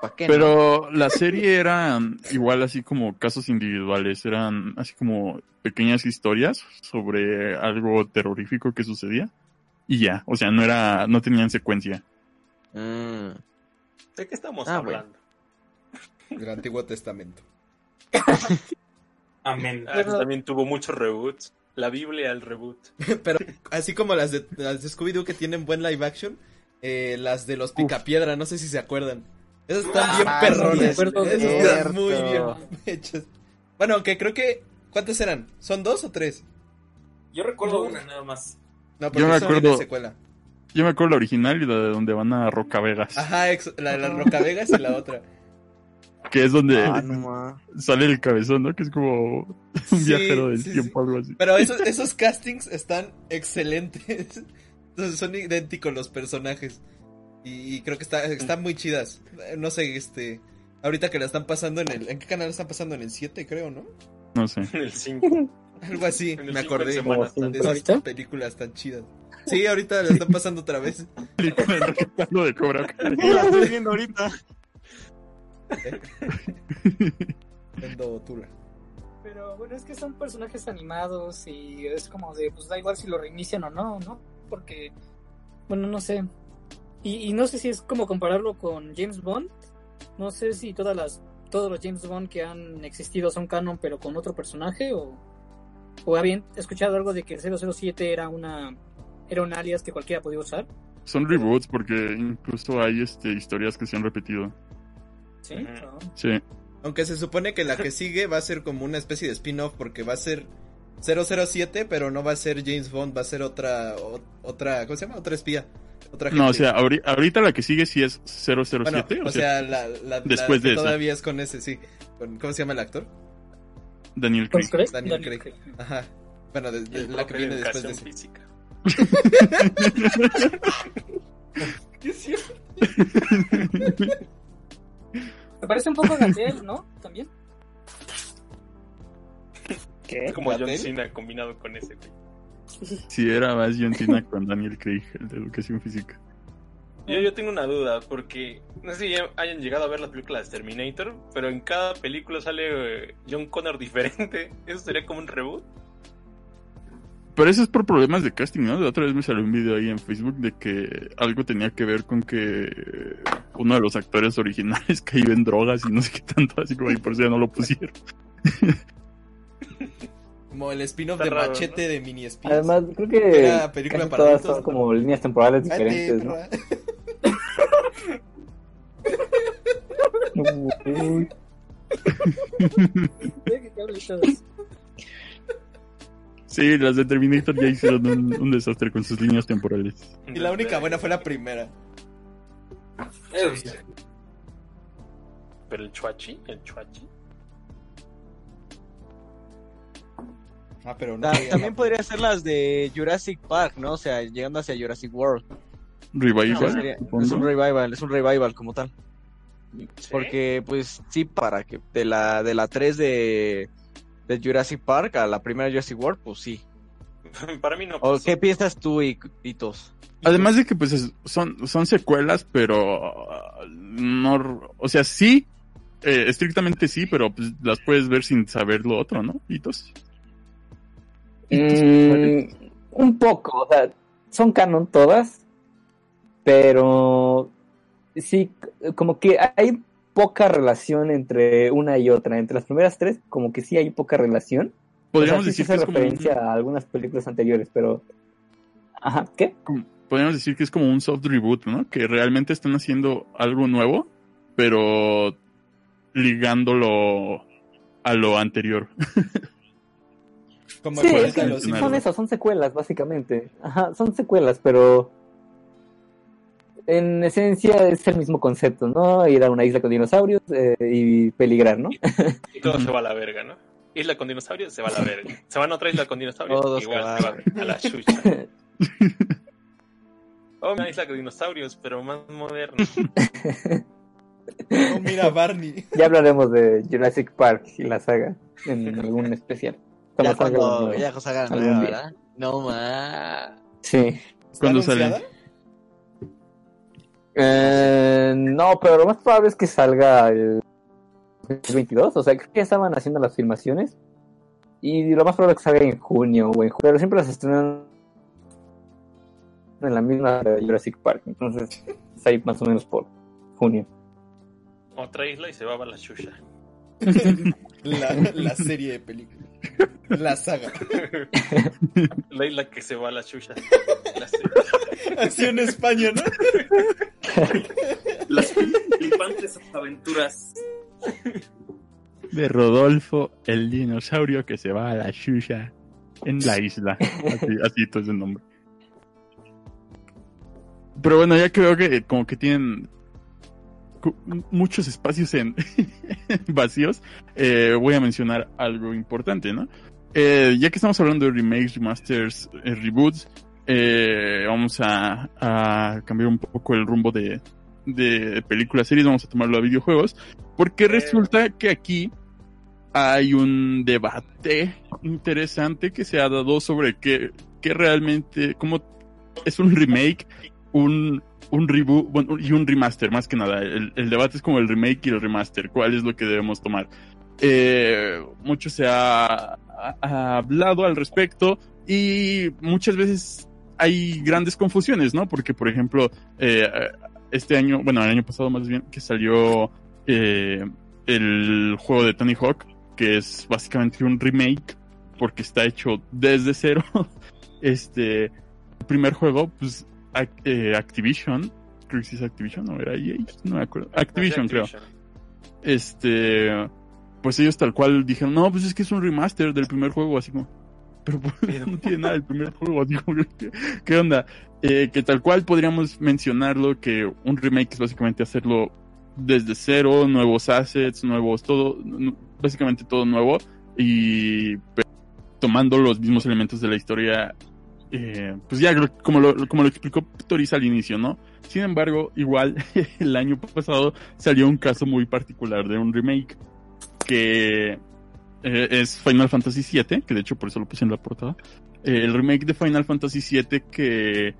¿Para qué? no? Pero la serie era igual así como casos individuales, eran así como pequeñas historias sobre algo terrorífico que sucedía y ya, o sea, no era, no tenían secuencia. Mm. ¿De qué estamos Ah, bueno. hablando? El Antiguo Testamento. Amén. Ah, también tuvo muchos reboots. La Biblia al reboot. Pero así como las de, las de Scooby-Doo que tienen buen live action, eh, las de los Picapiedra, no sé si se acuerdan. Esas están bien Ah, perrones. Esas están muy bien hechas. Bueno, aunque creo que... ¿Cuántas eran? ¿Son dos o tres? Yo recuerdo una nada más. No, Yo me acuerdo- secuela. Yo me acuerdo la original y la de donde van a Roca Vegas, Ajá, ex- la de las Rocavegas y la otra. Que es donde Ah, no sale el cabezón, ¿no? Que es como un Sí, viajero del sí, tiempo, algo así. Pero esos, esos castings están excelentes. Entonces, son idénticos los personajes. Y, y creo que está, están muy chidas. Eh, No sé, este. Ahorita que la están pasando en el. ¿En qué canal la están pasando? En el 7, creo, ¿no? No sé. En el 5. Algo así, En el me acordé. Semana de esas ¿Ahorita? películas tan chidas. Sí, ahorita la están pasando otra vez. Película de Cobra Kai. Sí, la estoy viendo ahorita. Viendo Tula. Pero bueno, es que son personajes animados y es como de, pues da igual si lo reinician o no, ¿no? Porque, bueno, no sé. Y, y no sé si es como compararlo con James Bond. No sé si todas las, todos los James Bond que han existido son canon, pero con otro personaje o, o habían escuchado algo de que el 007 era una, era un alias que cualquiera podía usar. Son reboots porque incluso hay este historias que se han repetido. Sí. Aunque se supone que la que sigue va a ser como una especie de spin-off porque va a ser 007, pero no va a ser James Bond, va a ser otra, o- otra, ¿cómo se llama? Otra espía. Otra No, o gente. sea, ahori- ahorita la que sigue sí es 007, Bueno, o, sea, la, la- después la que de esa. todavía es con ese, sí. Con- ¿Cómo se llama el actor? Daniel ¿Con Craig. Daniel Daniel Craig. Craig. Ajá. Bueno, de- de- El la que viene después de ese. física. Me parece un poco Gatel, ¿no? También. ¿Qué? Es como John. Cena combinado con ese, güey. Sí, era más John Cena con Daniel Craig, el de educación física. Yo, yo tengo una duda, porque no sé si ya hayan llegado a ver las películas de Terminator, pero en cada película sale eh, John Connor diferente. ¿Eso sería como un reboot? Pero eso es por problemas de casting, ¿no? La otra vez me salió un video ahí en Facebook de que algo tenía que ver con que uno de los actores originales cayó en drogas y no sé qué tanto, así como y por eso ya no lo pusieron. Como el spin-off de raro, Machete ¿no? de Mini Espías. Además, creo que Era película casi para todas adultos, son ¿no? como líneas temporales diferentes, ¿no? Sí, las de Terminator ya hicieron un, un desastre con sus líneas temporales. Y la única buena fue la primera. Sí. Pero el Chuachi, el Chuachi. Ah, pero no. También podría ser las de Jurassic Park, ¿no? O sea, llegando hacia Jurassic World. Revival, sería- es un revival, es un revival como tal. Porque, pues, sí, para que de la, de la 3 de, de Jurassic Park a la primera Jurassic World, pues sí. Para mí no. ¿O pasó. qué piensas tú, y Hitos? Además de que pues es- son, son secuelas, pero no, o sea, sí eh, estrictamente sí, pero pues las puedes ver sin saber lo otro, ¿no? Hitos. Mm, un poco, o sea, son canon todas, pero sí, como que hay poca relación entre una y otra. Entre las primeras tres, como que sí hay poca relación. Podríamos O sea, sí decir se que hace es como referencia un- a algunas películas anteriores, pero... Ajá, ¿qué? podríamos decir que es como un soft reboot, ¿no? Que realmente están haciendo algo nuevo, pero ligándolo a lo anterior. Como Sí, es que Son eso, son secuelas, básicamente. Ajá, son secuelas, pero... En esencia es el mismo concepto, ¿no? Ir a una isla con dinosaurios eh, y peligrar, ¿no? Y todo se va a la verga, ¿no? Isla con dinosaurios se va a la verga. Se van a otra isla con dinosaurios, Todos igual se va a la chucha. Oh, una isla con dinosaurios, pero más moderna. Oh, mira, Barney. Ya hablaremos de Jurassic Park y la saga en algún especial. Cuando Ya cuando, ya. ¿verdad? No más. Sí. ¿Está ¿Cuándo sale? Eh, no, pero lo más probable es que salga el 22. O sea, creo que ya estaban haciendo las filmaciones. Y lo más probable es que salga en junio o en julio. Pero siempre las estrenan en la misma de Jurassic Park. Entonces, es ahí más o menos por junio. Otra isla y se va a la chucha. La, la serie de películas. La saga. La isla que se va a la chucha. La Así en España, ¿no? Las flipantes aventuras. De Rodolfo, el dinosaurio que se va a la Shusha en la isla. Así, todo es el nombre. Pero bueno, ya creo que como que tienen muchos espacios en vacíos. eh, voy a mencionar algo importante, ¿no? Eh, ya que estamos hablando de remakes, remasters, eh, reboots, eh, vamos a, a cambiar un poco el rumbo de, de películas, series, vamos a tomarlo a videojuegos, porque resulta que aquí hay un debate interesante que se ha dado sobre qué, qué realmente, cómo es un remake, un, un reboot bueno, y un remaster, más que nada. El, el debate es como el remake y el remaster, cuál es lo que debemos tomar. Eh, mucho se ha, ha- ha hablado al respecto y muchas veces hay grandes confusiones, ¿no? Porque, por ejemplo, eh, este año, bueno, el año pasado más bien, que salió eh, el juego de Tony Hawk, que es básicamente un remake, porque está hecho desde cero. Este, el primer juego, pues, eh, Activision, creo que sí es Activision, ¿no? Era EA, no me acuerdo. Activision, creo. Este, pues ellos tal cual dijeron, no, pues es que es un remaster del primer juego, así como, pero pues, no tiene nada del primer juego, como, ¿qué, qué onda? Eh, que tal cual podríamos mencionarlo, que un remake es básicamente hacerlo desde cero, nuevos assets, nuevos, todo, básicamente todo nuevo, y pero tomando los mismos elementos de la historia, eh, pues ya como lo, como lo explicó Toris al inicio, ¿no? Sin embargo, igual el año pasado salió un caso muy particular de un remake que eh, es Final Fantasy VII, que de hecho por eso lo puse en la portada. Eh, el remake de Final Fantasy VII que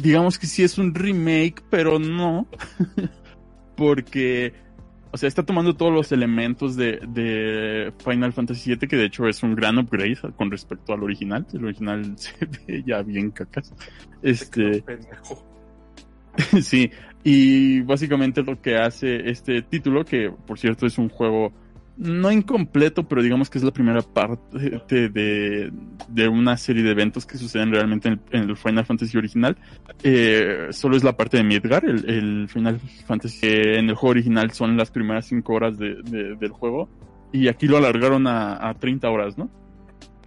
digamos que sí es un remake, pero no, porque, o sea, está tomando todos los elementos de, de Final Fantasy VII, que de hecho es un gran upgrade con respecto al original. El original se ve ya bien cacas. Este, sí, y básicamente lo que hace este título, que por cierto es un juego no incompleto, pero digamos que es la primera parte de, de una serie de eventos que suceden realmente en el, Final Fantasy original. Eh, solo es la parte de Midgar, el, el Final Fantasy en el juego original son las primeras 5 horas de, de- del juego, y aquí lo alargaron a, a 30 horas, ¿no?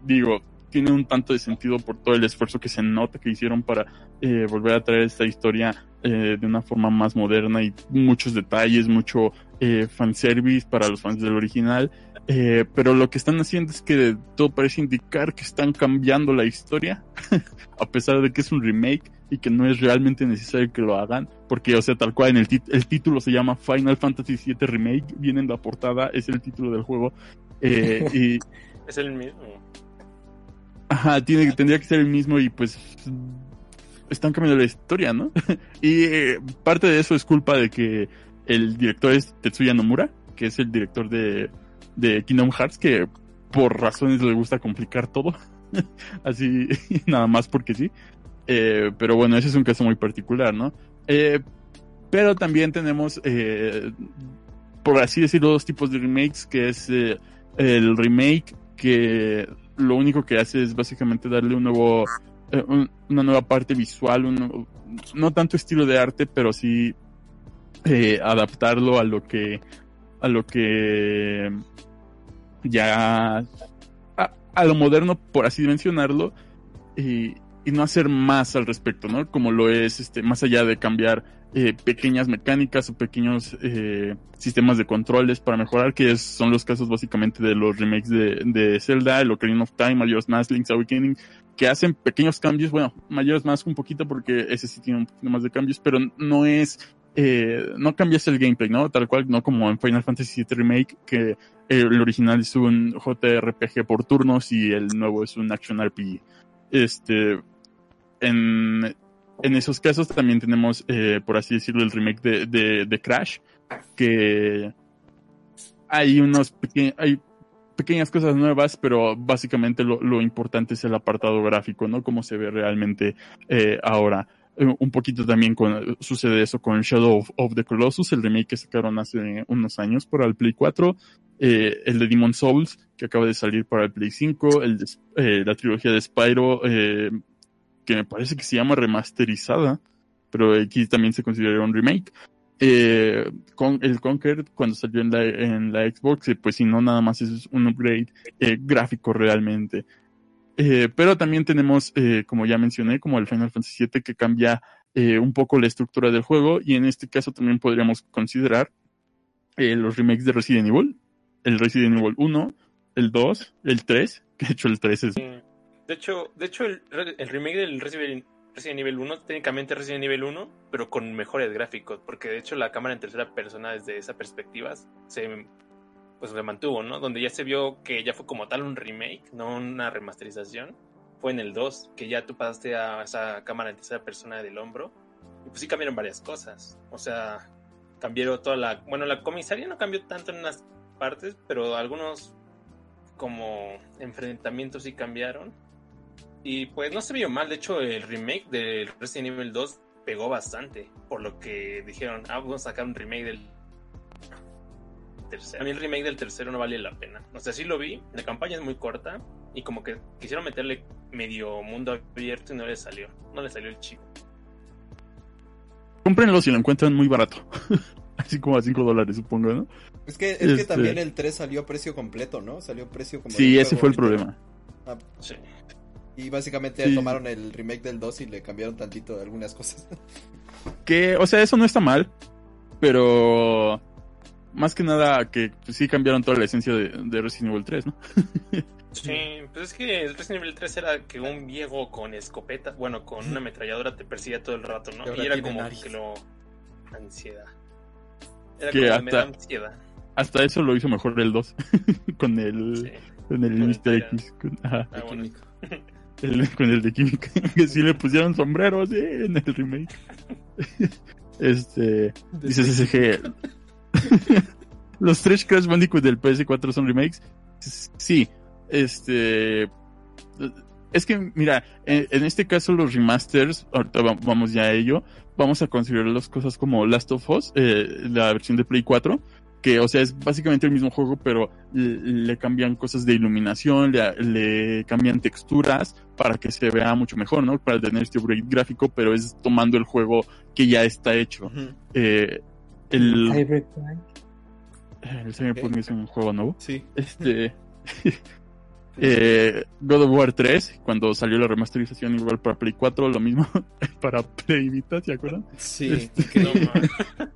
Digo, tiene un tanto de sentido por todo el esfuerzo que se nota que hicieron para eh, volver a traer esta historia eh, de una forma más moderna y muchos detalles, mucho eh, fanservice para los fans del original. Eh, pero lo que están haciendo es que todo parece indicar que están cambiando la historia, a pesar de que es un remake y que no es realmente necesario que lo hagan, porque, o sea, tal cual en el, el título se llama Final Fantasy VII Remake, viene en la portada, es el título del juego, eh, y Es el mismo. Ajá, tiene, tendría que ser el mismo y pues están cambiando la historia, ¿no? y eh, parte de eso es culpa de que el director es Tetsuya Nomura, que es el director de, de Kingdom Hearts, que por razones le gusta complicar todo. Así, nada más porque sí. Eh, pero bueno, ese es un caso muy particular, ¿no? Eh, pero también tenemos, eh, por así decirlo, dos tipos de remakes, que es eh, el remake que lo único que hace es básicamente darle un nuevo, una nueva parte visual, no tanto estilo de arte, pero sí eh, adaptarlo a lo que, a lo que ya, a, lo moderno, por así mencionarlo, y, no hacer más al respecto, ¿no? Como lo es, este, más allá de cambiar eh, pequeñas mecánicas o pequeños eh, sistemas de controles para mejorar, que son los casos básicamente de los remakes de, de Zelda, el Ocarina of Time, Majora's Mask, Link's Awakening, que hacen pequeños cambios, bueno, Majora's Mask un poquito porque ese sí tiene un poquito más de cambios, pero no es, eh, no cambias el gameplay, ¿no? Tal cual, no como en Final Fantasy VII Remake, que el original es un JRPG por turnos y el nuevo es un Action RPG. Este, en, en esos casos también tenemos, eh, por así decirlo, el remake de, de, de Crash, que hay unos pequeños, hay pequeñas cosas nuevas, pero básicamente lo, importante es el apartado gráfico, ¿no? Cómo se ve realmente eh, ahora. Eh, un poquito también sucede eso con Shadow of, the Colossus, el remake que sacaron hace unos años para el Play 4, eh, el de Demon Souls, que acaba de salir para el Play 5, el eh, la trilogía de Spyro, eh, que me parece que se llama remasterizada, pero aquí también se considera un remake. Eh, con el Conquer cuando salió en la, en la Xbox, pues si no, nada más es un upgrade eh, gráfico realmente. Eh, pero también tenemos, eh, como ya mencioné, como el Final Fantasy VII que cambia eh, un poco la estructura del juego y en este caso también podríamos considerar eh, los remakes de Resident Evil, el Resident Evil 1, el 2, el 3, que de hecho el 3 es... De hecho, de hecho el, el remake del Resident, Resident Evil 1, técnicamente Resident Evil 1, pero con mejores gráficos, porque de hecho la cámara en tercera persona desde esa perspectiva se pues se mantuvo, ¿no? Donde ya se vio que ya fue como tal un remake, no una remasterización. Fue en el 2, que ya tú pasaste a esa cámara en tercera persona del hombro. Y pues sí cambiaron varias cosas. O sea, cambiaron toda la... Bueno, la comisaría no cambió tanto en unas partes, pero algunos como enfrentamientos sí cambiaron. Y pues no se vio mal, de hecho el remake del Resident Evil 2 pegó bastante, por lo que dijeron, ah, vamos a sacar un remake del tercero. A mí el remake del tercero no vale la pena. O sea, sí lo vi, la campaña es muy corta y como que quisieron meterle medio mundo abierto y no le salió, no le salió el chico. Cómprenlo si lo encuentran muy barato. Así como a 5 dólares, supongo, ¿no? Es que, es Este- que también el 3 salió a precio completo, ¿no? Salió a precio como. Sí, ese fue el ahorita. problema. Ah, Sí. Y básicamente Sí. tomaron el remake del 2 y le cambiaron tantito de algunas cosas. Que, o sea, eso no está mal, pero más que nada que pues, sí cambiaron toda la esencia de, de Resident Evil 3, ¿no? Sí, pues es que el Resident Evil 3 era que un viejo con escopeta, bueno, con una ametralladora te persigue todo el rato, ¿no? Y era como nariz. que lo... Ansiedad. Era Que como hasta- me da ansiedad. Hasta eso lo hizo mejor el 2, con el, Sí. con el. Tyrant. X, con, ajá, Ah, bueno. El- con el de química, que sí le pusieron sombreros sí, en el remake. Este, dice SSG, los tres Crash Bandicoot del PS4 son remakes. Sí, este, es que mira, en, en este caso los remasters, ahorita va- vamos ya a ello, vamos a considerar las cosas como Last of Us, eh, la versión de Play 4, que o sea es básicamente el mismo juego, pero le, le cambian cosas de iluminación, le, le cambian texturas para que se vea mucho mejor, ¿no? Para tener este upgrade gráfico, pero es tomando el juego que ya está hecho. Ujú. Eh, el, Cyberpunk. el Cyberpunk es un juego nuevo. Sí. Este. eh, God of War 3, cuando salió la remasterización igual para Play 4, lo mismo para Play Vita, ¿se acuerdan? Sí. Este, No, ma-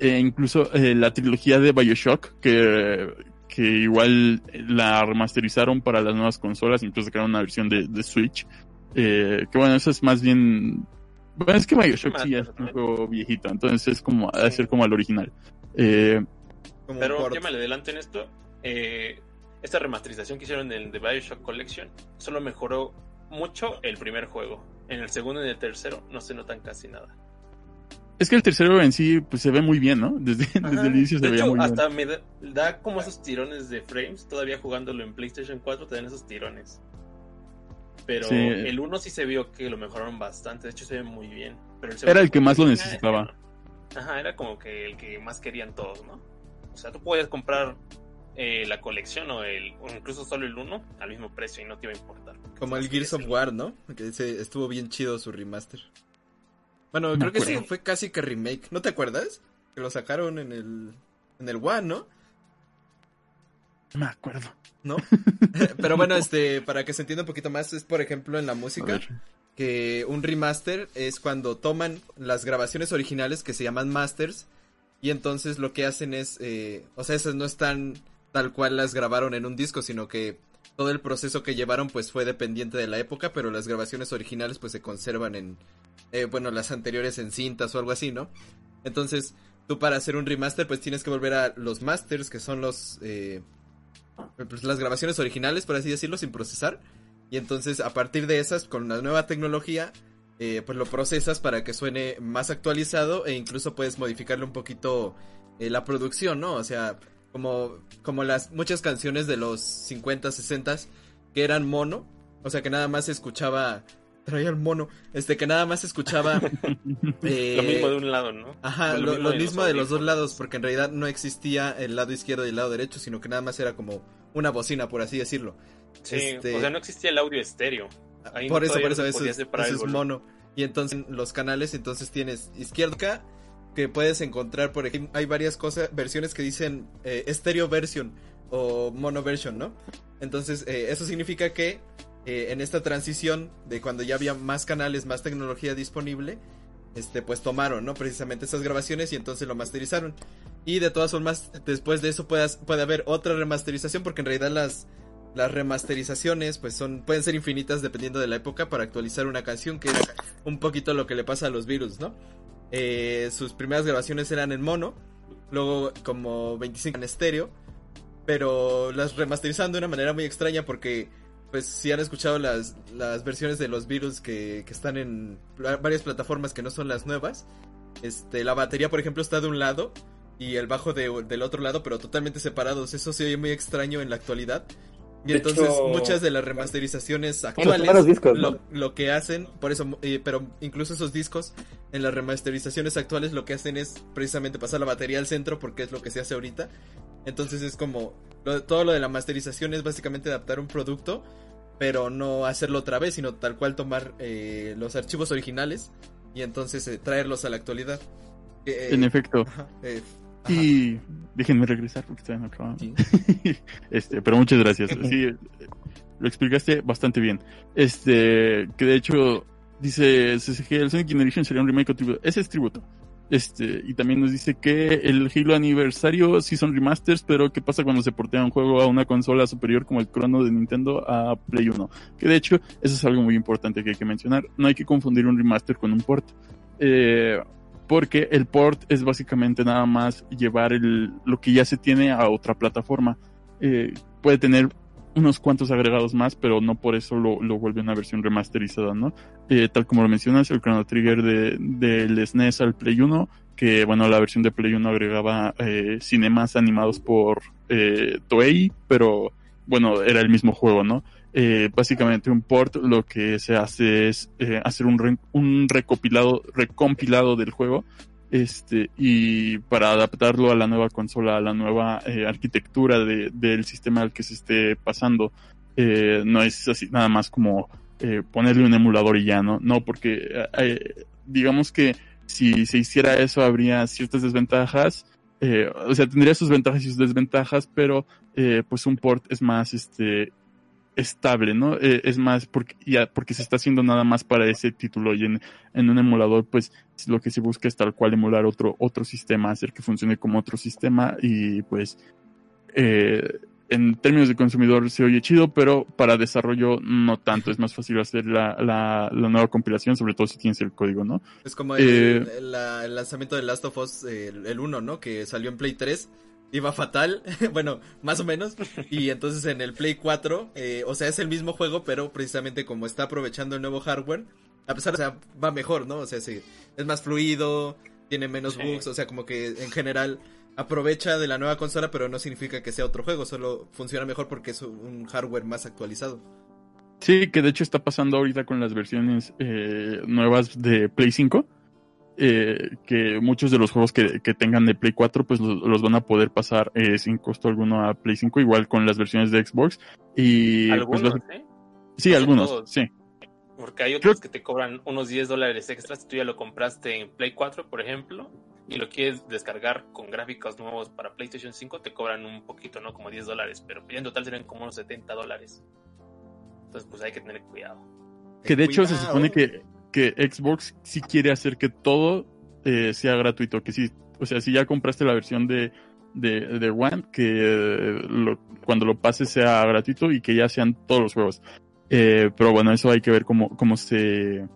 eh, incluso eh, la trilogía de Bioshock, que, que igual la remasterizaron para las nuevas consolas, incluso sacaron una versión de, de Switch. Eh, que bueno, eso es más bien. Bueno, es que Bioshock sí es un juego viejito, entonces es como, ha de ser como al original. Eh, Pero ya me adelanto en esto. eh, esta remasterización que hicieron del de Bioshock Collection solo mejoró mucho el primer juego. En el segundo y en el tercero no se notan casi nada. Es que el tercero en sí, pues se ve muy bien, ¿no? Desde, el inicio se de veía hecho, muy hasta bien. me da, da como esos tirones de frames, todavía jugándolo en PlayStation 4 te dan esos tirones. Pero Sí. el 1 sí se vio que lo mejoraron bastante, de hecho se ve muy bien. Pero Era el que más lo necesitaba. Ajá, era como que el que más querían todos, ¿no? O sea, tú podías comprar eh, la colección o, el, o incluso solo el 1 al mismo precio y no te iba a importar. Como el Gears of War, ¿no? Que ese estuvo bien chido su remaster. Bueno, creo que sí, fue casi que remake. ¿No te acuerdas? Que lo sacaron en el en el One, ¿no? No me acuerdo. ¿No? Pero bueno, este, para que se entienda un poquito más, es por ejemplo en la música, que un remaster es cuando toman las grabaciones originales que se llaman masters y entonces lo que hacen es, eh, o sea, esas no están tal cual las grabaron en un disco, sino que todo el proceso que llevaron pues fue dependiente de la época, pero las grabaciones originales pues se conservan en, eh, bueno, las anteriores en cintas o algo así, ¿no? Entonces, tú para hacer un remaster pues tienes que volver a los masters, que son los, eh, pues, las grabaciones originales, por así decirlo, sin procesar. Y entonces a partir de esas, con la nueva tecnología, eh, pues lo procesas para que suene más actualizado e incluso puedes modificarle un poquito la producción, ¿no? O sea, como, como las muchas canciones de los 50, 60 que eran mono, o sea que nada más se escuchaba, traía el mono, este que nada más escuchaba... eh, Lo mismo de un lado, ¿no? Ajá, lo, lo mismo de los dos lados, porque en realidad no existía el lado izquierdo y el lado derecho, sino que nada más era como una bocina, por así decirlo. Sí, Este- o sea, no existía el audio estéreo. Ahí por eso, por eso, eso, eso es mono. Y entonces los canales, entonces tienes izquierda que puedes encontrar, por ejemplo, hay varias cosas, versiones que dicen eh, stereo version o mono version, ¿no? Entonces, eh, eso significa que eh, en esta transición de cuando ya había más canales, más tecnología disponible, este, pues tomaron, ¿no? Precisamente esas grabaciones y entonces lo masterizaron. Y de todas formas, después de eso puedas, puede haber otra remasterización, porque en realidad las, las remasterizaciones, pues son, pueden ser infinitas dependiendo de la época para actualizar una canción, que es un poquito lo que le pasa a los virus, ¿no? Eh, sus primeras grabaciones eran en mono, luego como 25 en estéreo, pero las remasterizaron de una manera muy extraña porque, pues, si han escuchado las, las versiones de los virus que, que están en varias plataformas que no son las nuevas, este, la batería, por ejemplo, está de un lado y el bajo de- del otro lado, pero totalmente separados. Eso se oye muy extraño en la actualidad. Y De entonces hecho- muchas de las remasterizaciones actuales discos, ¿no? lo, lo que hacen, por eso, eh, pero incluso esos discos en las remasterizaciones actuales lo que hacen es precisamente pasar la batería al centro porque es lo que se hace ahorita. Entonces es como lo- todo lo de la masterización es básicamente adaptar un producto, pero no hacerlo otra vez, sino tal cual tomar eh, los archivos originales y entonces eh, traerlos a la actualidad. Eh, En efecto. ajá, eh, ajá. Y déjenme regresar porque estoy en otro. Sí. este, pero muchas gracias. Sí, eh, lo explicaste bastante bien. Este, que de hecho dice CCG, el Sonic Generation sería un remake o tributo. Ese es tributo. Este, y también nos dice que el Halo Aniversario sí son remasters, pero ¿qué pasa cuando se portea un juego a una consola superior como el Chrono de Nintendo a Play 1? Que de hecho, eso es algo muy importante que hay que mencionar. No hay que confundir un remaster con un port. Eh, porque el port es básicamente nada más llevar el, lo que ya se tiene a otra plataforma. Eh, puede tener unos cuantos agregados más, pero no por eso lo, lo vuelve una versión remasterizada, ¿no? Eh, tal como lo mencionas, el Chrono Trigger de, del SNES al Play 1, que bueno, la versión de Play 1 agregaba eh, cinemas animados por eh, Toei, pero bueno, era el mismo juego, ¿no? Eh, básicamente un port lo que se hace es hacer un, un recopilado, recompilado del juego este y para adaptarlo a la nueva consola, a la nueva eh, arquitectura de, del sistema al que se esté pasando. Eh, no es así nada más como eh, ponerle un emulador y ya, ¿no? No, porque eh, digamos que si se hiciera eso habría ciertas desventajas. Eh, o sea, tendría sus ventajas y sus desventajas, pero eh, pues un port es más este estable, ¿no? Eh, es más porque ya porque se está haciendo nada más para ese título y en, en un emulador pues lo que se busca es tal cual emular otro otro sistema, hacer que funcione como otro sistema y pues eh, en términos de consumidor se oye chido, pero para desarrollo no tanto, es más fácil hacer la, la, la nueva compilación, sobre todo si tienes el código, ¿no? Es como el, Eh, el- la- el lanzamiento de Last of Us, el, el 1, ¿no? Que salió en Play 3. Iba fatal, bueno, más o menos. Y entonces en el Play 4, eh, o sea, es el mismo juego, pero precisamente como está aprovechando el nuevo hardware, a pesar de que va mejor, ¿no? O sea, sí, es más fluido, tiene menos Sí. bugs, o sea, como que en general aprovecha de la nueva consola, pero no significa que sea otro juego, solo funciona mejor porque es un hardware más actualizado. Sí, que de hecho está pasando ahorita con las versiones eh, nuevas de Play 5. Eh, que muchos de los juegos que, que tengan de Play 4 pues los, los van a poder pasar eh, sin costo alguno a Play 5, igual con las versiones de Xbox. Y pues, Algunos, ¿eh? sí, no algunos, todos. sí. Porque hay otros que te cobran unos 10 dólares extras si tú ya lo compraste en Play 4, por ejemplo, y lo quieres descargar con gráficos nuevos para PlayStation 5, te cobran un poquito, ¿no? Como 10 dólares, pero en total serían como unos 70 dólares. Entonces, pues hay que tener cuidado. Que de hecho se supone que, que Xbox sí quiere hacer que todo eh, sea gratuito, que sí, o sea, si ya compraste la versión de, de, de One, que eh, lo- cuando lo pases sea gratuito y que ya sean todos los juegos. Eh, pero bueno, eso hay que ver cómo, cómo se,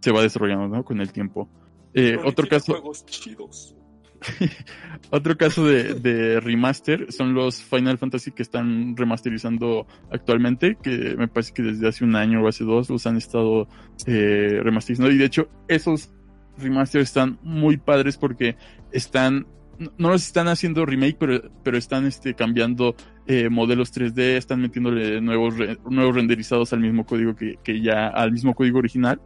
se va desarrollando ¿no? con el tiempo. Eh, otro caso, Juegos chidos. otro caso de, remaster son los Final Fantasy que están remasterizando actualmente, que me parece que desde hace un año o hace dos los han estado eh, remasterizando. Y de hecho, esos remasters están muy padres porque están, no- los están haciendo remake, pero, pero están este, cambiando eh, modelos 3D, están metiéndole nuevos, nuevos renderizados al mismo código que, que ya, al mismo código original.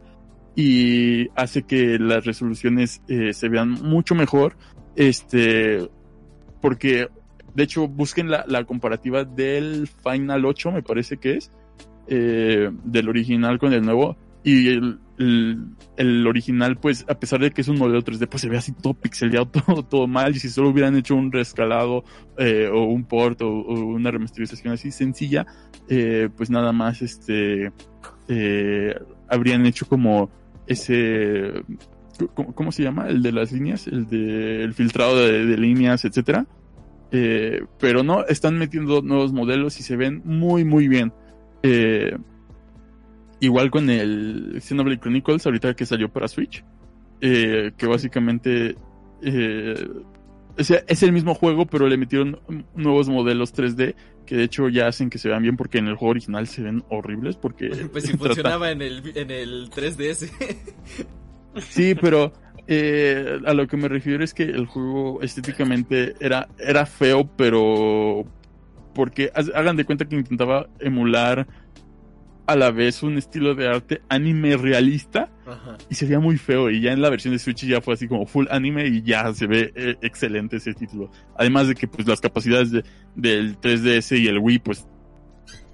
Y hace que las resoluciones eh, se vean mucho mejor este, porque de hecho busquen la, la comparativa del Final 8, me parece que es, eh, del original con el nuevo. Y el, el, original, pues, a pesar de que es un modelo 3D, pues se ve así todo pixeleado, todo, todo mal. Y si solo hubieran hecho un rescalado eh, o un port o, o una remasterización así sencilla, eh, pues nada más, este, eh, habrían hecho como ese ¿cómo, cómo se llama? El de las líneas, el de el filtrado de, de líneas, etcétera. Eh, pero no, están metiendo nuevos modelos y se ven muy, muy bien. Eh, igual con el Xenoblade Chronicles, ahorita que salió para Switch, eh, que básicamente o sea, es el mismo juego, pero le metieron nuevos modelos 3D que de hecho ya hacen que se vean bien porque en el juego original se ven horribles porque Pues si trata- funcionaba en el, en el 3DS. Sí, pero eh, a lo que me refiero es que el juego estéticamente era, era feo, pero porque hagan de cuenta que intentaba emular a la vez un estilo de arte anime realista Ajá. y se veía muy feo y ya en la versión de Switch ya fue así como full anime y ya se ve eh, excelente ese título. Además de que pues las capacidades de- del 3DS y el Wii pues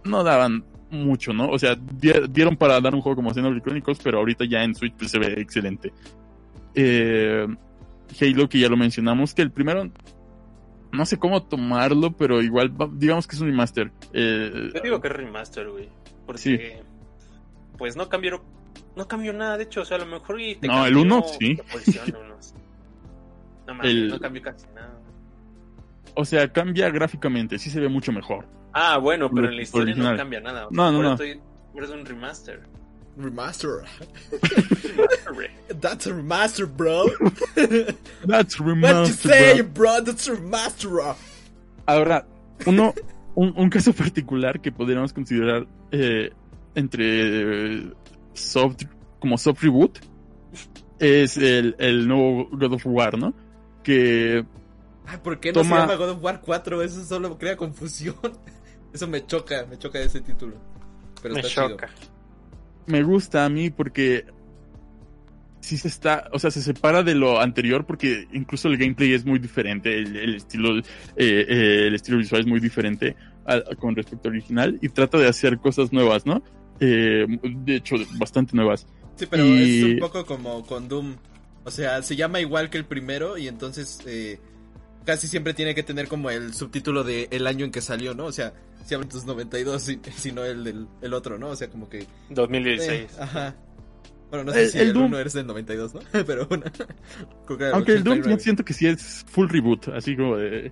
no daban mucho, ¿no? O sea, di- dieron para dar un juego como Xenoblade Chronicles, pero ahorita ya en Switch pues, se ve excelente. Eh, Halo, que ya lo mencionamos, que el primero no sé cómo tomarlo, pero igual digamos que es un remaster. Eh, Yo digo que es remaster, güey. Porque, pues no cambió, no cambió nada, de hecho, o sea, a lo mejor y te No, cambió el uno, sí. No El- no cambió casi nada. o sea, cambia gráficamente, sí se ve mucho mejor. Ah, bueno, pero en la historia Original. no cambia nada. No, no, por no. estoy- por eso es un remaster. Remaster. Remaster. That's a remaster, bro. That's What you remaster, say, bro. bro? That's a remaster. Ahora, uno, un, un caso particular que podríamos considerar eh, entre eh, soft, como soft reboot es el, el nuevo God of War, ¿no? Que Ay, ¿por qué no Toma- se llama God of War 4? Eso solo crea confusión. Eso me choca, me choca ese título. Pero Me está choca. me gusta a mí porque sí se está, o sea, se separa de lo anterior porque incluso el gameplay es muy diferente, el, el estilo, eh, eh, el estilo visual es muy diferente con respecto al original y trata de hacer cosas nuevas, ¿no? Eh, de hecho, bastante nuevas. chido. Sí, pero Y- es un poco como con Doom. O sea, se llama igual que el primero y entonces eh, casi siempre tiene que tener como el subtítulo de el año en que salió, ¿no? O sea, si hablan tus 92, si, si no el del el otro, ¿no? O sea, como que... eh, 2016. ajá. Bueno, no sé El- si el el, Doom- 1 es del 92, ¿no? pero bueno. Aunque el Doom 89. yo siento que sí es full reboot, así como de...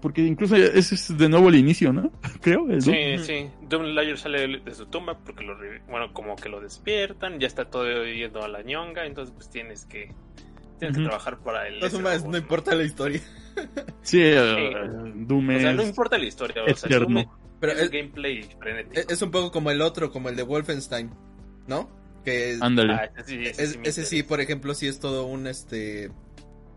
Porque incluso ese es de nuevo el inicio, ¿no? Creo, el Doom. Sí, sí. Doom Slayer sale de su tumba porque lo, re- bueno, como que lo despiertan, ya está todo yendo a la ñonga, entonces pues tienes que tienes que trabajar para el todas formas, no importa la historia. Sí, eh, Doom O es... sea, no importa la historia, o sea. Doom es- Pero es es, gameplay frenético. es un poco como el otro, como el de Wolfenstein, ¿no? Que Ándale. Ah, ese sí, ese es- sí me ese sí, interesa. por ejemplo, sí es todo un este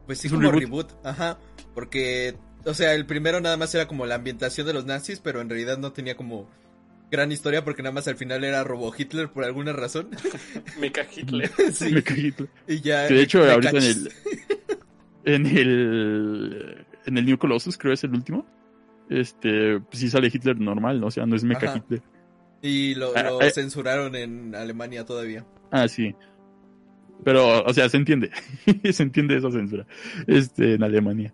Pues sí, Es un como reboot. reboot. Ajá. Porque, o sea, el primero nada más era como la ambientación de los nazis, pero en realidad no tenía como gran historia porque nada más al final era Robo Hitler por alguna razón. Mecha Hitler. sí. Me cajito. Y ya. Que de hecho, me ahorita en el, en el, en el New Colossus, creo es el último, este, pues sí sale Hitler normal, ¿no? O sea, no es Mecha Ajá. Hitler. Y lo, Ah, eh. censuraron en Alemania todavía. Ah, sí. Pero, o sea, se entiende. se entiende esa censura. Este, en Alemania.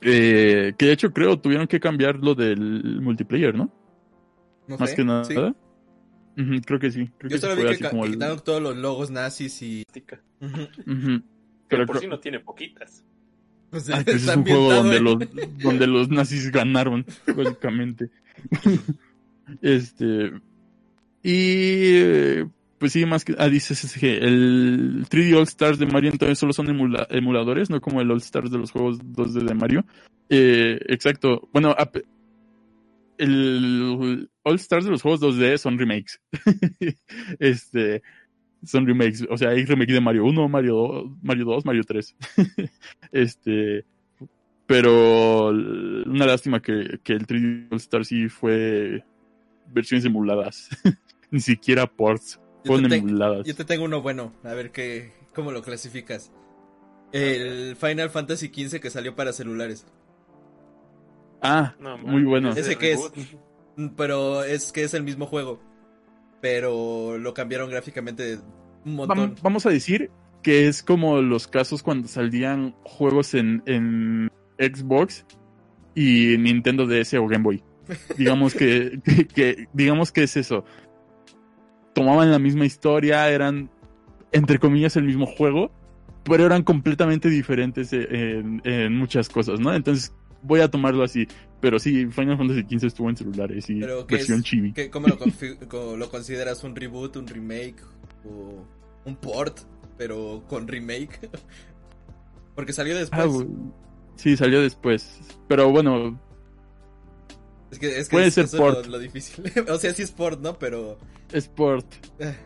Eh, que de hecho creo tuvieron que cambiar lo del multiplayer, ¿no? No Más sé, que nada. sí. Creo que sí. Creo Yo que solo vi fue que, así ca- como que el- quitaron todos los logos nazis y. Que Pero por creo- si no tiene poquitas. Pues, Ay, pues es un juego donde en- los, donde los nazis ganaron, básicamente. este. Y. Pues sí, más que. Ah, dice SSG. El 3D All Stars de Mario entonces solo son emula- emuladores, no como el All Stars de los juegos 2D de Mario. Eh, exacto. Bueno, el All Stars de los juegos 2D son remakes. este. Son remakes. O sea, hay remake de Mario 1, Mario 2, Mario 2, Mario 3. este. Pero una lástima que, que el 3D All Star sí fue versiones emuladas. Ni siquiera ports. Fueron emuladas. yo te tengo uno bueno, a ver qué, cómo lo clasificas. El Final Fantasy XV que salió para celulares. Ah, No, muy bueno. ese ¿Ese qué es? Mm, Pero es que es el mismo juego. Pero lo cambiaron gráficamente un Vam- montón. vamos a decir que es como los casos cuando salían juegos en, en Xbox y Nintendo DS o Game Boy. Digamos que, que- que- digamos que es eso. Tomaban la misma historia, eran entre comillas el mismo juego, pero eran completamente diferentes en, en muchas cosas, ¿no? Entonces voy a tomarlo así. Pero sí, Final Fantasy XV estuvo en celulares y Pero ¿qué versión es? chibi. ¿Qué- ¿Cómo lo, confi- co- lo consideras? ¿Un reboot, un remake o un port? Pero con remake. Porque salió después. Ah, sí, salió después. Pero bueno, es que, es que puede es- ser eso port. es lo, lo difícil. o sea, sí es port, ¿no? Pero. Sport. eh,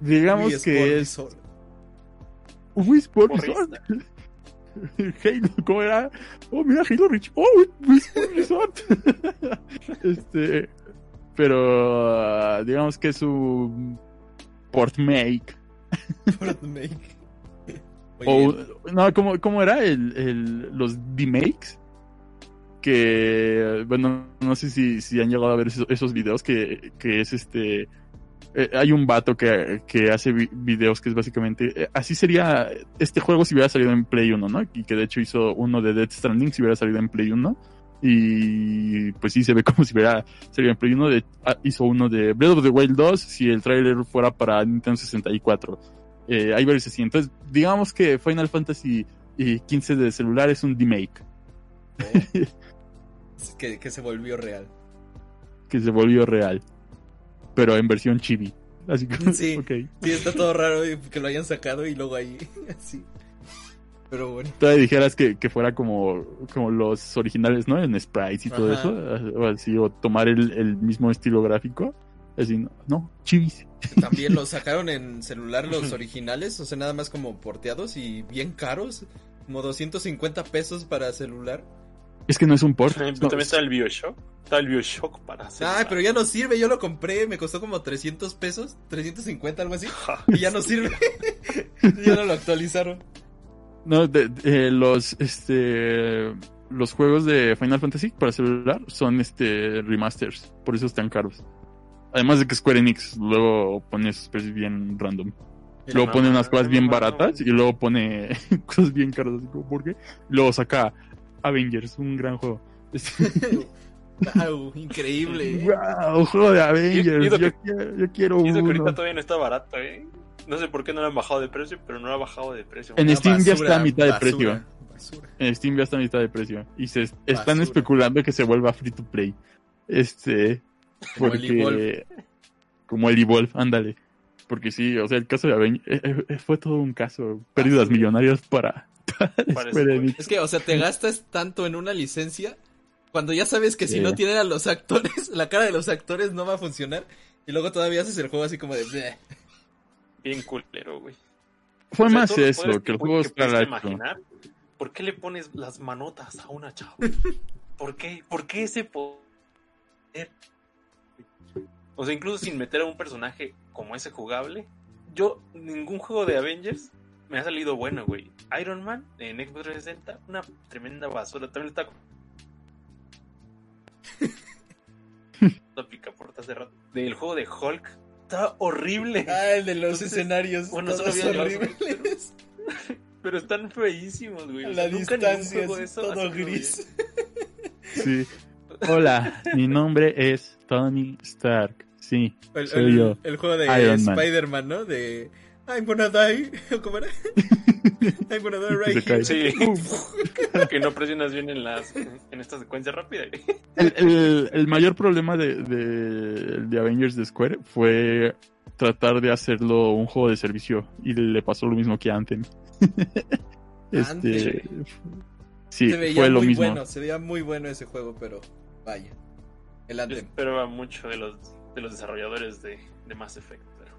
Digamos Wii que Sport es. Wii Sport. Resort. Halo, ¿cómo era? Oh, mira, Halo Reach. Oh, Sport Resort. este. Pero. ah, digamos que es un. Port make. Port make. O, no, ¿cómo, cómo era? El, el, los D-Makes. Que, bueno, no sé si, si han llegado a ver esos, esos videos que, que es este... eh, hay un vato que, que hace vi- videos que es básicamente... eh, así sería este juego si hubiera salido en Play 1, ¿no? Y que de hecho hizo uno de Dead Stranding si hubiera salido en Play 1. Y pues sí, se ve como si hubiera salido en Play 1. De, ah, hizo uno de Breath of the Wild 2 si el trailer fuera para Nintendo 64. Eh, hay varios así. Entonces, digamos que Final Fantasy eh, 15 de celular es un remake Es que, que se volvió real. que se volvió real, pero en versión chibi. Así que, Sí. ok. Sí, está todo raro que lo hayan sacado y luego ahí. Así. Pero bueno. Todavía dijeras que, que fuera como, como los originales, ¿no? En sprites y todo Ajá. eso, o así, o tomar el, el mismo estilo gráfico. Así, no, no chibis. También los sacaron en celular los originales, o sea, nada más como porteados y bien caros. Como 250 pesos para celular. Es que no es un port. Pero no, También está el Bioshock. Está el Bioshock para hacer. Ay, pero ya no sirve, yo lo compré, me costó como 300 pesos, 350, algo así. Y ya no sirve. ya no lo actualizaron. No, de- de- los, este, los juegos de Final Fantasy para celular son, este, remasters. Por eso están caros. Además de que Square Enix luego pone sus precios bien random. Luego pone unas cosas bien baratas y luego pone cosas bien caras. Así como, ¿por qué? Luego saca Avengers, un gran juego. Wow, increíble. ¡Wow! Juego de Avengers. Yo, quiero, yo quiero Y eso que uno. ahorita todavía no está barato, ¿eh? No sé por qué no lo han bajado de precio, pero no lo ha bajado de precio. En Una Steam ya está a mitad de precio. basura. En Steam ya está a mitad de precio. Y se están Basura. especulando que se vuelva free to play. Este. Como el porque. Evolve. Como el Evolve, ándale. Porque sí, o sea, el caso de Avengers eh, eh, fue todo un caso. Pérdidas millonarias para. Es que, o sea, te gastas tanto en una licencia cuando ya sabes que si no tienen a los actores, la cara de los actores no va a funcionar. Y luego todavía haces el juego así como de... "Bleh". Bien culero, güey. fue O sea, más eso, poderes que el juego está imaginar, ¿Por qué le pones las manotas a una chava? ¿Por qué? ¿Por qué ese poder? O sea, incluso sin meter a un personaje como ese jugable, yo, ningún juego de Avengers me ha salido bueno, güey. Iron Man en Xbox 360, una tremenda basura. También está. La picaporta hace rato. Del juego de Hulk, está horrible. Ah, el de los Entonces, escenarios. bueno, todos yo- horribles. Pero están feísimos, güey. A O la sea, distancia, de eso todo gris. Sí. Hola, mi nombre es Tony Stark. Sí, El, soy el- yo. el juego de. Spider-Man, ¿no? De I'm gonna die. ¿Cómo era? I'm gonna die right here. Sí. que no presionas bien en las en esta secuencia rápida. El, el- el mayor problema de, de, de Avengers de Square fue tratar de hacerlo un juego de servicio y le pasó lo mismo que a Anthem. este, Anthem. sí, se veía fue lo muy mismo. bueno, se veía muy bueno ese juego, pero vaya. El Yo Anthem. esperaba mucho de los de los desarrolladores de, de Mass Effect, pero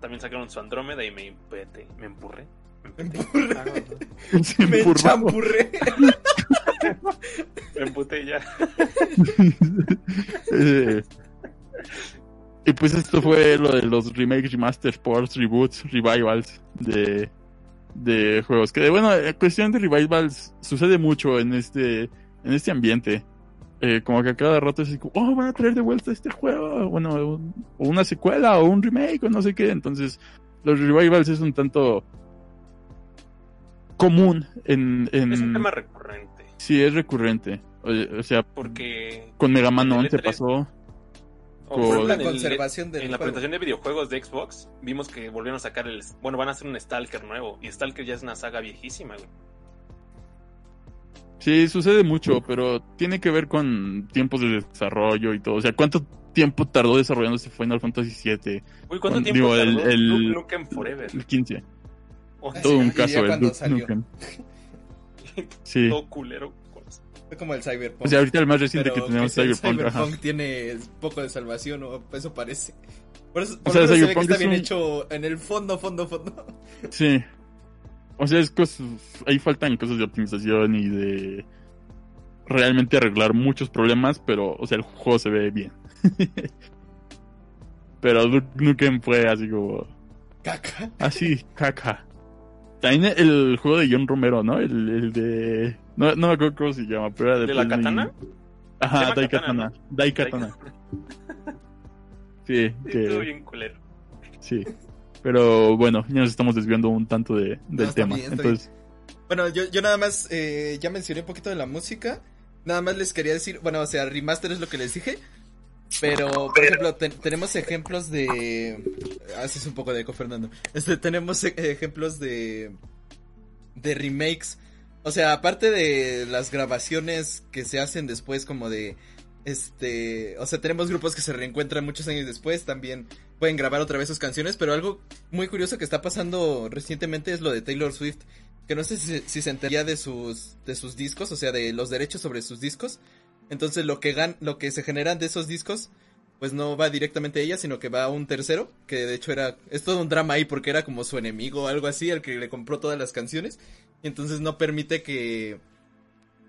también sacaron su Andrómeda y me me empurré. Ah, Se Me empurró. champurré. me emputé ya. Eh, y pues esto fue lo de los remakes, remasters, ports, reboots, revivals de, de juegos. Que bueno, en cuestión de revivals sucede mucho en este, en este ambiente. Eh, como que a cada rato es así como, oh, van a traer de vuelta este juego. Bueno, un- o una secuela o un remake o no sé qué. Entonces, los revivals es un tanto común en... en... Es un tema recurrente, Sí, es recurrente. O, o sea, porque con Mega Man el 11 E3 pasó. o Con- La en el- conservación del en la juego. presentación de videojuegos de Xbox vimos que volvieron a sacar el bueno van a hacer un Stalker nuevo y Stalker ya es una saga viejísima güey. Sí, sucede mucho, pero tiene que ver con tiempos de desarrollo y todo. O sea, ¿cuánto tiempo tardó desarrollándose Final Fantasy VII? Uy, ¿cuánto Con- tiempo digo, el- tardó el- Nukem Forever? El 15. Todo un caso el cuando Duke. Nukem. Sí. todo culero. Fue como el Cyberpunk. O sea, ahorita el más reciente pero que tenemos el Cyberpunk. ajá. Cyberpunk tiene poco de salvación, o eso parece. Por eso, O sea, se ve que Cyberpunk está es bien un- hecho en el fondo, fondo, fondo. Sí. O sea, es cosas, ahí faltan cosas de optimización y de realmente arreglar muchos problemas, pero, o sea, el juego se ve bien. pero Duke Nukem fue así como, Caca. así, caca. También el juego de John Romero, ¿no? El, el de... No, no me acuerdo cómo se llama, pero era de... ¿De la katana? Ajá, llama Dai Katana, Katana. Dai Katana. Sí, Estuvo que... bien culero. Sí. Pero bueno, ya nos estamos desviando un tanto de, del está tema. bien, Entonces, Bueno, yo, yo nada más, eh, ya mencioné un poquito de la música. Nada más les quería decir, bueno, o sea, remaster es lo que les dije. Pero, por ejemplo, ten- tenemos ejemplos de... Haces un poco de eco, Fernando. Este, tenemos e- ejemplos de... De remakes. O sea, aparte de las grabaciones que se hacen después como de... Este... O sea, tenemos grupos que se reencuentran muchos años después. También pueden grabar otra vez sus canciones. Pero algo muy curioso que está pasando recientemente es lo de Taylor Swift que no sé si, si se enteraría de sus de sus discos, o sea, de los derechos sobre sus discos. Entonces lo que gan lo que se generan de esos discos pues no va directamente a ella, sino que va a un tercero, que de hecho era es todo un drama ahí porque era como su enemigo o algo así, al que le compró todas las canciones y entonces no permite que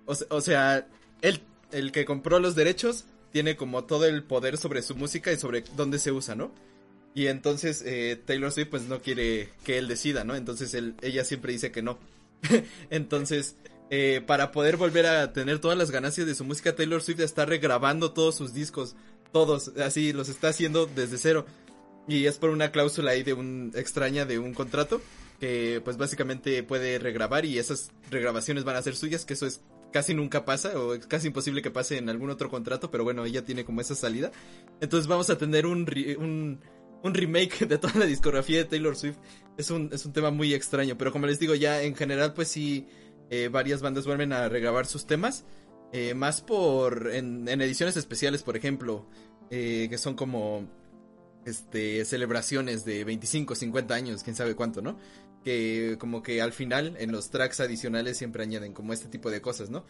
o, se- o sea, él el que compró los derechos tiene como todo el poder sobre su música y sobre dónde se usa, ¿no? Y entonces eh, Taylor Swift pues no quiere que él decida, ¿no? Entonces ella siempre dice que no. entonces, eh, para poder volver a tener todas las ganancias de su música, Taylor Swift está regrabando todos sus discos. Todos, así los está haciendo desde cero. Y es por una cláusula ahí de un extraña de un contrato que pues básicamente puede regrabar y esas regrabaciones van a ser suyas, que eso es casi nunca pasa o es casi imposible que pase en algún otro contrato, pero bueno, ella tiene como esa salida. Entonces vamos a tener un, un remake de toda la discografía de Taylor Swift. Es un, es un tema muy extraño, pero como les digo, ya en general pues sí, eh, varias bandas vuelven a regrabar sus temas. eh, más por, en, ediciones especiales, por ejemplo, eh, que son como, este, celebraciones de 25, 50 años, quién sabe cuánto, ¿no? Que como que al final, en los tracks adicionales siempre añaden como este tipo de cosas, ¿no?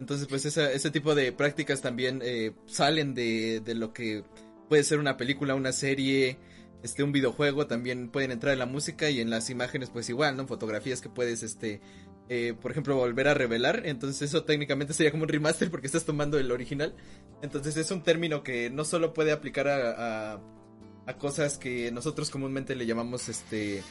Entonces, pues esa, ese tipo de prácticas también salen de, de lo que puede ser una película, una serie, este, un videojuego, también pueden entrar en la música y en las imágenes, pues igual, ¿no? Fotografías que puedes, este, eh, por ejemplo, volver a revelar. Entonces eso técnicamente sería como un remaster porque estás tomando el original. Entonces es un término que no solo puede aplicar a, a, a cosas que nosotros comúnmente le llamamos, este,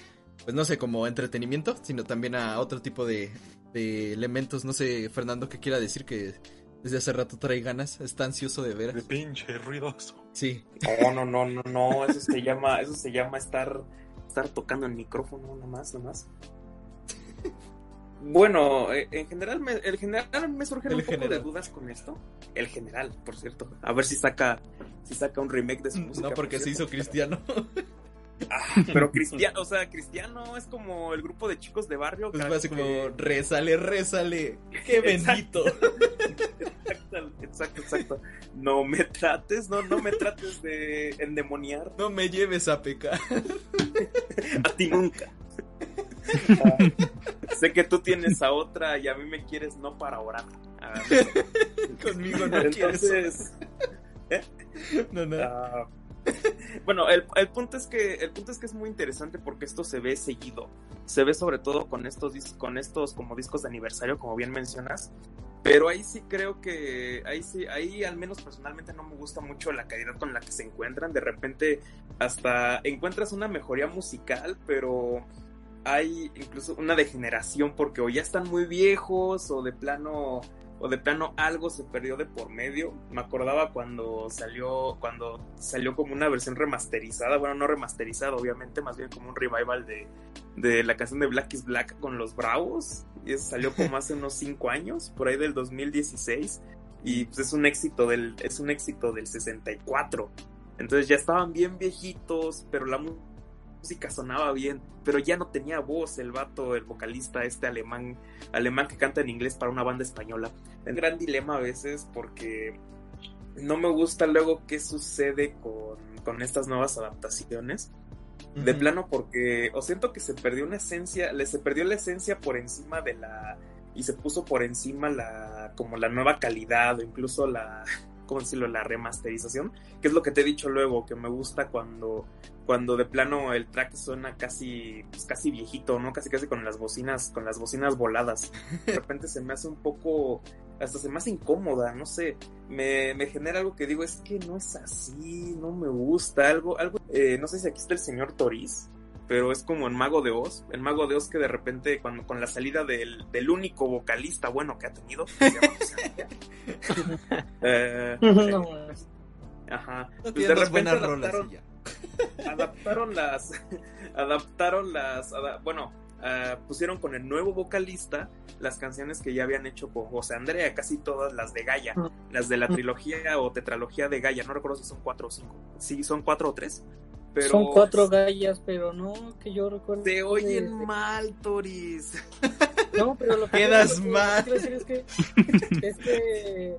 pues no sé, como entretenimiento, sino también a otro tipo de, de elementos. No sé, Fernando, qué quiera decir que desde hace rato trae ganas, está ansioso de ver. De pinche ruidoso. Sí. No, no, no, no, no, eso se llama, eso se llama estar, estar tocando el micrófono, nada más, nada más. Bueno, eh, en general me, el general me surgen El un poco de dudas con esto. El general, por cierto. A ver si saca, si saca un remake de su música. No, por porque se hizo cristiano. Ah, pero cristiano, o sea, cristiano es como el grupo de chicos de barrio. Pues que- fue así como, rézale, rézale. Qué bendito. Exacto, exacto, exacto. No me trates, no, no me trates de endemoniar. No me lleves a pecar. A ti nunca. Sé que tú tienes a otra y a mí me quieres no para orar. Ah, Conmigo no quieres. Entonces, No, no. ah, bueno, el, el punto es que el punto es que es muy interesante porque esto se ve seguido. Se ve sobre todo con estos con estos como discos de aniversario, como bien mencionas. Pero ahí sí creo que ahí sí, ahí al menos personalmente no me gusta mucho la calidad con la que se encuentran. De repente hasta encuentras una mejoría musical, pero hay incluso una degeneración porque o ya están muy viejos o de plano o de plano algo se perdió de por medio. Me acordaba cuando salió cuando salió como una versión remasterizada, bueno, no remasterizada, obviamente, más bien como un revival de, de la canción de Black is Black con los Bravos. Y eso salió como hace unos 5 años, por ahí del 2016 y pues es un éxito del es un éxito del 64. Entonces ya estaban bien viejitos, pero la música sonaba bien, pero ya no tenía voz el vato, el vocalista este alemán, alemán que canta en inglés para una banda española. Es un gran dilema a veces porque no me gusta luego qué sucede con, con estas nuevas adaptaciones. De plano porque o siento que se perdió una esencia, le se perdió la esencia por encima de la y se puso por encima la como la nueva calidad o incluso la ¿cómo decirlo? la remasterización, que es lo que te he dicho luego, que me gusta cuando cuando de plano el track suena casi pues casi viejito, ¿no? Casi casi con las bocinas con las bocinas voladas. De repente se me hace un poco hasta se me hace incómoda, no sé, me, me genera algo que digo, es que no es así, no me gusta, algo, algo, eh, no sé si aquí está el señor Toriz, pero es como en Mago de Oz, el Mago de Oz que de repente cuando con la salida del, del único vocalista bueno que ha tenido, que se llama eh, No, ajá, No pues de repente buenas rolas adaptaron, y ya. adaptaron las adaptaron las bueno ah, pusieron con el nuevo vocalista las canciones que ya habían hecho con José Andrea casi todas las de Gaia las de la trilogía o tetralogía de Gaia no recuerdo si son cuatro o cinco sí son cuatro o tres pero Son cuatro gallas, pero no que yo recuerdo. te oyen de- mal Toris No, pero lo que Quedas lo que mal. quiero decir es que, es que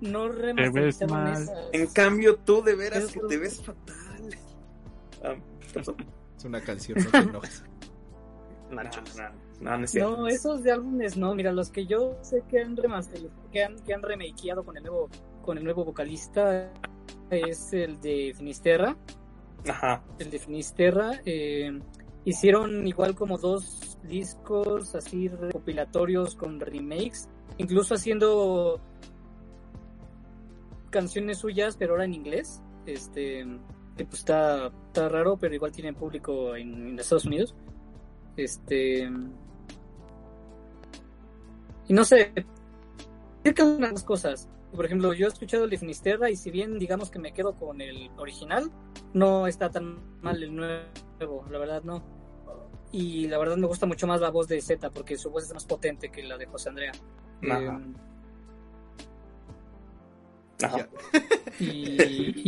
no remasterizaron esas. en cambio tú de veras que te ves fatal Ah. Es una canción, no te enojes. no, es. No, esos de álbumes no, mira, los que yo sé que han remasterizado, que han, que han remakeado con el nuevo, con el nuevo vocalista es el de Finisterra, ajá el de Finisterra, eh, hicieron igual como dos discos así recopilatorios con remakes, incluso haciendo canciones suyas, pero ahora en inglés, este, que pues está, está raro, pero igual tienen público en, en Estados Unidos, este, y no sé, cerca de unas cosas. Por ejemplo, yo he escuchado el de Finisterra y si bien digamos que me quedo con el original, no está tan mal el nuevo, la verdad no. Y la verdad me gusta mucho más la voz de Z porque su voz es más potente que la de José Andrea. Ajá. Eh, ajá y,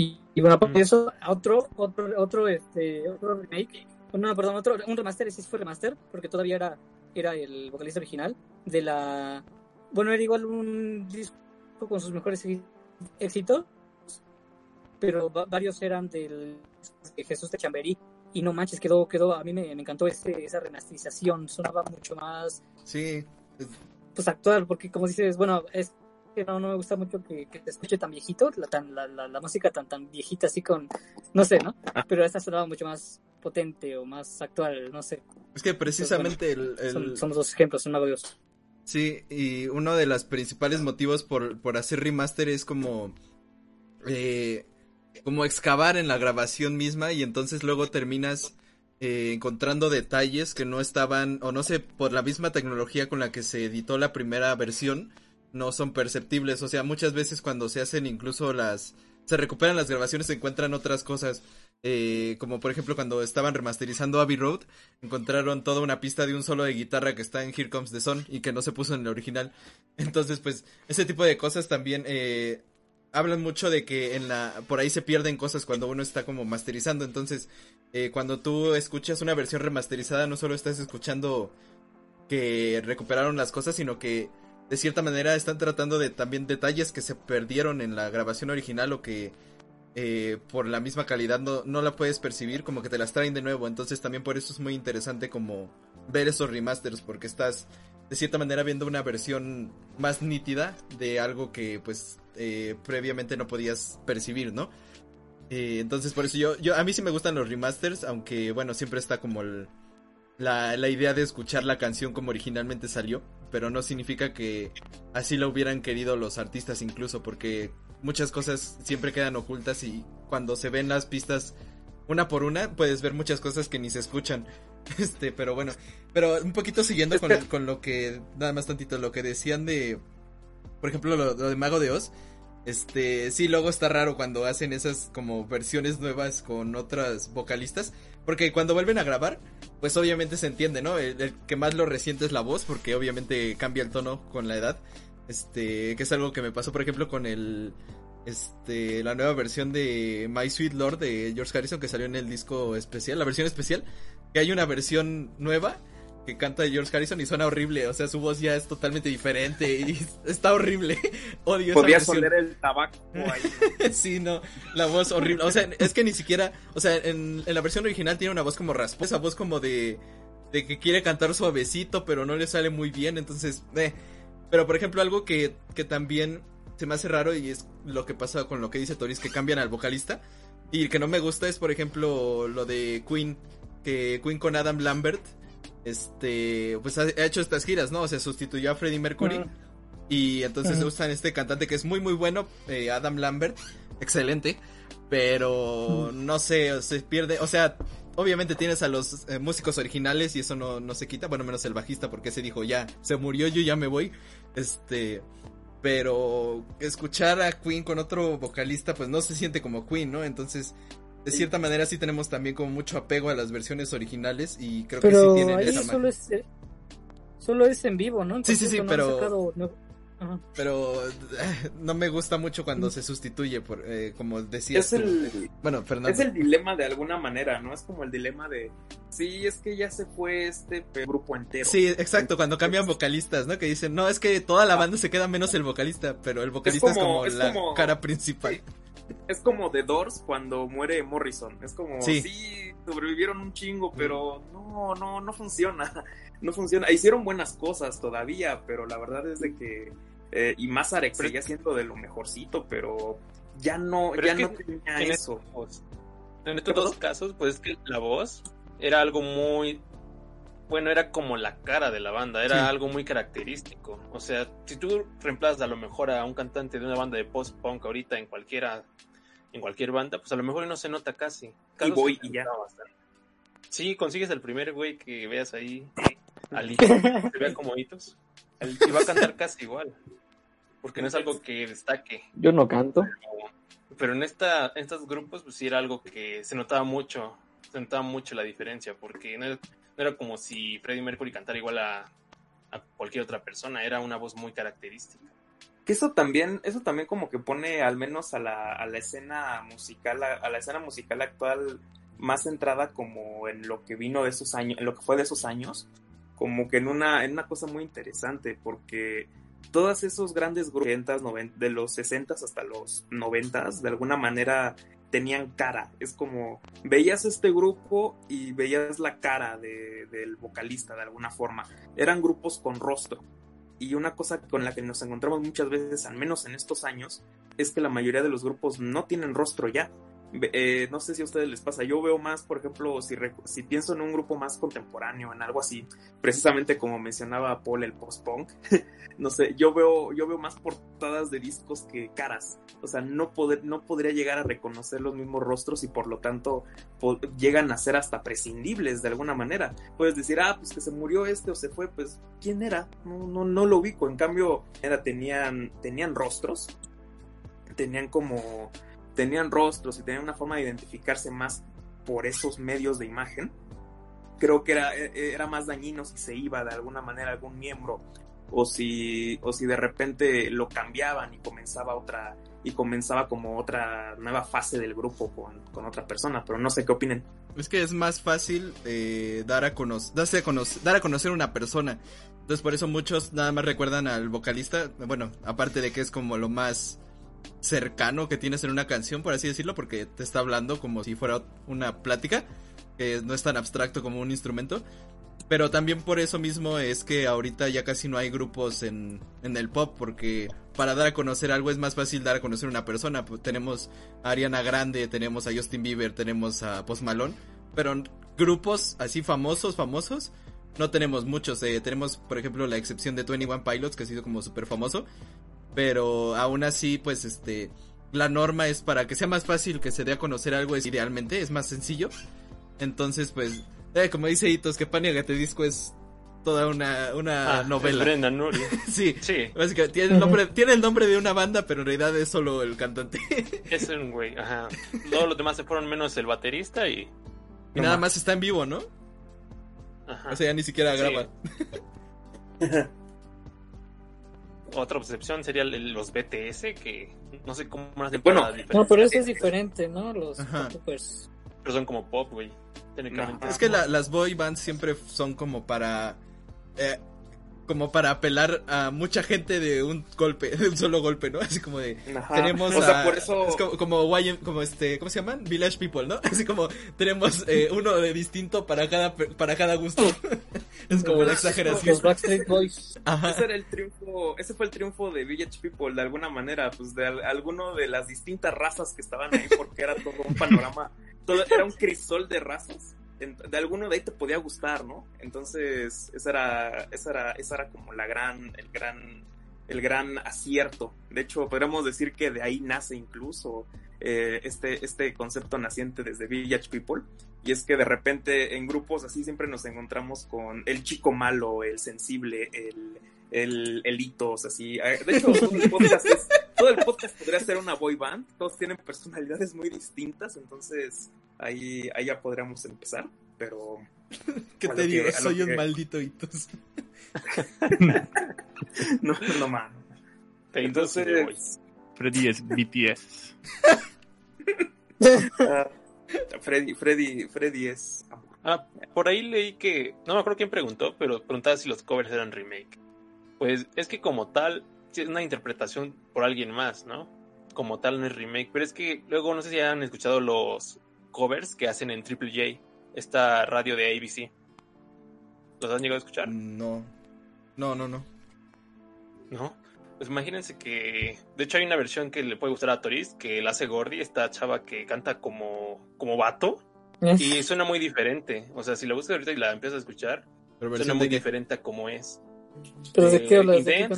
y, y bueno, aparte de eso, otro, otro, otro, este, otro remake, no, perdón, otro, un remaster, sí fue remaster, porque todavía era, era el vocalista original de la, bueno, era igual un disco con sus mejores éxi- éxitos, pero va- varios eran del de Jesús de Chamberí, y no manches, quedó, quedó, a mí me, me encantó ese, esa remasterización, sonaba mucho más Sí, pues actual, porque como dices, bueno, es que no, no me gusta mucho que, que te escuche tan viejito, la, tan, la, la, la, música tan, tan viejita, así con, no sé, ¿no? Ah. Pero esta sonaba mucho más potente o más actual, no sé. Es que precisamente bueno, el, el... Son, dos ejemplos, son Dios. Sí, y uno de los principales motivos por, por hacer remaster es como... Eh, como excavar en la grabación misma y entonces luego terminas eh, encontrando detalles que no estaban, o no sé, por la misma tecnología con la que se editó la primera versión, no son perceptibles. O sea, muchas veces cuando se hacen incluso las... Se recuperan las grabaciones, se encuentran otras cosas. Eh, como por ejemplo cuando estaban remasterizando Abbey Road, encontraron toda una pista de un solo de guitarra que está en Here Comes the Sun y que no se puso en el original. Entonces, pues, ese tipo de cosas también eh, hablan mucho de que en la por ahí se pierden cosas cuando uno está como masterizando. Entonces, eh, cuando tú escuchas una versión remasterizada, no solo estás escuchando que recuperaron las cosas, sino que de cierta manera están tratando de también detalles que se perdieron en la grabación original o que eh, por la misma calidad no, no, la puedes percibir, como que te las traen de nuevo. Entonces también por eso es muy interesante como ver esos remasters, porque estás de cierta manera viendo una versión más nítida de algo que pues eh, previamente no podías percibir, ¿no? Eh, entonces por eso yo, yo, a mí sí me gustan los remasters, aunque bueno, siempre está como la, la idea de escuchar la canción como originalmente salió, pero no significa que así lo hubieran querido los artistas incluso, porque muchas cosas siempre quedan ocultas y cuando se ven las pistas una por una puedes ver muchas cosas que ni se escuchan. Este, pero bueno, pero un poquito siguiendo con, con lo que, nada más tantito, lo que decían de, por ejemplo, lo, lo de Mago de Oz. Este, sí, luego está raro cuando hacen esas como versiones nuevas con otras vocalistas. Porque cuando vuelven a grabar, pues obviamente se entiende, ¿no? El, el, que más lo resiente es la voz, porque obviamente cambia el tono con la edad. Este, que es algo que me pasó, por ejemplo, con el. Este, la nueva versión de My Sweet Lord de George Harrison que salió en el disco especial, la versión especial. Que hay una versión nueva que canta George Harrison y suena horrible. O sea, su voz ya es totalmente diferente y está horrible. Odio Podías oler el tabaco ahí. sí, no, la voz horrible. O sea, es que ni siquiera, o sea, en, en la versión original tiene una voz como rasposa, esa voz como de, de que quiere cantar suavecito, pero no le sale muy bien. Entonces, eh. Pero por ejemplo, algo que, que también se me hace raro y es lo que pasa con lo que dice Toris, que cambian al vocalista. Y que no me gusta es, por ejemplo, lo de Queen, que Queen con Adam Lambert este, pues ha, ha, hecho estas giras, ¿no? O sea, sustituyó a Freddie Mercury. Uh -huh. Y entonces uh -huh. usan este cantante que es muy, muy bueno, eh, Adam Lambert. Excelente. Pero uh -huh. no sé, se pierde. O sea, obviamente tienes a los eh, músicos originales y eso no, no se quita. Bueno, menos el bajista, porque se dijo, ya, se murió, yo ya me voy. Este. Pero escuchar a Queen con otro vocalista, pues no se siente como Queen, ¿no? Entonces, de cierta manera sí tenemos también como mucho apego a las versiones originales y creo pero que sí tienen ahí esa solo es, eh, solo es en vivo, ¿no? Sí, sí, sí, pero... No... Pero eh, no me gusta mucho cuando se sustituye, por, eh, como decías. Es el, bueno, Fernando. Es el dilema de alguna manera, ¿no? Es como el dilema de, sí, es que ya se fue este grupo entero. Sí, exacto, cuando cambian vocalistas, ¿no? Que dicen, no, es que toda la banda se queda menos el vocalista, pero el vocalista es como, es como es la como... cara principal. Sí es como The Doors cuando muere Morrison. Es como, sí. sí, sobrevivieron un chingo, pero no, no, no funciona. No funciona. Hicieron buenas cosas todavía, pero la verdad es de que. Eh, y Mazarek seguía siendo de lo mejorcito, pero ya no, pero ya es no que tenía en eso. Estos, en estos dos casos, pues es que la voz era algo muy. Bueno, era como la cara de la banda, era sí. algo muy característico. O sea, si tú reemplazas a lo mejor a un cantante de una banda de post-punk ahorita en cualquiera en cualquier banda, pues a lo mejor no se nota casi. y voy y ya. Bastante. Sí, consigues el primer güey que veas ahí, Alito, que vea como hitos, y va a cantar casi igual, porque no es algo que destaque. Yo no canto. Pero, pero en, esta, en estos grupos, pues sí era algo que se notaba mucho, se notaba mucho la diferencia, porque no, era como si Freddie Mercury cantara igual a, a cualquier otra persona, era una voz muy característica. Que eso también, eso también como que pone al menos a la, a la escena musical, a, a, la escena musical actual más centrada como en lo que vino de esos años, en lo que fue de esos años, como que en una, en una cosa muy interesante, porque todos esos grandes grupos de los 60 hasta los 90 de alguna manera tenían cara. Es como veías este grupo y veías la cara de, del vocalista de alguna forma. Eran grupos con rostro y una cosa con la que nos encontramos muchas veces, al menos en estos años, es que la mayoría de los grupos no tienen rostro ya. Eh, no sé si a ustedes les pasa, yo veo más, por ejemplo, si, si pienso en un grupo más contemporáneo, en algo así, precisamente como mencionaba Paul, el post-punk, no sé, yo veo, yo veo más portadas de discos que caras, o sea, no, poder, no podría llegar a reconocer los mismos rostros y por lo tanto llegan a ser hasta prescindibles de alguna manera. Puedes decir, ah, pues que se murió este o se fue, pues, ¿quién era? No, no, no lo ubico, en cambio, era, tenían, tenían rostros, tenían como tenían rostros y tenían una forma de identificarse más por esos medios de imagen, creo que era, e, era más dañino si se iba de alguna manera algún miembro o si, o si de repente lo cambiaban y comenzaba otra y comenzaba como otra nueva fase del grupo con, otra persona, pero no sé qué opinen. Es que es más fácil eh, dar, a darse a dar a conocer una persona. Entonces por eso muchos nada más recuerdan al vocalista, bueno, aparte de que es como lo más cercano que tienes en una canción, por así decirlo, porque te está hablando como si fuera una plática, que no es tan abstracto como un instrumento. Pero también por eso mismo es que ahorita ya casi no hay grupos en, en el pop, porque para dar a conocer algo es más fácil dar a conocer una persona. Pues tenemos a Ariana Grande, tenemos a Justin Bieber, tenemos a Post Malone, pero grupos así famosos, famosos, no tenemos muchos. Eh, tenemos, por ejemplo, la excepción de 21 Pilots, que ha sido como súper famoso, pero aún así, pues este, la norma es para que sea más fácil que se dé a conocer algo, es idealmente, es más sencillo. Entonces, pues, eh, como dice Hitos, que Paniagate Disco es toda una, una ah, novela. Brenda Nuri. sí, sí. Básicamente, tiene el, nombre, tiene el nombre de una banda, pero en realidad es solo el cantante. es un güey, ajá. Todos los demás se fueron menos el baterista y... Y nada más está en vivo, ¿no? Ajá. O sea, ya ni siquiera graba. otra excepción sería los BTS, que no sé cómo más Bueno, no, pero eso es diferente, ¿no? Los Pero son como pop, güey. Es que las boy bands siempre son como para. Eh, como para apelar a mucha gente de un golpe, de un solo golpe, ¿no? Así como de tenemos o sea, por eso es como como, como, este, ¿cómo se llaman? Village People, ¿no? Así como tenemos eh, uno de distinto para cada para cada gusto. es como la exageración. Los Backstreet Boys. Ese era el triunfo, ese fue el triunfo de Village People de alguna manera, pues de alguno de las distintas razas que estaban ahí porque era todo un panorama, todo era un crisol de razas de alguno de ahí te podía gustar, ¿no? Entonces, esa era, esa era, esa era como la gran, el gran, el gran acierto. De hecho, podríamos decir que de ahí nace incluso eh, este, este concepto naciente desde Village People. Y es que de repente en grupos así siempre nos encontramos con el chico malo, el sensible, el, el, el hitos, así. Ah, de hecho, todo el, podcast todo el podcast podría ser una boy band. Todos tienen personalidades muy distintas, entonces ahí, ahí ya podríamos empezar. Pero. ¿Qué te digo? Soy un maldito hitos. no, no man. Entonces. Freddy es BTS. Ah, Freddy, Freddy, Freddy es Ah, por ahí leí que, no me acuerdo quién preguntó, pero preguntaba si los covers eran remake. Pues es que como tal, es una interpretación por alguien más, ¿no? Como tal no es remake, pero es que luego no sé si han escuchado los covers que hacen en Triple J, esta radio de ABC. ¿Los han llegado a escuchar? No. No, no, no. ¿No? Pues imagínense que, de hecho hay una versión que le puede gustar a Toris, que la hace Gordy, esta chava que canta como, como vato, y suena muy diferente. O sea, si la buscas ahorita y la empiezas a escuchar, suena muy diferente a como es. ¿Pero de, qué hablas? ¿De,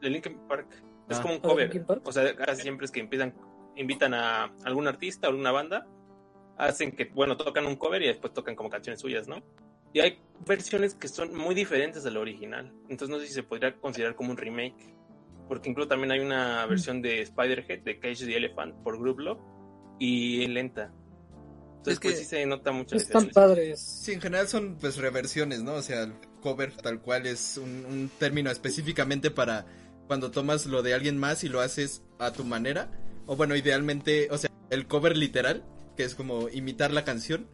de Linkin Park. Es ah. como un cover. O sea, casi siempre es que empiezan, invitan a algún artista o alguna banda, hacen que, bueno, tocan un cover y después tocan como canciones suyas, ¿no? Y hay versiones que son muy diferentes de la original. Entonces no sé si se podría considerar como un remake. Porque incluso también hay una mm. versión de Spider-Head, de Cage the Elephant, por Group Love, y lenta. Entonces, pues sí se nota mucho. Están padres. Sí, en general son pues reversiones, ¿no? O sea, cover tal cual es un, término específicamente para cuando tomas lo de alguien más y lo haces a tu manera. O bueno, idealmente, o sea, el cover literal, que es como imitar la canción,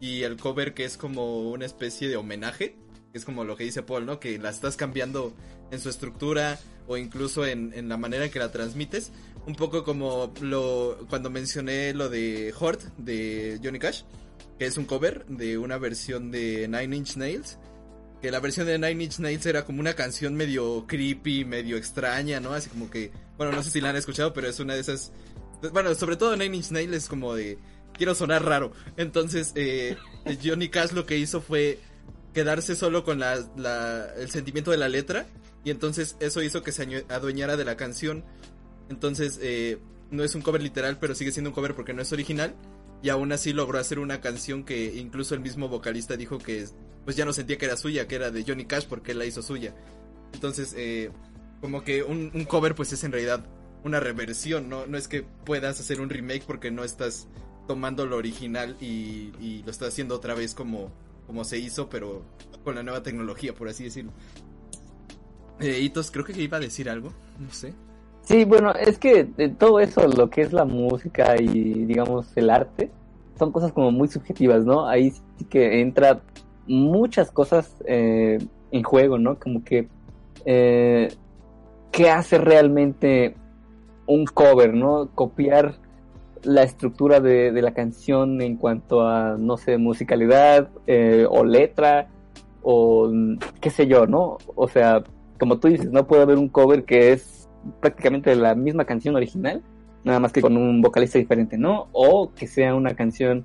y el cover que es como una especie de homenaje, que es como lo que dice Paul, ¿no? Que la estás cambiando en su estructura o incluso en, la manera en que la transmites un poco como lo cuando mencioné lo de Hort de Johnny Cash, que es un cover de una versión de Nine Inch Nails. Que la versión de Nine Inch Nails era como una canción medio creepy, medio extraña, ¿no? Así como que, bueno, no sé si la han escuchado, pero es una de esas, bueno, sobre todo Nine Inch Nails es como de, quiero sonar raro. Entonces, eh, Johnny Cash lo que hizo fue quedarse solo con la, la, el sentimiento de la letra y entonces eso hizo que se adueñara de la canción. Entonces, eh, no es un cover literal, pero sigue siendo un cover porque no es original. Y aún así logró hacer una canción que incluso el mismo vocalista dijo que pues ya no sentía que era suya, que era de Johnny Cash porque él la hizo suya. Entonces, eh, como que un, cover pues es en realidad una reversión, ¿no? No es que puedas hacer un remake porque no estás tomando lo original y, y lo estás haciendo otra vez como, como se hizo, pero con la nueva tecnología, por así decirlo. Eh, creo que iba a decir algo, no sé. Sí, bueno, es que de todo eso, lo que es la música y digamos el arte, son cosas como muy subjetivas, ¿no? Ahí sí que entra muchas cosas eh, en juego, ¿no? Como que eh, qué hace realmente un cover, ¿no? Copiar la estructura de, la canción en cuanto a, no sé, musicalidad eh, o letra o qué sé yo, ¿no? O sea, como tú dices, no puede haber un cover que es prácticamente la misma canción original, nada más que con un vocalista diferente, ¿no? O que sea una canción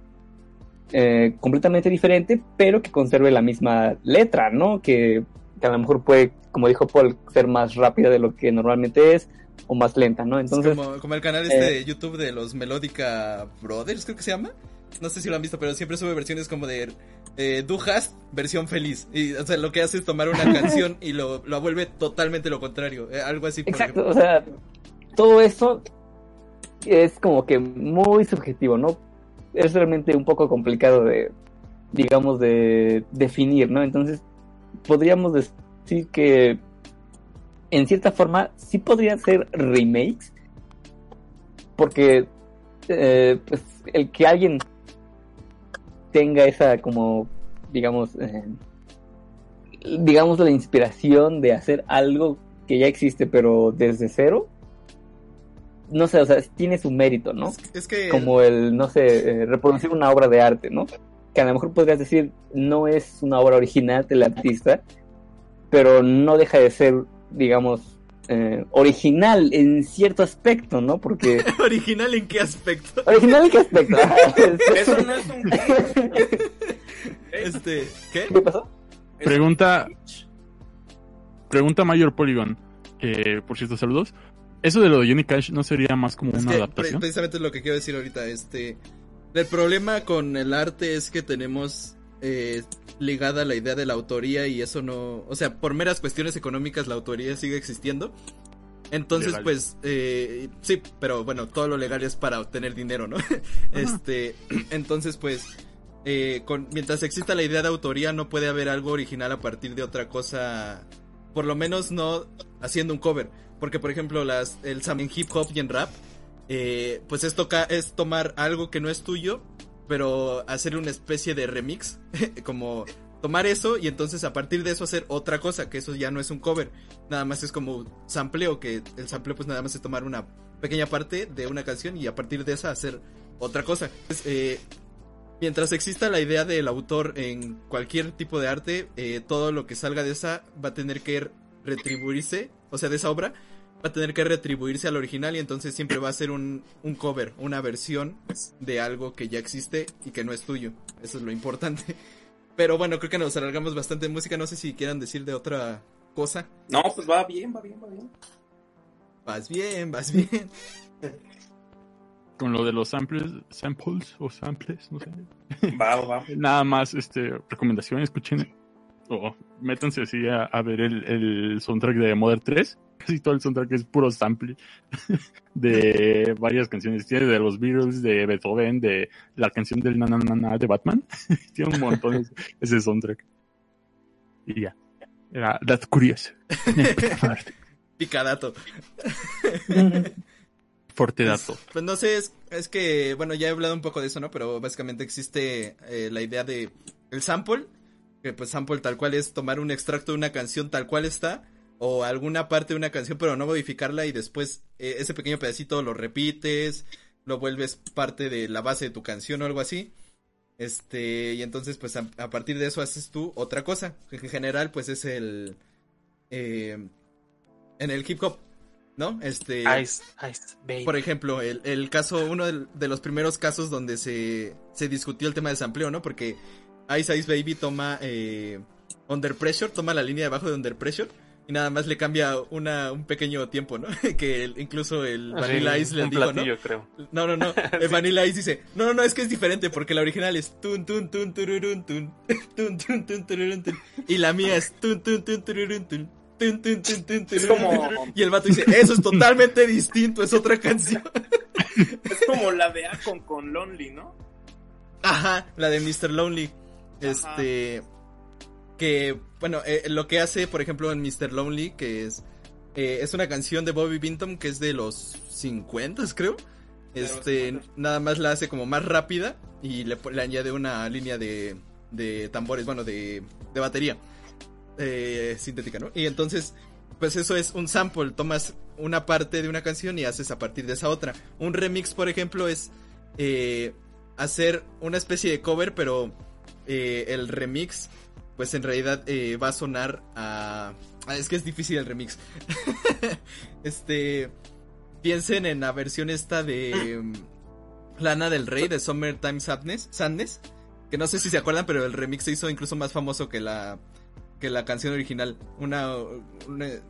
eh, completamente diferente, pero que conserve la misma letra, ¿no? Que, a lo mejor puede, como dijo Paul, ser más rápida de lo que normalmente es o más lenta, ¿no? Entonces, como, el canal este eh, de YouTube de los Melodica Brothers, creo que se llama. No sé si lo han visto, pero siempre sube versiones como de eh, versión feliz. Y, o sea, lo que hace es tomar una canción y lo, lo vuelve totalmente lo contrario. Eh, algo así. Exacto, o sea, todo eso es como que muy subjetivo, ¿no? Es realmente un poco complicado de, digamos, de definir, ¿no? Entonces, podríamos decir que, en cierta forma, sí podrían ser remakes, porque, eh, pues, el que alguien tenga esa como, digamos, eh, digamos la inspiración de hacer algo que ya existe pero desde cero, no sé, o sea, tiene su mérito, ¿no? Es, que... Como el, no sé, eh, reproducir una obra de arte, ¿no? Que a lo mejor podrías decir, no es una obra original del artista, pero no deja de ser, digamos, eh, original en cierto aspecto, ¿no? Porque... ¿Original en qué aspecto? ¿Original en qué aspecto? Eso no es un... este, ¿qué? ¿Qué pasó? Pregunta... Pregunta Mayor Polygon. Eh, por cierto, saludos. ¿Eso de lo de Johnny Cash no sería más como una adaptación? precisamente es lo que quiero decir ahorita. Este... El problema con el arte es que tenemos eh, ligada a la idea de la autoría y eso no, o sea, por meras cuestiones económicas la autoría sigue existiendo. Entonces, pues, eh, sí, pero bueno, todo lo legal es para obtener dinero, ¿no? este, entonces, pues, eh, con, mientras exista la idea de autoría, no puede haber algo original a partir de otra cosa, por lo menos no haciendo un cover. Porque, por ejemplo, las, el en hip hop y en rap, eh, pues es, toca, es tomar algo que no es tuyo pero hacer una especie de remix, como tomar eso y entonces a partir de eso hacer otra cosa, que eso ya no es un cover, nada más es como sampleo, que el sampleo pues nada más es tomar una pequeña parte de una canción y a partir de esa hacer otra cosa. Eh, mientras exista la idea del autor en cualquier tipo de arte, eh, todo lo que salga de esa va a tener que retribuirse, o sea, de esa obra, va a tener que retribuirse al original y entonces siempre va a ser un, un cover, una versión de algo que ya existe y que no es tuyo. Eso es lo importante. Pero bueno, creo que nos alargamos bastante en música. No sé si quieran decir de otra cosa. No, pues va bien, va bien, va bien. Vas bien, vas bien. Con lo de los samples, samples o samples, no sé. Va, va. Nada más, este, recomendación, escuchen o métanse así a, ver el, el soundtrack de Modern 3 casi todo el soundtrack es puro sample de varias canciones. Tiene de los Beatles, de Beethoven, de la canción del na, na, de Batman. Tiene un montón ese soundtrack. Y ya. Era that's curious. Picadato. Dato. Pues, pues, no sé, es, es, que, bueno, ya he hablado un poco de eso, ¿no? Pero básicamente existe eh, la idea de el sample, que pues sample tal cual es tomar un extracto de una canción tal cual está o alguna parte de una canción, pero no modificarla y después eh, ese pequeño pedacito lo repites, lo vuelves parte de la base de tu canción o algo así. Este, y entonces pues a, partir de eso haces tú otra cosa, que en general pues es el... Eh, en el hip hop, ¿no? Este... Ice, ice, baby. Por ejemplo, el, el caso, uno de, los primeros casos donde se, se discutió el tema de sampleo, ¿no? Porque Ice Ice Baby toma eh, Under Pressure, toma la línea debajo de Under Pressure y nada más le cambia una, un pequeño tiempo, ¿no? que incluso el Vanilla Ice le dijo, ¿no? Creo. No, no, no. El Vanilla Ice dice, no, no, no, es que es diferente porque la original es tun tun tun tururun tun tun tun tun tururun tun y la mía es tun tun tun tururun tun. Tun, tun, tun, tun, es como... Y el vato dice, eso es totalmente distinto, es otra canción. es como la de Akon con Lonely, ¿no? Ajá, la de Mr. Lonely. Este que, bueno, eh, lo que hace, por ejemplo, en Mr. Lonely, que es, eh, es una canción de Bobby Binton que es de los 50, creo. Este, nada más la hace como más rápida y le, añade una línea de, de tambores, bueno, de, de batería eh, sintética, ¿no? Y entonces, pues eso es un sample, tomas una parte de una canción y haces a partir de esa otra. Un remix, por ejemplo, es hacer una especie de cover, pero el remix pues en realidad eh, va a sonar a... Ah, es que es difícil el remix. este... Piensen en la versión esta de... Mm, Lana del Rey de Summertime Sadness, Sadness. Que no sé si se acuerdan, pero el remix se hizo incluso más famoso que la que la canción original. Una,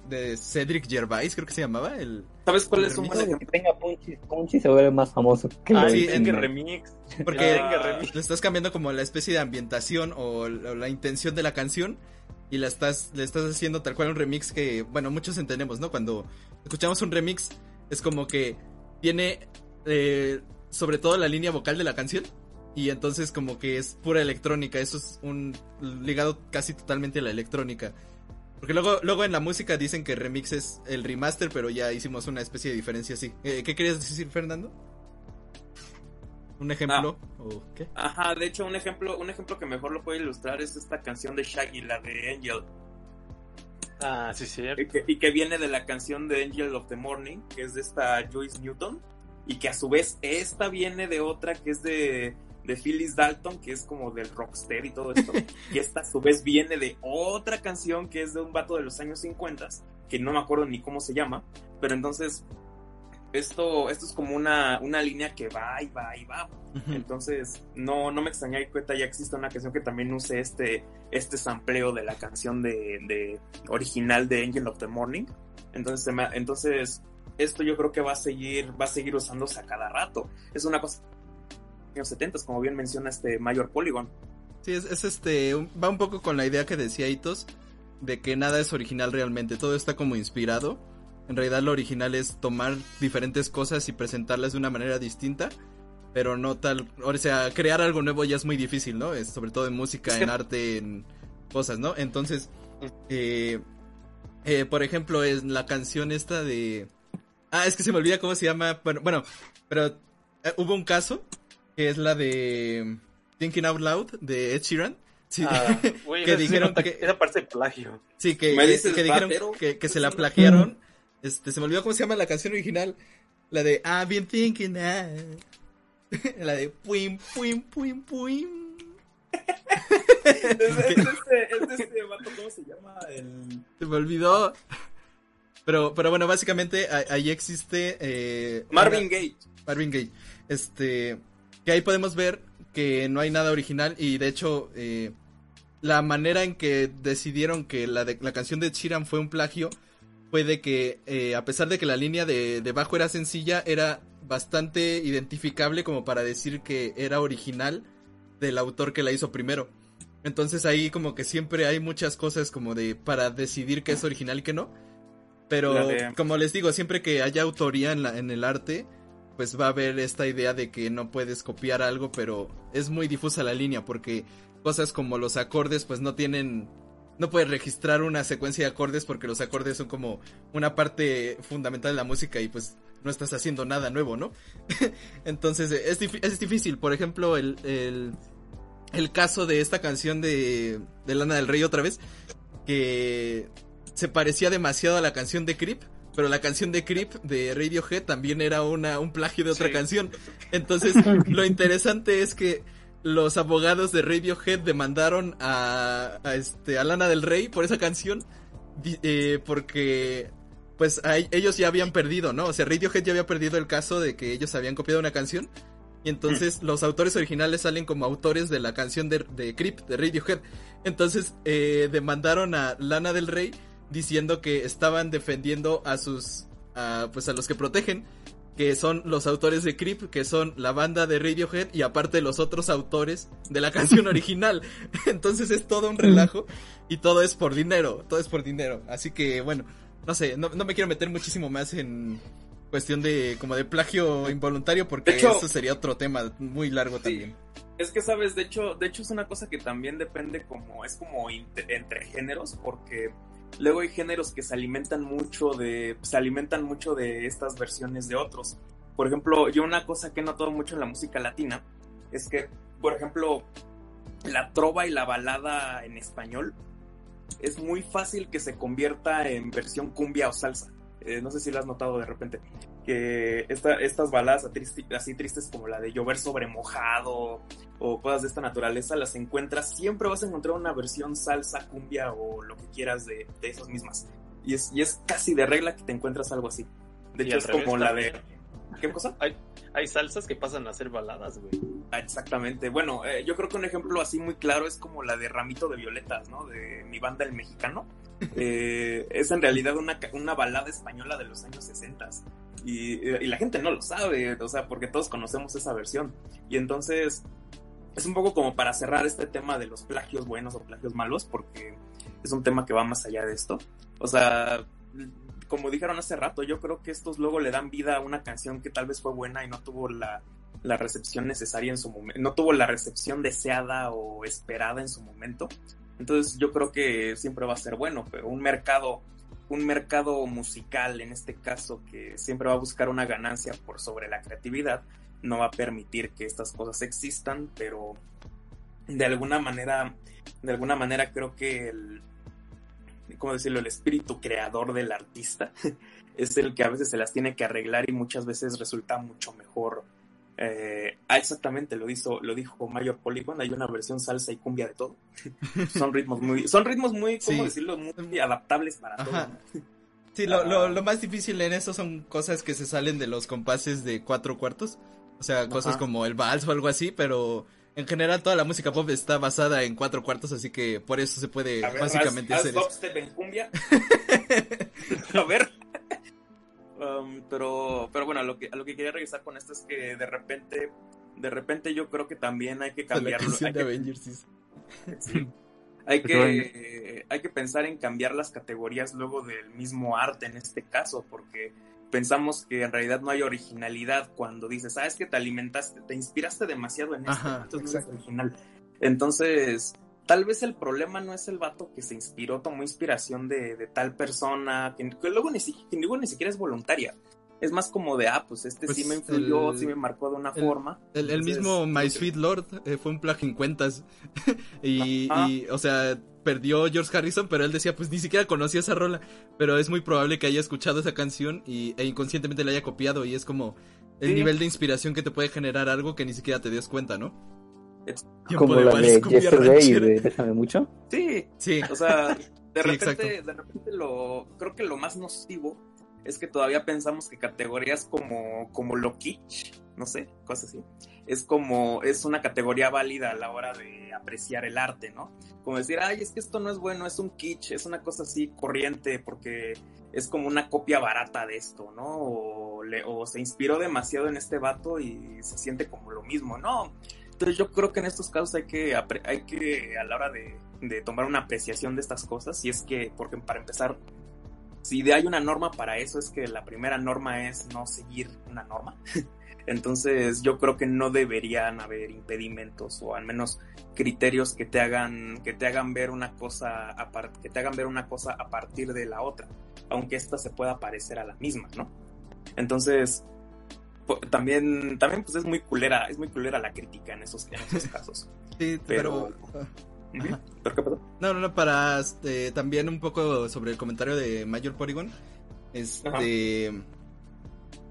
de Cedric Gervais, creo que se llamaba. El, ¿Sabes cuál es un buen ejemplo? Que tenga Punchy, Punchy se vuelve más famoso que ah, sí, en remix. Porque le estás cambiando como la especie de ambientación o, la intención de la canción y la estás, le estás haciendo tal cual un remix que, bueno, muchos entendemos, ¿no? Cuando escuchamos un remix es como que tiene eh, sobre todo la línea vocal de la canción y entonces como que es pura electrónica, eso es un ligado casi totalmente a la electrónica. Porque luego, luego en la música dicen que remix es el remaster, pero ya hicimos una especie de diferencia así. Eh, ¿Qué querías decir, Fernando? ¿Un ejemplo? Ah. ¿O qué? Ajá, de hecho, un ejemplo, un ejemplo que mejor lo puede ilustrar es esta canción de Shaggy, la de Angel. Ah, sí, sí. Y que, y que viene de la canción de Angel of the Morning, que es de esta Joyce Newton. Y que a su vez esta viene de otra que es de de Phyllis Dalton, que es como del rockster y todo esto. y esta a su vez viene de otra canción que es de un vato de los años 50, que no me acuerdo ni cómo se llama, pero entonces esto, esto es como una, una línea que va y va y va. Entonces, no, no me extrañaría que ya existe una canción que también use este, este sampleo de la canción de, de original de Angel of the Morning. Entonces, entonces, esto yo creo que va a seguir, va a seguir usándose a cada rato. Es una cosa años 70, como bien menciona este Mayor Polygon. Sí, es, este, va un poco con la idea que decía Itos, de que nada es original realmente, todo está como inspirado. En realidad lo original es tomar diferentes cosas y presentarlas de una manera distinta, pero no tal, o sea, crear algo nuevo ya es muy difícil, ¿no? Es, sobre todo en música, en arte, en cosas, ¿no? Entonces, eh, eh, por ejemplo, es la canción esta de... Ah, es que se me olvida cómo se llama, bueno, bueno pero eh, hubo un caso que es la de Thinking Out Loud de Ed Sheeran. Sí, ah, que dijeron que esa parte de plagio. Sí, que, que, dijeron que, que, se la plagiaron. Este, se me olvidó cómo se llama la canción original. La de I've been thinking that. La de puim, puim, puim, puim. es, de este, este vato, ¿cómo se llama? El... Se me olvidó. Pero, pero bueno, básicamente ahí existe. Eh, Marvin Gaye. Marvin Gaye. Este que ahí podemos ver que no hay nada original y de hecho eh, la manera en que decidieron que la, de, la canción de Chiran fue un plagio fue de que eh, a pesar de que la línea de, de, bajo era sencilla era bastante identificable como para decir que era original del autor que la hizo primero. Entonces ahí como que siempre hay muchas cosas como de para decidir qué es original y qué no. Pero como les digo, siempre que haya autoría en, la, en el arte, pues va a haber esta idea de que no puedes copiar algo, pero es muy difusa la línea porque cosas como los acordes pues no tienen no puedes registrar una secuencia de acordes porque los acordes son como una parte fundamental de la música y pues no estás haciendo nada nuevo, ¿no? Entonces es, es, difícil. Por ejemplo, el, el, el, caso de esta canción de, de Lana del Rey otra vez, que se parecía demasiado a la canción de Creep pero la canción de Creep de Radiohead también era una, un plagio de otra canción. Entonces, lo interesante es que los abogados de Radiohead demandaron a, a este a Lana del Rey por esa canción eh, porque pues ellos ya habían perdido, ¿no? O sea, Radiohead ya había perdido el caso de que ellos habían copiado una canción y entonces los autores originales salen como autores de la canción de, de Creep, de Radiohead. Entonces eh, demandaron a Lana del Rey diciendo que estaban defendiendo a sus, pues a los que protegen, que son los autores de Creep, que son la banda de Radiohead y aparte los otros autores de la canción original. Entonces es todo un relajo y todo es por dinero, todo es por dinero. Así que bueno, no sé, no, no me quiero meter muchísimo más en, cuestión de como de plagio involuntario porque eso sería otro tema muy largo también. Es que sabes, de hecho, de hecho es una cosa que también depende como es como entre géneros porque luego hay géneros que se alimentan mucho de se alimentan mucho de estas versiones de otros. Por ejemplo, yo una cosa que he notado mucho en la música latina es que, por ejemplo, la trova y la balada en español es muy fácil que se convierta en versión cumbia o salsa. Eh, no sé si lo has notado de repente, que estas baladas así tristes como la de llover sobre mojado o cosas de esta naturaleza, las encuentras, siempre vas a encontrar una versión salsa, cumbia o lo que quieras de, esas mismas. Y es, y es casi de regla que te encuentras algo así. De hecho, es como la de... ¿Qué cosa? Hay, hay salsas que pasan a ser baladas, güey. Ah, exactamente. Bueno, eh, yo creo que un ejemplo así muy claro es como la de Ramito de Violetas, ¿no? De mi banda El Mexicano. Eh, es en realidad una, una balada española de los años 60 y, y, la gente no lo sabe, o sea, porque todos conocemos esa versión. Y entonces es un poco como para cerrar este tema de los plagios buenos o plagios malos, porque es un tema que va más allá de esto. O sea, como dijeron hace rato, yo creo que estos luego le dan vida a una canción que tal vez fue buena y no tuvo la, recepción necesaria en su momento, no tuvo la recepción deseada o esperada en su momento. Entonces yo creo que siempre va a ser bueno, pero un mercado, un mercado musical en este caso que siempre va a buscar una ganancia por sobre la creatividad, no va a permitir que estas cosas existan, pero de alguna manera, de alguna manera creo que el, ¿cómo decirlo? El espíritu creador del artista es el que a veces se las tiene que arreglar y muchas veces resulta mucho mejor. Eh, ah, exactamente, lo dijo, lo dijo Mayor Polygon, hay una versión salsa y cumbia de todo. son ritmos muy, son ritmos muy, ¿cómo decirlo? Muy adaptables para todo. Sí, lo, lo, lo, más difícil en eso son cosas que se salen de los compases de cuatro cuartos. O sea, cosas como el vals o algo así, pero en general toda la música pop está basada en cuatro cuartos, así que por eso se puede básicamente hacer en cumbia. a ver. Um, pero, pero bueno, a lo que a lo que quería regresar con esto es que de repente, de repente yo creo que también hay que cambiarlo. Hay, que, hay que, hay que pensar en cambiar las categorías luego del mismo arte en este caso, porque pensamos que en realidad no hay originalidad cuando dices, sabes ah, que te alimentaste, te inspiraste demasiado en esto, entonces no es original. Entonces, tal vez el problema no es el vato que se inspiró, tomó inspiración de, tal persona, que, luego ni, ni siquiera es voluntaria. Es más como de, ah, pues este sí pues me influyó, sí me marcó de una forma. El, mismo My Sweet Lord eh, fue un plagio en cuentas. y, y, o sea, perdió George Harrison, pero él decía, pues ni siquiera conocía esa rola, pero es muy probable que haya escuchado esa canción y, e inconscientemente la haya copiado y es como el nivel de inspiración que te puede generar algo que ni siquiera te das cuenta, ¿no? Como la de Yesterday y de Déjame Mucho. Sí, sí. O sea, de repente, de repente lo, creo que lo más nocivo es que todavía pensamos que categorías como, como lo kitsch, no sé, cosas así, es como, es una categoría válida a la hora de apreciar el arte, ¿no? Como decir, ay, es que esto no es bueno, es un kitsch, es una cosa así corriente porque es como una copia barata de esto, ¿no? O, se inspiró demasiado en este vato y se siente como lo mismo, ¿no? Entonces yo creo que en estos casos hay que, hay que a la hora de, de tomar una apreciación de estas cosas, y es que, porque para empezar, si de hay una norma para eso es que la primera norma es no seguir una norma. Entonces yo creo que no deberían haber impedimentos o al menos criterios que te hagan que te hagan ver una cosa que te hagan ver una cosa a partir de la otra, aunque esta se pueda parecer a la misma, ¿no? Entonces también también pues es muy culera, es muy culera la crítica en esos, casos. Sí, pero, no, no, no, para este, también un poco sobre el comentario de Mayor Porygon. Este.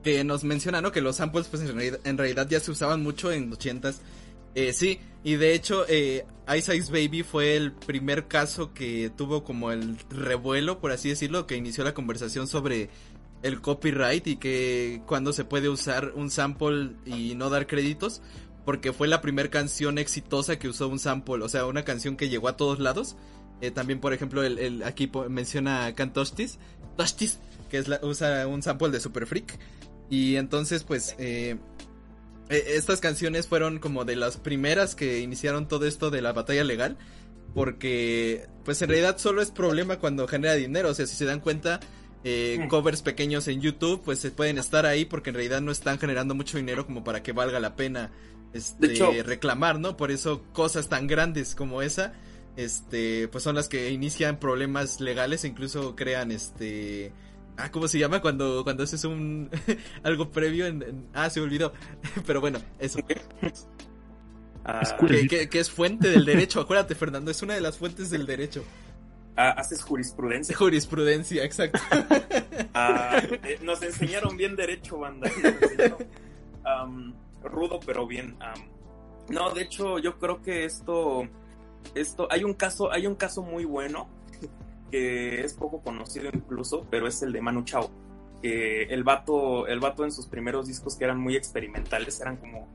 Que nos menciona, ¿no? Que los samples, pues en realidad, ya se usaban mucho en los 80s. Eh, sí, y de hecho, eh, Ice Baby fue el primer caso que tuvo como el revuelo, por así decirlo, que inició la conversación sobre el copyright y que cuando se puede usar un sample y no dar créditos, porque fue la primera canción exitosa que usó un sample, o sea, una canción que llegó a todos lados. Eh, también, por ejemplo, el, el aquí menciona Cantostis, Tostis, que es la, usa un sample de Super Freak. Y entonces, pues, eh, eh, estas canciones fueron como de las primeras que iniciaron todo esto de la batalla legal. Porque, pues en realidad solo es problema cuando genera dinero. O sea, si se dan cuenta, eh, covers pequeños en YouTube, pues se pueden estar ahí porque en realidad no están generando mucho dinero como para que valga la pena este, reclamar, ¿no? Por eso cosas tan grandes como esa, este, pues son las que inician problemas legales e incluso crean, este, ah, ¿cómo se llama? Cuando, cuando haces un, algo previo en, ah, se olvidó, pero bueno, eso. Ah, que, es fuente del derecho, acuérdate Fernando, es una de las fuentes del derecho. Ah, haces jurisprudencia. Jurisprudencia, exacto. Ah, eh, nos enseñaron bien derecho, banda rudo, pero bien. no, de hecho, yo creo que esto, esto, hay un caso, hay un caso muy bueno que es poco conocido incluso, pero es el de Manu Chao. Que el vato, el vato en sus primeros discos que eran muy experimentales, eran como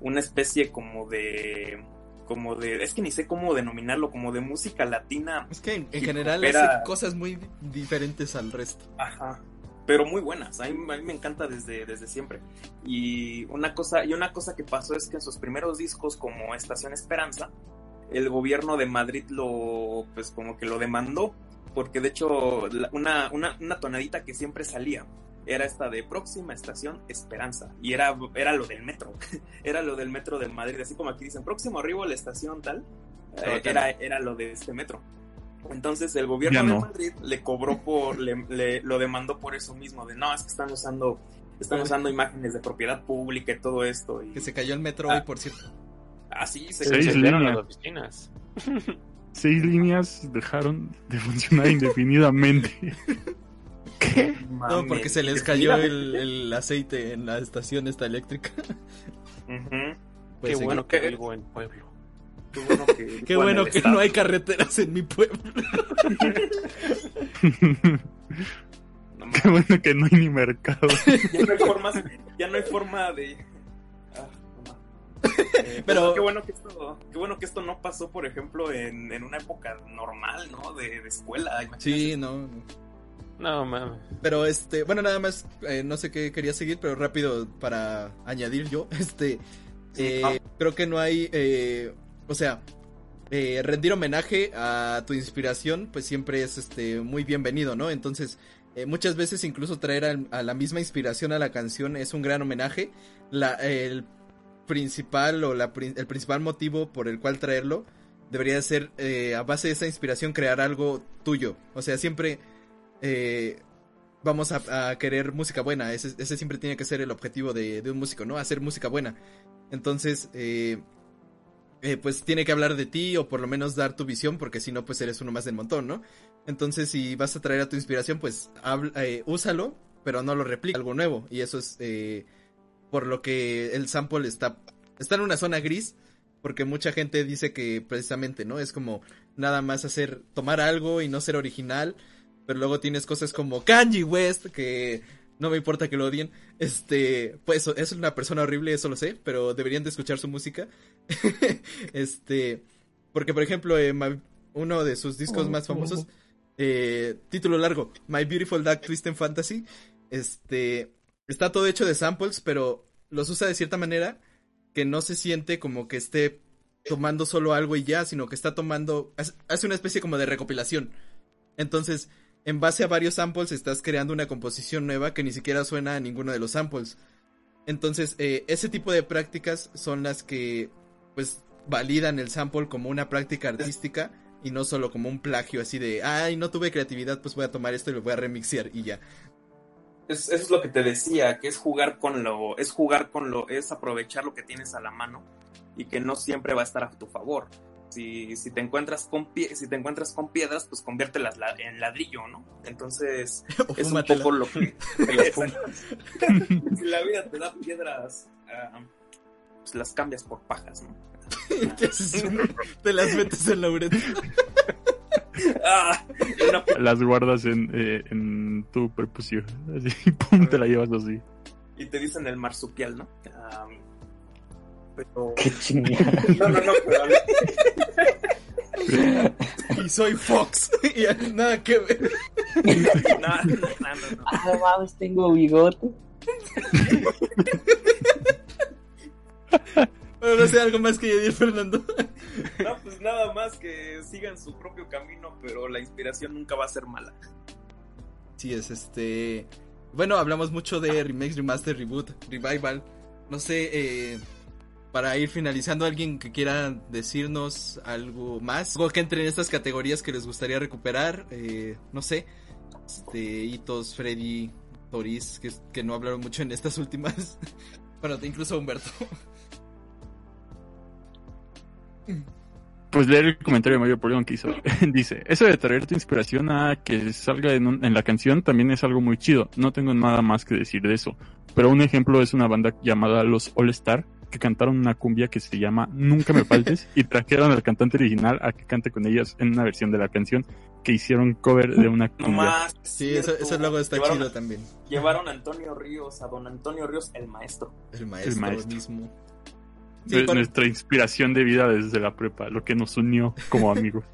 una especie como de como de, es que ni sé cómo denominarlo, como de música latina. Es que en, general hace cosas muy diferentes al resto. Ajá pero muy buenas. A mí, me encanta desde, desde siempre. Y una, cosa, y una cosa que pasó es que en sus primeros discos, como Estación Esperanza, el gobierno de Madrid lo, pues como que lo demandó, porque de hecho una, una, una tonadita que siempre salía era esta de próxima estación Esperanza y era, era lo del metro, era lo del metro de Madrid, así como aquí dicen próximo arribo a la estación tal, eh, era, era lo de este metro. Entonces el gobierno de Madrid le cobró por, le, lo demandó por eso mismo, de no, es que están usando, están usando imágenes de propiedad pública y todo esto. Y... Que se cayó el metro hoy, ah. por cierto. Ah, sí, se Seis líneas. las oficinas. Seis líneas dejaron de funcionar indefinidamente. ¿Qué? No, porque se les cayó el, aceite en la estación esta eléctrica. pues Qué bueno que vivo en pueblo. Qué bueno que, no hay carreteras en mi pueblo. Qué bueno que no hay ni mercado. ya no hay, formas, ya no hay forma de. Eh, pero qué bueno que esto, qué bueno que esto no pasó, por ejemplo, en, en una época normal, ¿no? De, de escuela. Sí, no. No, mames. Pero este, bueno, nada más, eh, no sé qué quería seguir, pero rápido para añadir yo, este, eh, creo que no hay eh, o sea, eh, rendir homenaje a tu inspiración, pues siempre es este muy bienvenido, ¿no? Entonces, eh, muchas veces incluso traer a, la misma inspiración a la canción es un gran homenaje. La, el principal o la, el principal motivo por el cual traerlo debería ser eh, a base de esa inspiración crear algo tuyo. O sea, siempre vamos a, querer música buena. Ese, siempre tiene que ser el objetivo de, un músico, ¿no? Hacer música buena. Entonces, eh, pues tiene que hablar de ti o por lo menos dar tu visión, porque si no, pues eres uno más del montón, ¿no? Entonces, si vas a traer a tu inspiración, pues eh, úsalo, pero no lo replica, algo nuevo. Y eso es eh, por lo que el sample está, está en una zona gris, porque mucha gente dice que precisamente, ¿no? Es como nada más hacer, tomar algo y no ser original, pero luego tienes cosas como Kanji West, que no me importa que lo odien. Este, pues es una persona horrible, eso lo sé, pero deberían de escuchar su música. este, porque por ejemplo, eh, uno de sus discos más famosos, eh, título largo, My Beautiful Dark Twisted Fantasy, este, está todo hecho de samples, pero los usa de cierta manera que no se siente como que esté tomando solo algo y ya, sino que está tomando, hace una especie como de recopilación. Entonces, en base a varios samples estás creando una composición nueva que ni siquiera suena a ninguno de los samples. Entonces, eh, ese tipo de prácticas son las que, pues, validan el sample como una práctica artística y no solo como un plagio así de, ay, no tuve creatividad, pues voy a tomar esto y lo voy a remixear y ya. Eso es lo que te decía, que es jugar con lo, es jugar con lo, es aprovechar lo que tienes a la mano y que no siempre va a estar a tu favor si, si te encuentras con si te encuentras con piedras, pues conviértelas en ladrillo, ¿no? Entonces, es un poco lo que si la vida te da piedras, ah, pues las cambias por pajas, ¿no? Te las metes en la. Ah, una- Las guardas en, eh, en tu prepucio. Así, pum, te la llevas así. y te dicen el marsupial, ¿no? Ah, pero... Qué chingada. No, no, no, pero... Y soy Fox. y nada que ver. No, no, no, no. Ah, no mames, tengo bigote. Bueno, no sé, algo más que añadir, Fernando. No, pues nada más que sigan su propio camino, pero la inspiración nunca va a ser mala. Sí, es este. Bueno, hablamos mucho de remakes, remaster, reboot, revival. No sé, eh, para ir finalizando, alguien que quiera decirnos algo más, algo que entre en estas categorías que les gustaría recuperar. Eh, no sé, este, Hitos, Freddy, Toris, que, que no hablaron mucho en estas últimas. bueno, incluso Humberto. Pues leer el comentario de Mario Polión que hizo. Dice, eso de traer tu inspiración a que salga en, un- en la canción también es algo muy chido. No tengo nada más que decir de eso. Pero un ejemplo es una banda llamada Los All Star que cantaron una cumbia que se llama Nunca me faltes y trajeron al cantante original a que cante con ellas en una versión de la canción que hicieron cover de una No cumbia. más. Sí, eso, eso luego está llevaron, chido también. Llevaron a Antonio Ríos, a don Antonio Ríos, el maestro. El maestro, maestro. mismo. Sí, Nuestra inspiración de vida desde la prepa, lo que nos unió como amigos.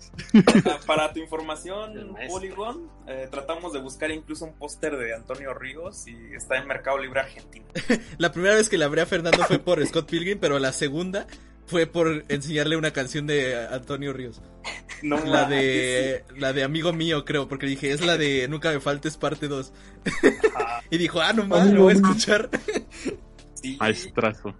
Ah, Para tu información. Polygon, eh, tratamos de buscar incluso un póster de Antonio Ríos y está en Mercado Libre Argentina. La primera vez que le hablé a Fernando fue por Scott Pilgrim, pero la segunda fue por enseñarle una canción de Antonio Ríos. No La de la de amigo mío, creo, porque dije, es la de Nunca me faltes parte 2. Ajá, Y dijo, ah, no mames, lo voy a escuchar. sí, Maestrazo.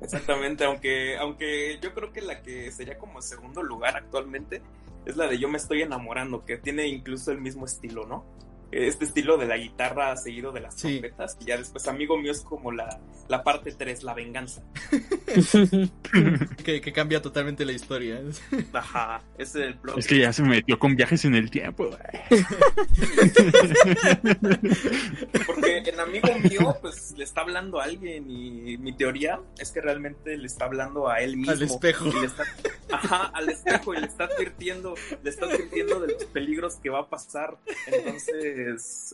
Exactamente, aunque, aunque yo creo que la que sería como segundo lugar actualmente es la de Yo me estoy enamorando, que tiene incluso el mismo estilo, ¿no? Este estilo de la guitarra seguido de las Sí. trompetas, y ya después amigo mío es como la, la parte 3, la venganza. que, que cambia totalmente la historia. Ajá, ese es el plot. Es que ya se metió con viajes en el tiempo. Porque en amigo mío, pues le está hablando a alguien y mi teoría es que realmente le está hablando a él mismo. Al espejo. Y le está- ajá, al espejo y le está advirtiendo, le está advirtiendo de los peligros que va a pasar. Entonces,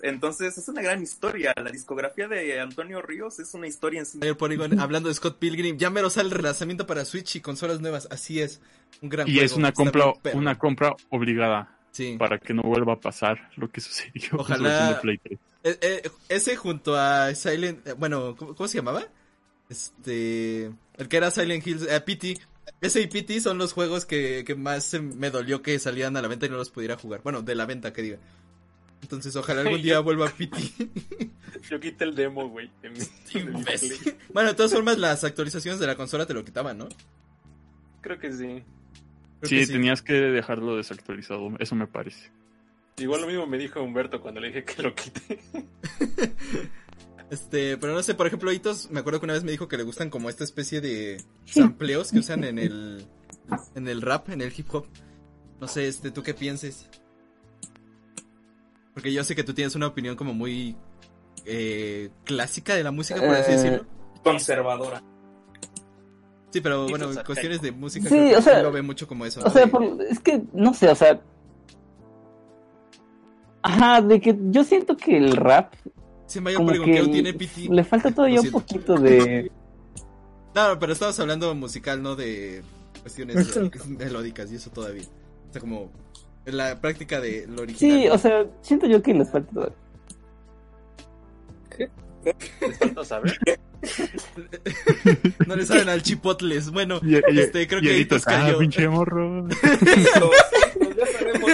entonces es una gran historia. La discografía de Antonio Ríos es una historia en sí. Hablando de Scott Pilgrim, ya mero sale el relanzamiento para Switch y consolas nuevas. Así es. Un gran Y juego. es una Está compra, bien una compra obligada Sí. para que no vuelva a pasar lo que sucedió Ojalá- Play 3. Eh, eh, ese junto a Silent, eh, bueno, ¿cómo, cómo se llamaba? Este, el que era Silent Hills, eh, PT. Ese y PT son los juegos que, que más se me dolió que salían a la venta y no los pudiera jugar. Bueno, de la venta, que diga. Entonces, ojalá algún día vuelva PT. Yo quité el demo, güey. bueno, de todas formas, las actualizaciones de la consola te lo quitaban, ¿no? Creo que sí. Creo Sí, que tenías que dejarlo desactualizado, eso me parece. Igual lo mismo me dijo Humberto cuando le dije que lo quité. Este, pero no sé, por ejemplo, Hitos, me acuerdo que una vez me dijo que le gustan como esta especie de sampleos que usan en el en el rap, en el hip hop. No sé, este, ¿tú qué pienses? Porque yo sé que tú tienes una opinión como muy eh, clásica de la música, por así Eh, decirlo. Conservadora. Sí, pero bueno, arcaicos. cuestiones de música Sí, creo que o sea, lo ve mucho como eso. O ¿no? sea, por- es que, no sé, o sea... Ajá, de que yo siento que el rap Sí, Polygon que el- tiene PT. le falta todavía un poquito de... No, pero estamos hablando musical, no de cuestiones melódicas y eso todavía. O sea, como la práctica de lo original. Sí, o sea, siento yo que les falta todavía. Les falta saber. No le saben al chipotles. Bueno, Y, y- este, creo y que Hitos cayó. ah, pinche morro. Pues ya sabemos.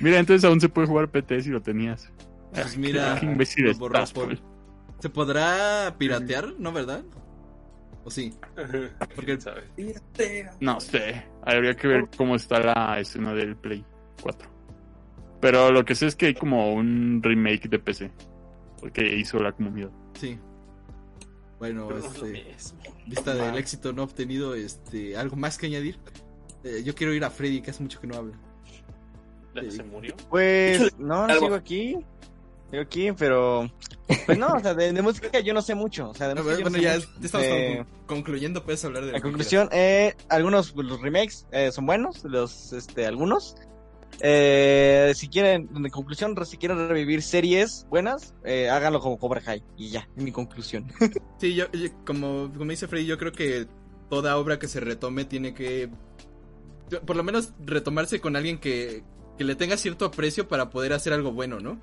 Mira, entonces aún se puede jugar PT si lo tenías. Pues mira, Qué imbécil estás, por-. ¿Se podrá piratear, no verdad? ¿O sí? Porque ¿Quién sabe? No sé, habría que ver cómo está la escena del Play 4. Pero lo que sé es que hay como un remake de PC. Porque hizo la comunidad. sí. Bueno, no este, vista del éxito no obtenido, este, algo más que añadir. Eh, yo quiero ir a Freddy, que hace mucho que no habla. ¿Se murió? Pues, no, sigo aquí. Pero. Pues no, o sea, de, música yo no sé mucho. O sea, de música bueno, ya estamos eh, concluyendo, puedes hablar de. La conclusión, eh, algunos los remakes eh, son buenos, los, este, algunos. Eh, si quieren, en conclusión, si quieren revivir series buenas, eh, háganlo como Cobra Kai. Y ya, es mi conclusión. sí, yo, como, como dice Freddy, yo creo que toda obra que se retome tiene que, por lo menos, retomarse con alguien que, que le tenga cierto aprecio para poder hacer algo bueno, ¿no?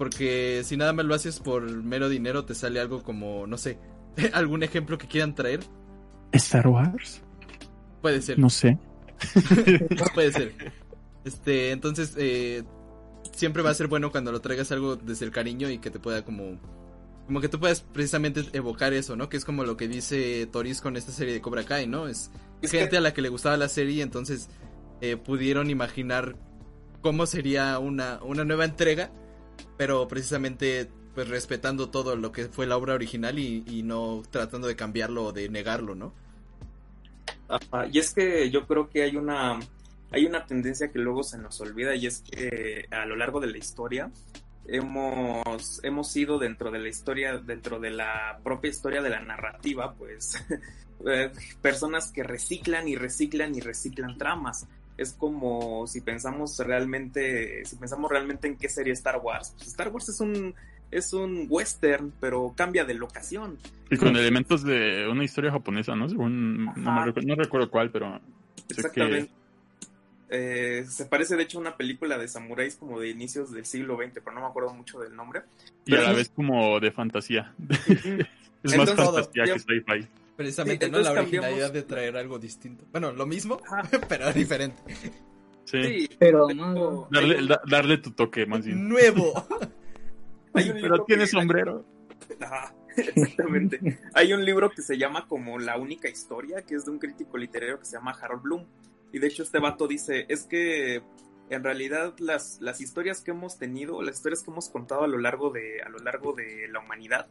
Porque si nada más lo haces por mero dinero, te sale algo como, no sé, algún ejemplo que quieran traer. ¿Star Wars? Puede ser. No sé. Puede ser. Este, entonces, eh, siempre va a ser bueno cuando lo traigas algo desde el cariño y que te pueda como... Como que tú puedas precisamente evocar eso, ¿no? Que es como lo que dice Toris con esta serie de Cobra Kai, ¿no? Es, gente a la que le gustaba la serie, entonces eh, pudieron imaginar cómo sería una, una nueva entrega, pero precisamente pues respetando todo lo que fue la obra original y, no tratando de cambiarlo o de negarlo, ¿no? y es que yo creo que hay una hay una tendencia que luego se nos olvida y es que a lo largo de la historia hemos, hemos ido dentro de la historia, dentro de la propia historia de la narrativa, pues eh, personas que reciclan y reciclan y reciclan tramas. Es como si pensamos realmente, si pensamos realmente en qué sería Star Wars. Pues Star Wars es un, es un western, pero cambia de locación. Y con elementos de una historia japonesa, ¿no? no, recuerdo, cuál, pero... Exactamente. Eh, se parece de hecho a una película de samuráis como de inicios del siglo XX, pero no me acuerdo mucho del nombre. Y a la vez como de fantasía. es más fantasía que sci-fi. Precisamente, ¿no? La originalidad de traer algo distinto. Bueno, lo mismo, pero diferente. Sí, pero Darle, darle tu toque más bien. Nuevo. pero tiene sombrero. exactamente. Hay un libro que se llama como La única historia, que es de un crítico literario que se llama Harold Bloom y de hecho este vato dice, es que en realidad las, las historias que hemos tenido, las historias que hemos contado a lo largo de, a lo largo de la humanidad,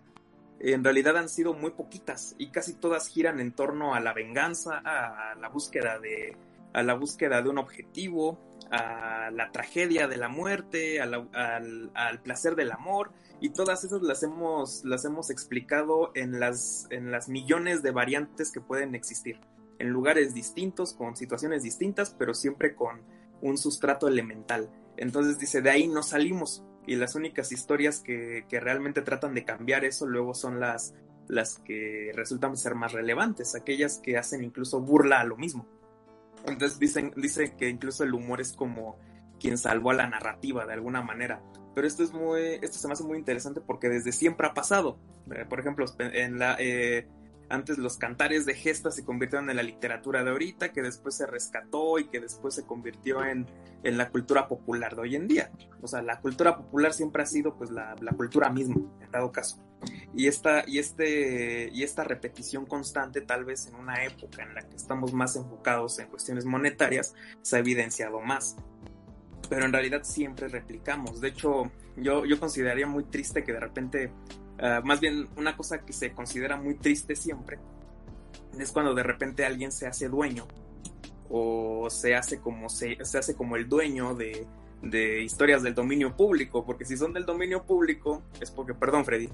en realidad han sido muy poquitas y casi todas giran en torno a la venganza, a la búsqueda de, a la búsqueda de un objetivo, a la tragedia de la muerte, al, al, placer del amor, y todas esas las hemos, las hemos explicado en las, en las millones de variantes que pueden existir en lugares distintos, con situaciones distintas, pero siempre con un sustrato elemental. Entonces dice, de ahí no salimos. Y las únicas historias que, realmente tratan de cambiar eso luego son las, las que resultan ser más relevantes, aquellas que hacen incluso burla a lo mismo. Entonces dicen, dicen que incluso el humor es como quien salvó a la narrativa de alguna manera. Pero esto es muy, esto se me hace muy interesante porque desde siempre ha pasado. Eh, por ejemplo, en la, eh, antes los cantares de gesta se convirtieron en la literatura de ahorita, que después se rescató y que después se convirtió en, en la cultura popular de hoy en día. O sea, la cultura popular siempre ha sido pues la, la cultura misma, en dado caso. Y esta, y, este, y esta repetición constante, tal vez en una época en la que estamos más enfocados en cuestiones monetarias, se ha evidenciado más. Pero en realidad siempre replicamos. De hecho, yo, yo consideraría muy triste que de repente Ah, más bien, una cosa que se considera muy triste siempre es cuando de repente alguien se hace dueño o se hace como, se, se hace como el dueño de, de, historias del dominio público, porque si son del dominio público es porque, perdón Freddy,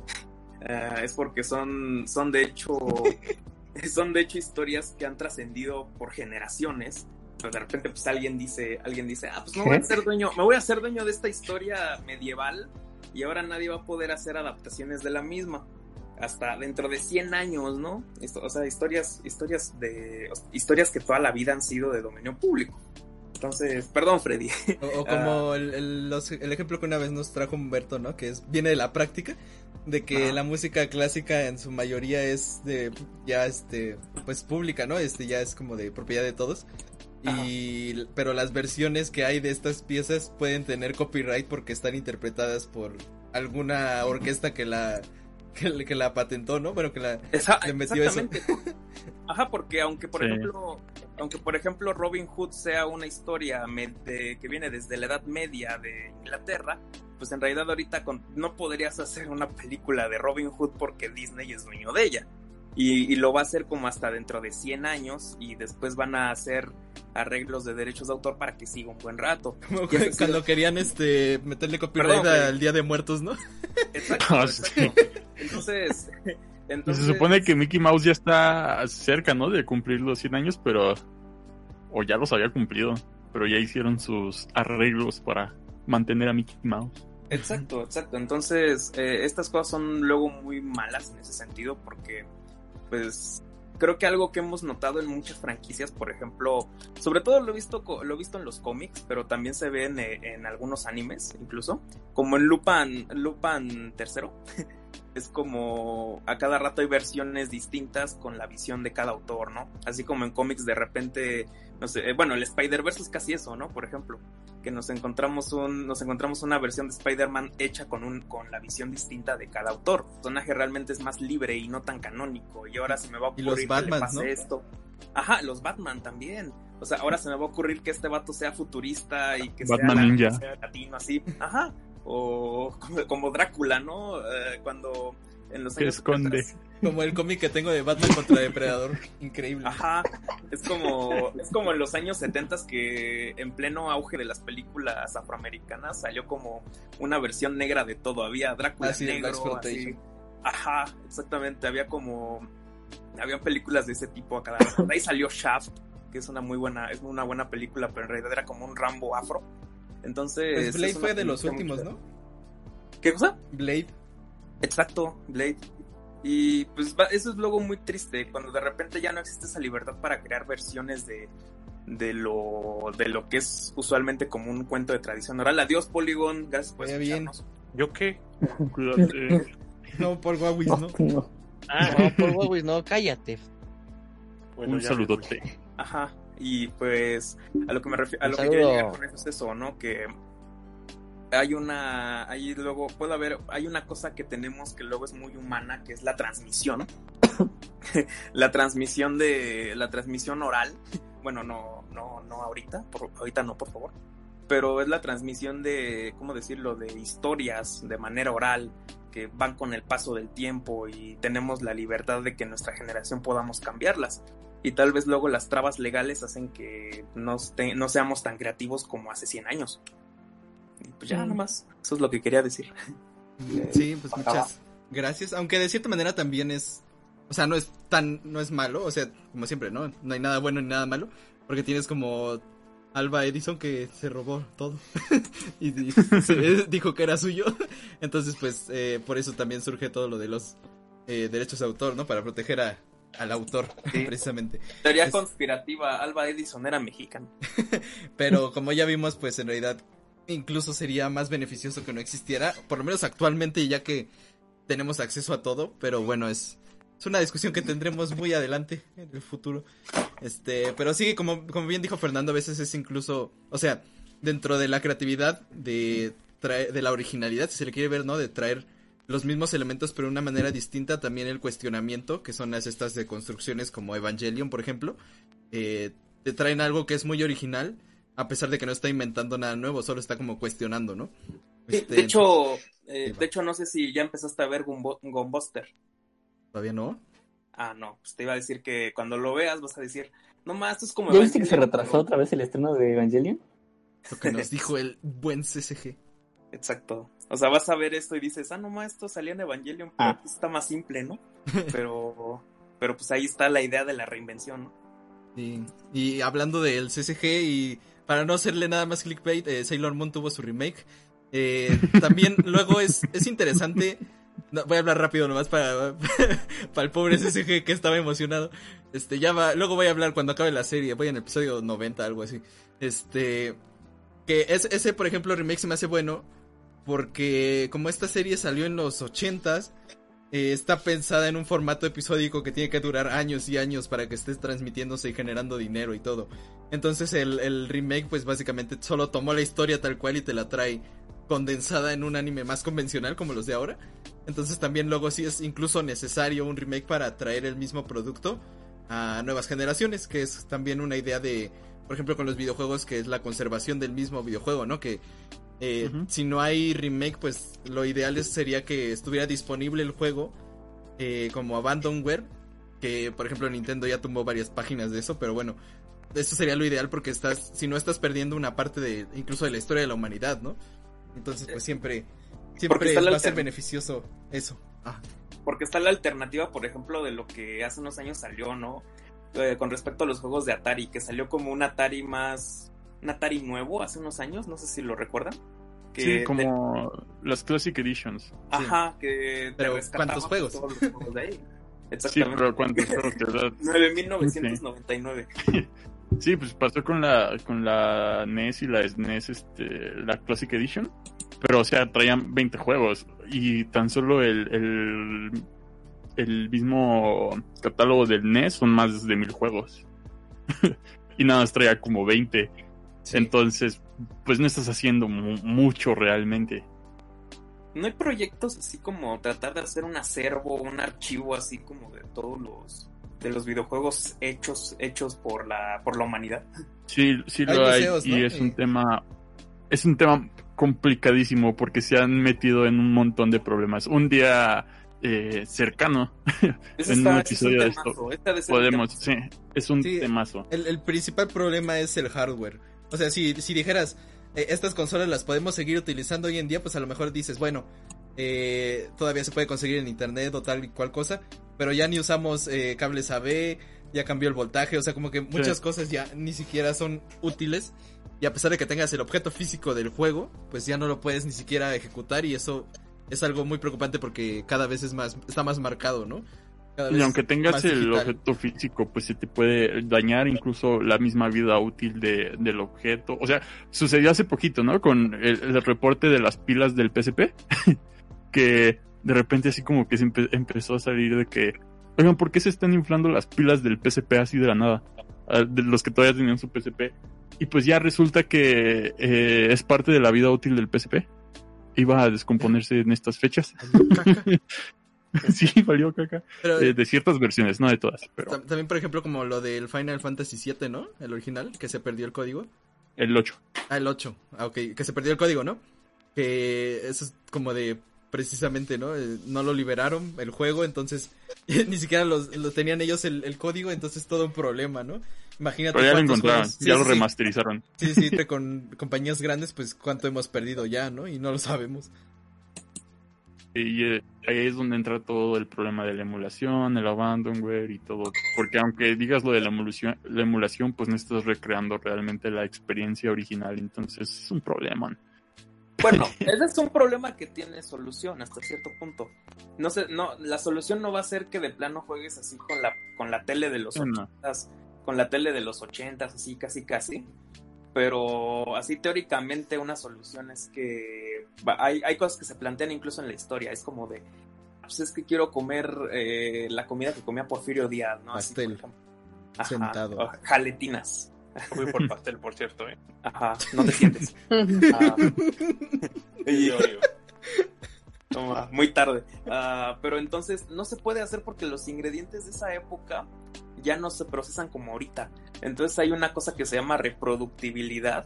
ah, es porque son, son de hecho son de hecho historias que han trascendido por generaciones. Pero de repente pues alguien dice, alguien dice, ah, pues me voy a hacer dueño, me voy a hacer dueño de esta historia medieval y ahora nadie va a poder hacer adaptaciones de la misma hasta dentro de 100 años, ¿no? o sea, historias, historias de, historias que toda la vida han sido de dominio público. Entonces, perdón, Freddy. O, como ah. el, ejemplo que una vez nos trajo Humberto, ¿no? Que es, viene de la práctica, de que la música clásica en su mayoría es de, ya, este, pues pública, ¿no? Este ya es como de propiedad de todos. Y, pero las versiones que hay de estas piezas pueden tener copyright porque están interpretadas por alguna orquesta que la que, la patentó, ¿no? Bueno, que la le metió exactamente. Ajá, porque aunque por ejemplo, aunque por ejemplo Robin Hood sea una historia que viene desde la Edad Media de Inglaterra, pues en realidad ahorita no podrías hacer una película de Robin Hood porque Disney es dueño de ella. Y, y, lo va a hacer como hasta dentro de 100 años y después van a hacer arreglos de derechos de autor para que siga un buen rato. Cuando querían este meterle copyright al Día de Muertos, ¿no? Exacto. Ah, entonces, entonces, Se supone que Mickey Mouse ya está cerca, ¿no? De cumplir los 100 años, pero... O ya los había cumplido, pero ya hicieron sus arreglos para mantener a Mickey Mouse. Exacto, exacto. Entonces, eh, estas cosas son luego muy malas en ese sentido porque, pues, creo que algo que hemos notado en muchas franquicias, por ejemplo, sobre todo lo he visto, lo he visto en los cómics, pero también se ve en, eh, algunos animes, incluso, como en Lupin, Lupin tercero. es como a cada rato hay versiones distintas con la visión de cada autor, ¿no? Así como en cómics de repente, no sé, eh, bueno, el Spider-Verse es casi eso, ¿no? Por ejemplo, que nos encontramos un nos encontramos una versión de Spider-Man hecha con un con la visión distinta de cada autor. El personaje realmente es más libre y no tan canónico y ahora se me va a ocurrir que le pase esto. Ajá, los Batman también. O sea, ahora se me va a ocurrir que este vato sea futurista y que sea, latino así. Ajá o como, Drácula, ¿no? Eh, cuando en los años esconde. Como el cómic que tengo de Batman contra Depredador, increíble. Ajá, es como es como en los años 70 que en pleno auge de las películas afroamericanas salió como una versión negra de todo, había Drácula negro, así. Ajá, exactamente, había como había películas de ese tipo acá. ahí salió Shaft, que es una muy buena es una buena película, pero en realidad era como un Rambo afro. Entonces. Pues Blade fue de los últimos, ¿no? ¿Qué cosa? Blade. Exacto, Blade. Y pues eso es luego muy triste, cuando de repente ya no existe esa libertad para crear versiones de, de lo de lo que es usualmente como un cuento de tradición oral. Adiós, Polygon, gracias por escucharnos. ¿Yo qué? no, por Huawei, no. Ah, no, por Huawei, no, cállate. un saludote. Ajá. Y pues a lo que me refiero, a lo que quería llegar con eso es eso, ¿no? Que hay una, hay luego, puede haber, hay una cosa que tenemos que luego es muy humana, que es la transmisión. la transmisión de, la transmisión oral. Bueno, no, no, no ahorita, por, ahorita no, por favor. Pero es la transmisión de, ¿cómo decirlo? De historias de manera oral que van con el paso del tiempo y tenemos la libertad de que nuestra generación podamos cambiarlas y tal vez luego las trabas legales hacen que no, no seamos tan creativos como hace 100 años. Y pues ya, nomás, eso es lo que quería decir. Sí, pues muchas gracias, aunque de cierta manera también es, o sea, no es tan, no es malo, o sea, como siempre, ¿no? No hay nada bueno ni nada malo, porque tienes como Alba Edison que se robó todo y, dijo que era suyo, entonces pues eh, por eso también surge todo lo de los eh, derechos de autor, ¿no? Para proteger a, al autor, precisamente. Teoría conspirativa, Alba Edison era mexicano. Pero como ya vimos, pues en realidad incluso sería más beneficioso que no existiera, por lo menos actualmente, ya que tenemos acceso a todo, pero bueno, es, es una discusión que tendremos muy adelante en el futuro. Este, pero sí, como, como bien dijo Fernando, a veces es incluso, o sea, dentro de la creatividad, de, de la originalidad, si se le quiere ver, ¿no? De traer los mismos elementos pero de una manera distinta también el cuestionamiento que son las estas de construcciones como Evangelion por ejemplo eh, te traen algo que es muy original a pesar de que no está inventando nada nuevo solo está como cuestionando no este, de hecho eh, de hecho no sé si ya empezaste a ver Gunbuster todavía no ah no pues te iba a decir que cuando lo veas vas a decir no más esto es como ¿Ya viste que se retrasó otra vez el estreno de Evangelion? Lo que nos dijo el buen CCG. Exacto. O sea, vas a ver esto y dices, ah, no esto salía en Evangelion, pero ah. está más simple, ¿no? Pero, pero pues ahí está la idea de la reinvención, ¿no? Sí. Y hablando del CCG y para no hacerle nada más clickbait, eh, Sailor Moon tuvo su remake. Eh, también luego es, es interesante. voy a hablar rápido nomás para, para el pobre CCG que estaba emocionado. Este, ya va, luego voy a hablar cuando acabe la serie, voy en el episodio 90, algo así. Este, que ese, por ejemplo, remake se me hace bueno porque como esta serie salió en los 80s, eh, está pensada en un formato episódico que tiene que durar años y años para que estés transmitiéndose y generando dinero y todo. Entonces el, remake pues básicamente solo tomó la historia tal cual y te la trae condensada en un anime más convencional como los de ahora. Entonces también luego sí es incluso necesario un remake para traer el mismo producto a nuevas generaciones, que es también una idea de, por ejemplo, con los videojuegos, que es la conservación del mismo videojuego, ¿no? Que eh, si no hay remake, pues lo ideal sería que estuviera disponible el juego eh, como Abandonware. Que por ejemplo Nintendo ya tomó varias páginas de eso, pero bueno. eso sería lo ideal porque estás, si no estás perdiendo una parte de, incluso de la historia de la humanidad, ¿no? Entonces, pues siempre, siempre va a ser beneficioso eso. Ah. Porque está la alternativa, por ejemplo, de lo que hace unos años salió, ¿no? Eh, con respecto a los juegos de Atari, que salió como un Atari más, Atari nuevo hace unos años, no sé si lo recuerdan. sí, como las Classic Editions. Ajá, que pero ¿cuántos juegos? Todos los juegos de ahí. Exactamente. Sí, pero ¿cuántos juegos? 9999. Sí, pues pasó con la con la NES y la SNES, este, la Classic Edition. Pero, o sea, traían 20 juegos y tan solo el, el, el mismo catálogo del NES son más de mil juegos. y nada más traía como 20. Entonces, pues no estás haciendo mucho realmente. ¿No hay proyectos así como tratar de hacer un acervo, un archivo así como de todos los de los videojuegos hechos hechos por la por la humanidad. Sí, sí lo hay, y es un tema es un tema complicadísimo porque se han metido en un montón de problemas. Un día eh, cercano en un episodio de esto podemos, sí, es un temazo. El, principal problema es el hardware. O sea, si, si dijeras, eh, estas consolas las podemos seguir utilizando hoy en día, pues a lo mejor dices, bueno, eh, todavía se puede conseguir en internet o tal y cual cosa, pero ya ni usamos eh, cables AB, ya cambió el voltaje, o sea, como que muchas cosas ya ni siquiera son útiles. Y a pesar de que tengas el objeto físico del juego, pues ya no lo puedes ni siquiera ejecutar y eso es algo muy preocupante porque cada vez es más, está más marcado, ¿no? Y aunque tengas el objeto físico, pues se te puede dañar incluso la misma vida útil de, del objeto. O sea, sucedió hace poquito, ¿no? Con el, reporte de las pilas del PSP, que de repente así como que se empezó a salir de que, oigan, ¿por qué se están inflando las pilas del PSP así de la nada? Ah, de los que todavía tenían su PSP. Y pues ya resulta que eh, es parte de la vida útil del PSP. Iba a descomponerse en estas fechas. sí, valió caca. de, ciertas versiones, no de todas. Pero... También, por ejemplo, como lo del Final Fantasy VII, ¿no? El original, que se perdió el código. El 8. Ah, el 8. Ah, ok, que se perdió el código, ¿no? Que eso es como de precisamente, ¿no? Eh, no lo liberaron el juego, entonces ni siquiera lo tenían ellos el, código, entonces todo un problema, ¿no? Imagínate. Pero ya lo encontraron, ya lo remasterizaron. Sí, sí, con compañías grandes, pues cuánto hemos perdido ya, ¿no? Y no lo sabemos. Y eh, ahí es donde entra todo el problema de la emulación, el abandonware y todo. Porque aunque digas lo de la emulación, la emulación pues no estás recreando realmente la experiencia original. Entonces es un problema. Bueno, ese es un problema que tiene solución hasta cierto punto. No sé, no, la solución no va a ser que de plano juegues así con la, con la tele de los ochentas, con la tele de los ochentas, así casi casi pero así teóricamente una solución es que hay, hay cosas que se plantean incluso en la historia, es como de, pues es que quiero comer eh, la comida que comía Porfirio Díaz, ¿no? Pastel. sentado. jaletinas. Voy por pastel, por cierto, ¿eh? Ajá, no te sientes. ah. Toma, muy tarde. Ah, pero entonces no se puede hacer porque los ingredientes de esa época ya no se procesan como ahorita. Entonces hay una cosa que se llama reproductibilidad,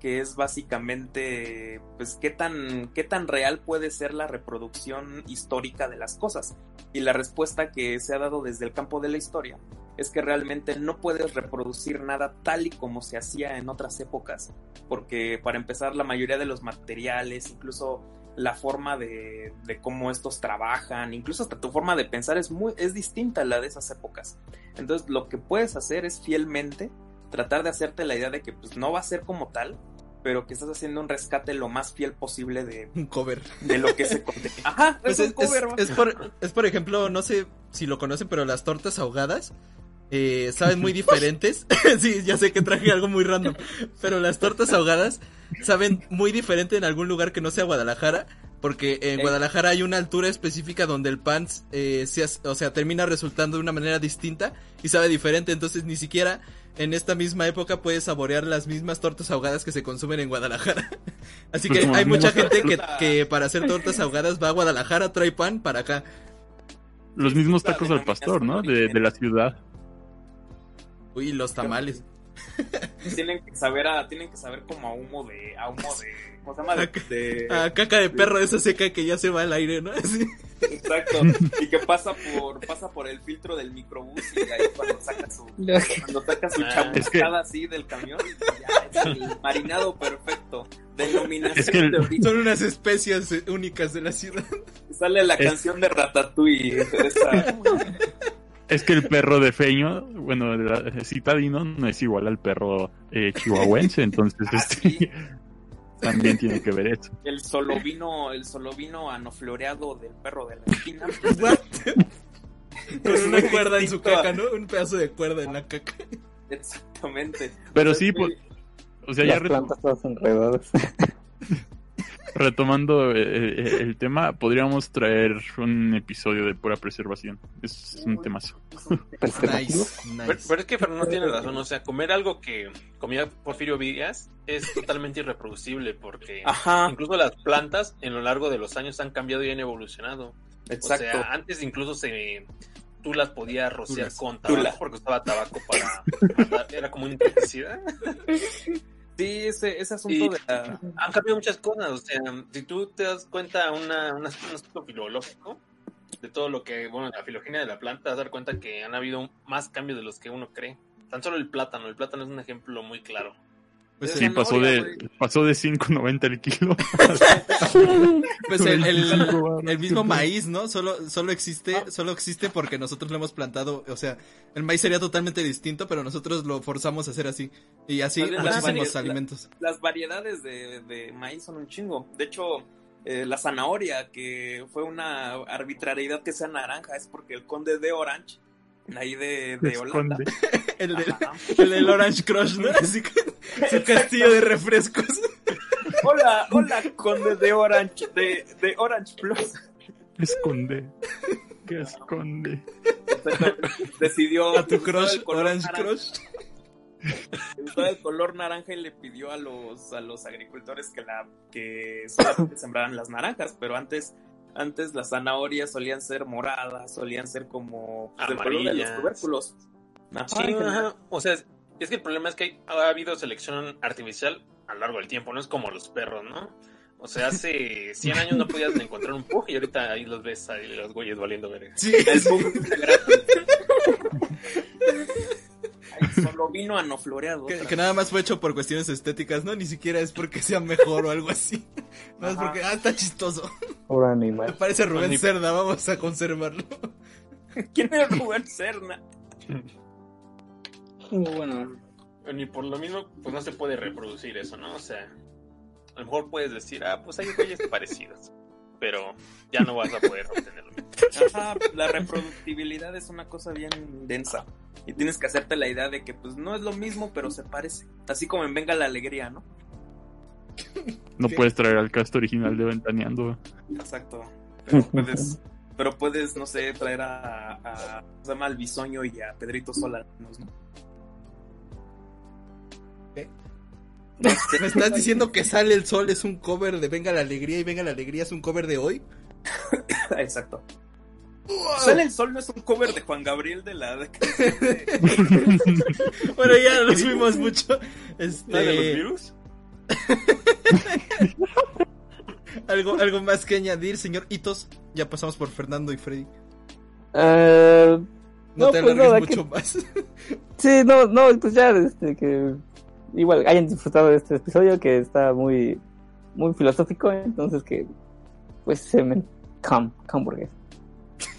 que es básicamente, pues, qué tan, qué tan real puede ser la reproducción histórica de las cosas. Y la respuesta que se ha dado desde el campo de la historia es que realmente no puedes reproducir nada tal y como se hacía en otras épocas, porque para empezar la mayoría de los materiales, incluso la forma de, de, cómo estos trabajan, incluso hasta tu forma de pensar es muy es distinta a la de esas épocas. Entonces, lo que puedes hacer es fielmente tratar de hacerte la idea de que pues no va a ser como tal, pero que estás haciendo un rescate lo más fiel posible de un cover de lo que se contiene. Ajá, pues es, un cover. Es, por, es por ejemplo, no sé si lo conocen, pero las tortas ahogadas eh, saben muy diferentes. sí, ya sé que traje algo muy random, pero las tortas ahogadas saben muy diferente en algún lugar que no sea Guadalajara, porque en Guadalajara hay una altura específica donde el pan eh, o sea, termina resultando de una manera distinta y sabe diferente, entonces ni siquiera en esta misma época puedes saborear las mismas tortas ahogadas que se consumen en Guadalajara. Así que hay mucha gente que, que para hacer tortas ahogadas va a Guadalajara, trae pan para acá. Los mismos tacos al pastor, ¿no? De, de la ciudad. Uy, los tamales. tienen que saber a, tienen que saber como a humo de, a humo de, ¿cómo se llama? De, de- A caca de perro de esa seca que ya se va al aire, ¿no? Así. exacto, y que pasa por, pasa por el filtro del microbús y ahí cuando saca su, cuando saca su Ah, chamuscada es que- así del camión, ya es el marinado perfecto. Denominación Es que el- de origen. Son unas especias eh, únicas de la ciudad. Sale la Es- canción de Ratatouille. esa- Es que el perro de Feño, bueno, de la- citadino, no es igual al perro eh, chihuahuense, entonces Ah, este, sí. también tiene que ver eso. el solo vino, el solo vino anofloreado del perro de la esquina. Con Es una cuerda en su caca, ¿no? Un pedazo de cuerda en la caca. Exactamente. Pero O sea, sí, pues, o sea, ya Las re- plantas todas enredadas. retomando eh, eh, el tema, podríamos traer un episodio de pura preservación. Es un temazo. Nice, Pero, es que Fernando tiene razón, o sea, comer algo que comía Porfirio Díaz es totalmente irreproducible porque Ajá, incluso las plantas en lo largo de los años han cambiado y han evolucionado. exacto. O sea, antes incluso se tú las podías rociar con tabaco porque usaba tabaco para matar, era como un insecticida. sí, ese, ese asunto Y- de la... Han cambiado muchas cosas, o sea, si tú te das cuenta una, una- un aspecto filológico de todo lo que, bueno, la filogenia de la planta, te vas a dar cuenta que han habido más cambios de los que uno cree. Tan solo el plátano, el plátano es un ejemplo muy claro. Pues, Sí, pasó de, pasó de 5.90 el kilo. pues el, el- 25 el mismo maíz, ¿no? Solo, solo existe, solo existe porque nosotros lo hemos plantado. O sea, el maíz sería totalmente distinto, pero nosotros lo forzamos a hacer así. Y así muchísimos alimentos. las variedades de, de maíz son un chingo. De hecho, eh, la zanahoria, que fue una arbitrariedad que sea naranja, es porque el conde de Orange, ahí de, de Holanda. El, del, el del Orange Crush, ¿no? Así que su castillo de refrescos. Hola, hola, conde de Orange, de, de Orange Plus. Esconde. Que esconde. Decidió A tu crush, el color Orange naranja, Crush. usó el color naranja y le pidió a los a los agricultores que la que solamente sembraran las naranjas, pero antes antes las zanahorias solían ser moradas, solían ser como pues, color de los Amarillas. tubérculos. Ajá, Sí. O sea, es, que el problema es que ha habido selección artificial a lo largo del tiempo, no es como los perros, ¿no? O sea, hace 100 años no podías encontrar un pug y ahorita ahí los ves ahí los güeyes valiendo verga. Sí, El sí. Solo vino anofloreado. Que, otra que nada más fue hecho por cuestiones estéticas, ¿no? Ni siquiera es porque sea mejor o algo así. Nada más Ajá. porque, ah, está chistoso. Me animal. parece Rubén Ni- Cerda, vamos a conservarlo. ¿Quién es Rubén Serna? Bueno, Y por lo mismo, pues no se puede reproducir eso, ¿no? O sea, a lo mejor puedes decir, ah, pues hay güeyes parecidos, pero ya no vas a poder obtenerlo. Ajá, la reproductibilidad es una cosa bien densa. Y tienes que hacerte la idea de que pues no es lo mismo, pero se parece. Así como en Venga la Alegría, ¿no? No puedes traer al cast original de Ventaneando. Exacto. Pero puedes, pero puedes no sé, traer a, a ¿cómo se llama? al Bisoño y a Pedrito Sola, ¿no? ¿Qué? Este, ¿Me estás diciendo que Sale el Sol es un cover de Venga la Alegría y Venga la Alegría es un cover de hoy? Exacto. Sale el Sol no es un cover de Juan Gabriel de la de- Bueno, ya nos fuimos mucho. ¿La de los Este, virus? algo, algo más que añadir, señor Hitos. Ya pasamos por Fernando y Freddy. Eh, No, No, te pues alargues nada, mucho más. sí, no, no, pues ya, este, que igual hayan disfrutado de este episodio que está muy, muy filosófico, entonces que, pues, semen, come, come burgués.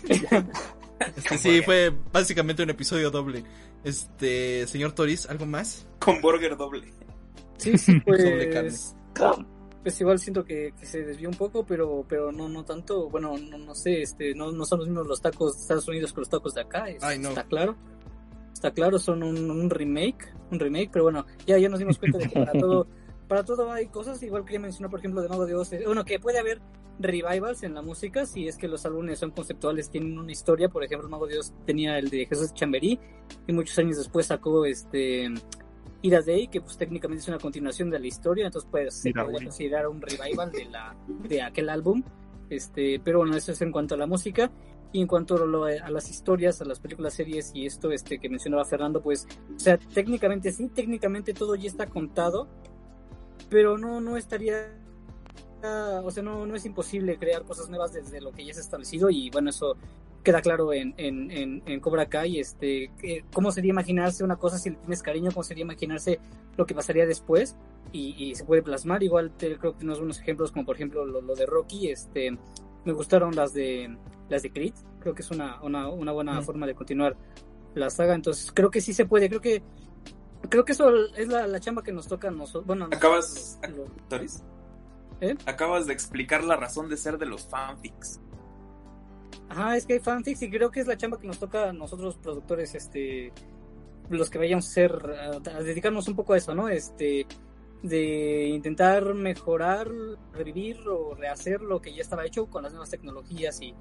Este, sí, fue básicamente un episodio doble. Este, señor Toris, ¿algo más? con burger doble. sí, sí, carne. pues, Come. pues igual siento que, que se desvió un poco, pero pero no no tanto, bueno, no, no sé, este no, no son los mismos los tacos de Estados Unidos que los tacos de acá, es- Ay, no. está claro. Está claro, son un, un remake, un remake, pero bueno, ya ya nos dimos cuenta de que para todo para todo hay cosas, igual quería mencionar por ejemplo de Mago de Oz, eh, bueno, que puede haber revivals en la música si es que los álbumes son conceptuales, tienen una historia, por ejemplo, Mago de Oz tenía el de Jesús Chamberí y muchos años después sacó este Ira Day, que pues técnicamente es una continuación de la historia, entonces pues se puede considerar un revival de la de aquel álbum. Este, pero bueno, eso es en cuanto a la música. Y en cuanto a, las historias, a las películas, series y esto este que mencionaba Fernando, pues, o sea, técnicamente sí, técnicamente todo ya está contado, pero no, no estaría, o sea, no, no es imposible crear cosas nuevas desde lo que ya ha establecido y bueno, eso queda claro en, en, en, Cobra Kai, este, cómo sería imaginarse una cosa si le tienes cariño, cómo sería imaginarse lo que pasaría después y, se puede plasmar, igual creo que tenemos unos ejemplos como por ejemplo lo, lo de Rocky, este, me gustaron las de las de Creed. Creo que es una, una, una buena forma de continuar la saga. Entonces creo que sí se puede. Creo que creo que eso es la, la chamba que nos toca a nosotros. Bueno, acabas, ¿Eh? acabas de explicar la razón de ser de los fanfics. Ajá, es que hay fanfics y creo que es la chamba que nos toca a nosotros productores, este, los que vayamos a hacer, a dedicarnos un poco a eso, ¿no? Este, de intentar mejorar, revivir o rehacer lo que ya estaba hecho con las nuevas tecnologías y,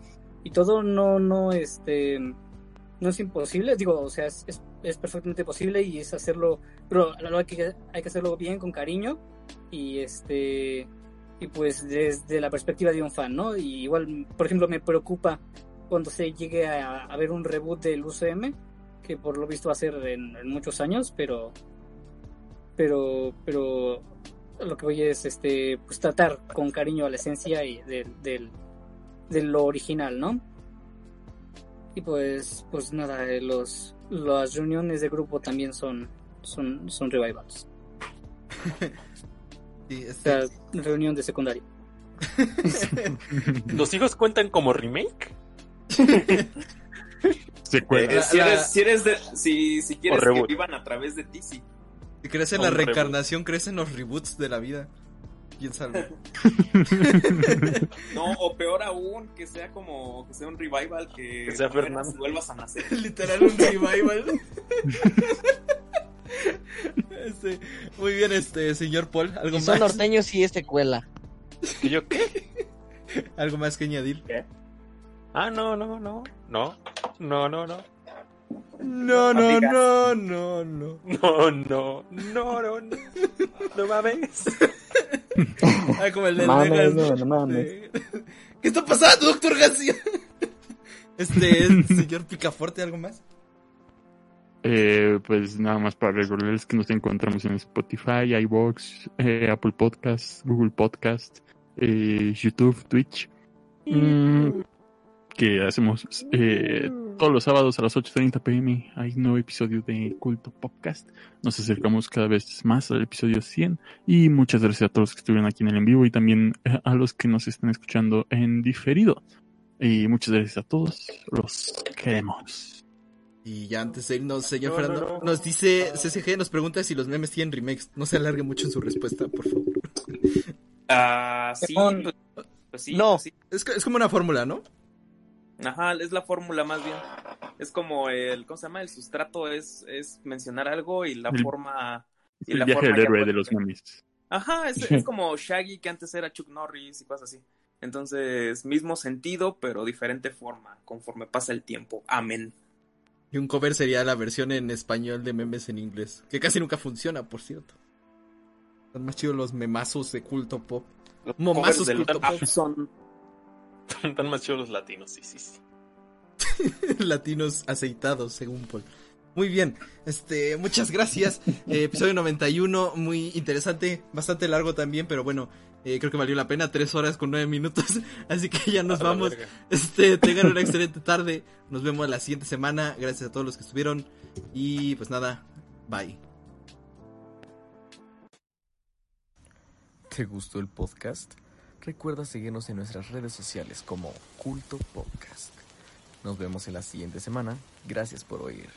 y todo no, no, este, no es imposible, digo, o sea, es, es, perfectamente posible y es hacerlo, pero hay que, hay que hacerlo bien, con cariño y este, y pues desde la perspectiva de un fan, ¿no? Y igual, por ejemplo, me preocupa cuando se llegue a, a ver un reboot del UCM, que por lo visto va a ser en muchos años, pero pero, pero lo que voy es este, pues tratar con cariño a la esencia y del, de lo original, ¿no? Y pues, pues nada, eh, los, las reuniones de grupo también son, son, son revivals. sí, este... reunión de secundaria. ¿Los hijos cuentan como remake? Eh, si, eres, si, eres de, si, si quieres que vivan a través de ti, sí. Si crees en la reencarnación, crees en los reboots de la vida. ¿Quién sabe? no, o peor aún, que sea como, que sea un revival, que, que sea Fernando. vuelvas a nacer. Literal un revival. Este, muy bien, este, señor Paul, ¿algo son norteños y es secuela. ¿Y yo qué? ¿Algo más que añadir? ¿Qué? Ah, no, no, no, no, no, no, no. No, no, no, no, no. No, no, no, no, no. No mames. Ay, como el del mames, no, no mames. ¿Qué está pasando, doctor García? Este, señor Picaforte, ¿algo más? Eh, pues nada más para recordarles que nos encontramos en Spotify, iBox, eh, Apple Podcast, Google Podcast, eh, YouTube, Twitch. Mm, que hacemos eh, todos los sábados a las 8.30 pm. Hay nuevo episodio de Culto Podcast. Nos acercamos cada vez más al episodio 100. Y muchas gracias a todos los que estuvieron aquí en el en vivo y también eh, a los que nos están escuchando en diferido. Y muchas gracias a todos. Los queremos. Y ya antes de irnos, señor Fernando, nos dice CCG, nos pregunta si los memes tienen remakes. No se alargue mucho en su respuesta, por favor. Ah, sí. Pues, pues sí, no, pues Es, es como una fórmula, ¿no? Ajá, es la fórmula más bien. Es como el, ¿cómo se llama? El sustrato es, es mencionar algo y la forma... Y el la viaje del héroe de los memes. Ajá, es, es como Shaggy que antes era Chuck Norris y cosas así. Entonces, mismo sentido, pero diferente forma, conforme pasa el tiempo. Amén. Y un cover sería la versión en español de memes en inglés, que casi nunca funciona, por cierto. Son más chidos los memazos de culto pop. Los Momazos de culto pop. Son Están más chidos los latinos, sí, sí, sí. latinos aceitados, según Paul. Muy bien, este, muchas gracias. Eh, episodio 91, muy interesante, bastante largo también, pero bueno, eh, creo que valió la pena, tres horas con nueve minutos, así que ya nos vamos. Este, tengan una excelente tarde, nos vemos la siguiente semana, gracias a todos los que estuvieron y pues nada, bye. ¿Te gustó el podcast? Recuerda seguirnos en nuestras redes sociales como Culto Podcast. Nos vemos en la siguiente semana. Gracias por oír.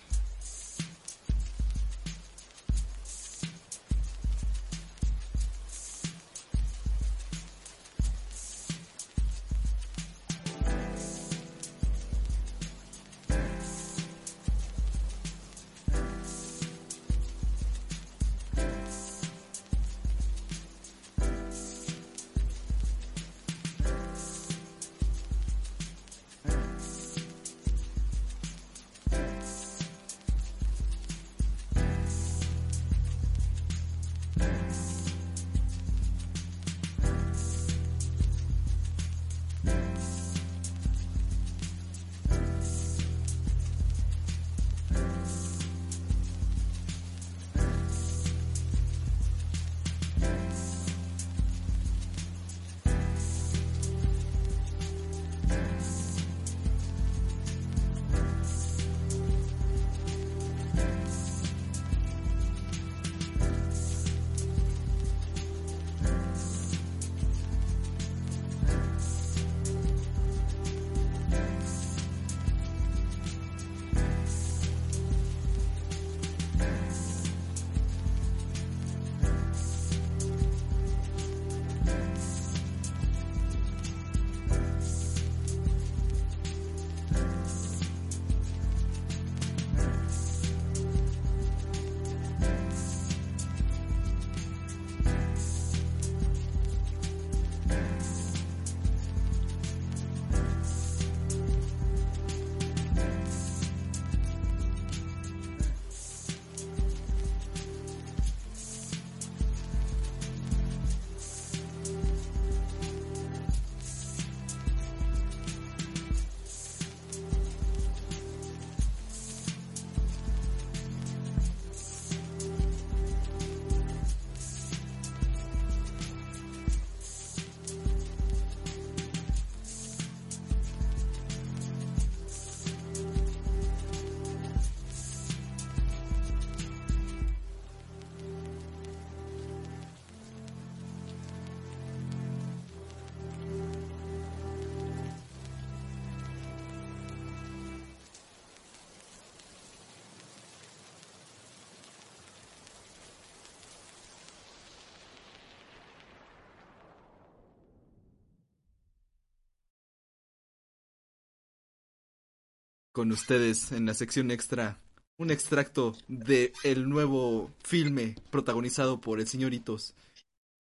Con ustedes en la sección extra un extracto de el nuevo filme protagonizado por el señor Hitos,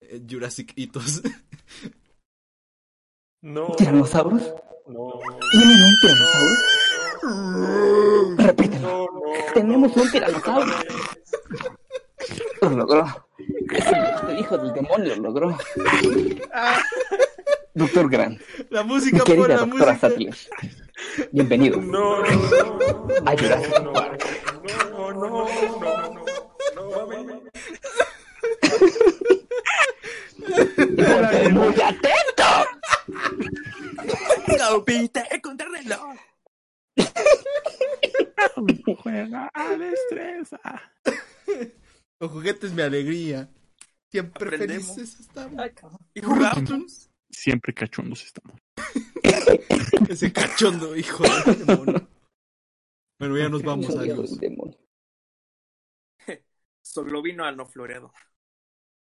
eh, Jurassic Hitos. No. ¿Tiranosaurus? No. ¿Tienen un tiranosaurio? Repítelo. No, no, Tenemos un tiranosaurio. Lo logró. Es el, hijo del demonio lo logró. Doctor Grant, La mi música, la doctora música. Sattler. Bienvenido. No, no, no. a Jurassic No, no, no, no, no, no, no, muy atento. ¡Compite contra reloj! Juega a destreza. Con juguetes mi alegría. Siempre Aprendemos. felices estamos. Y jugamos. Siempre cachondos estamos. Ese cachondo, hijo de demonio. Bueno, ya nos vamos, adiós. demonio. Solo vino al no floreado.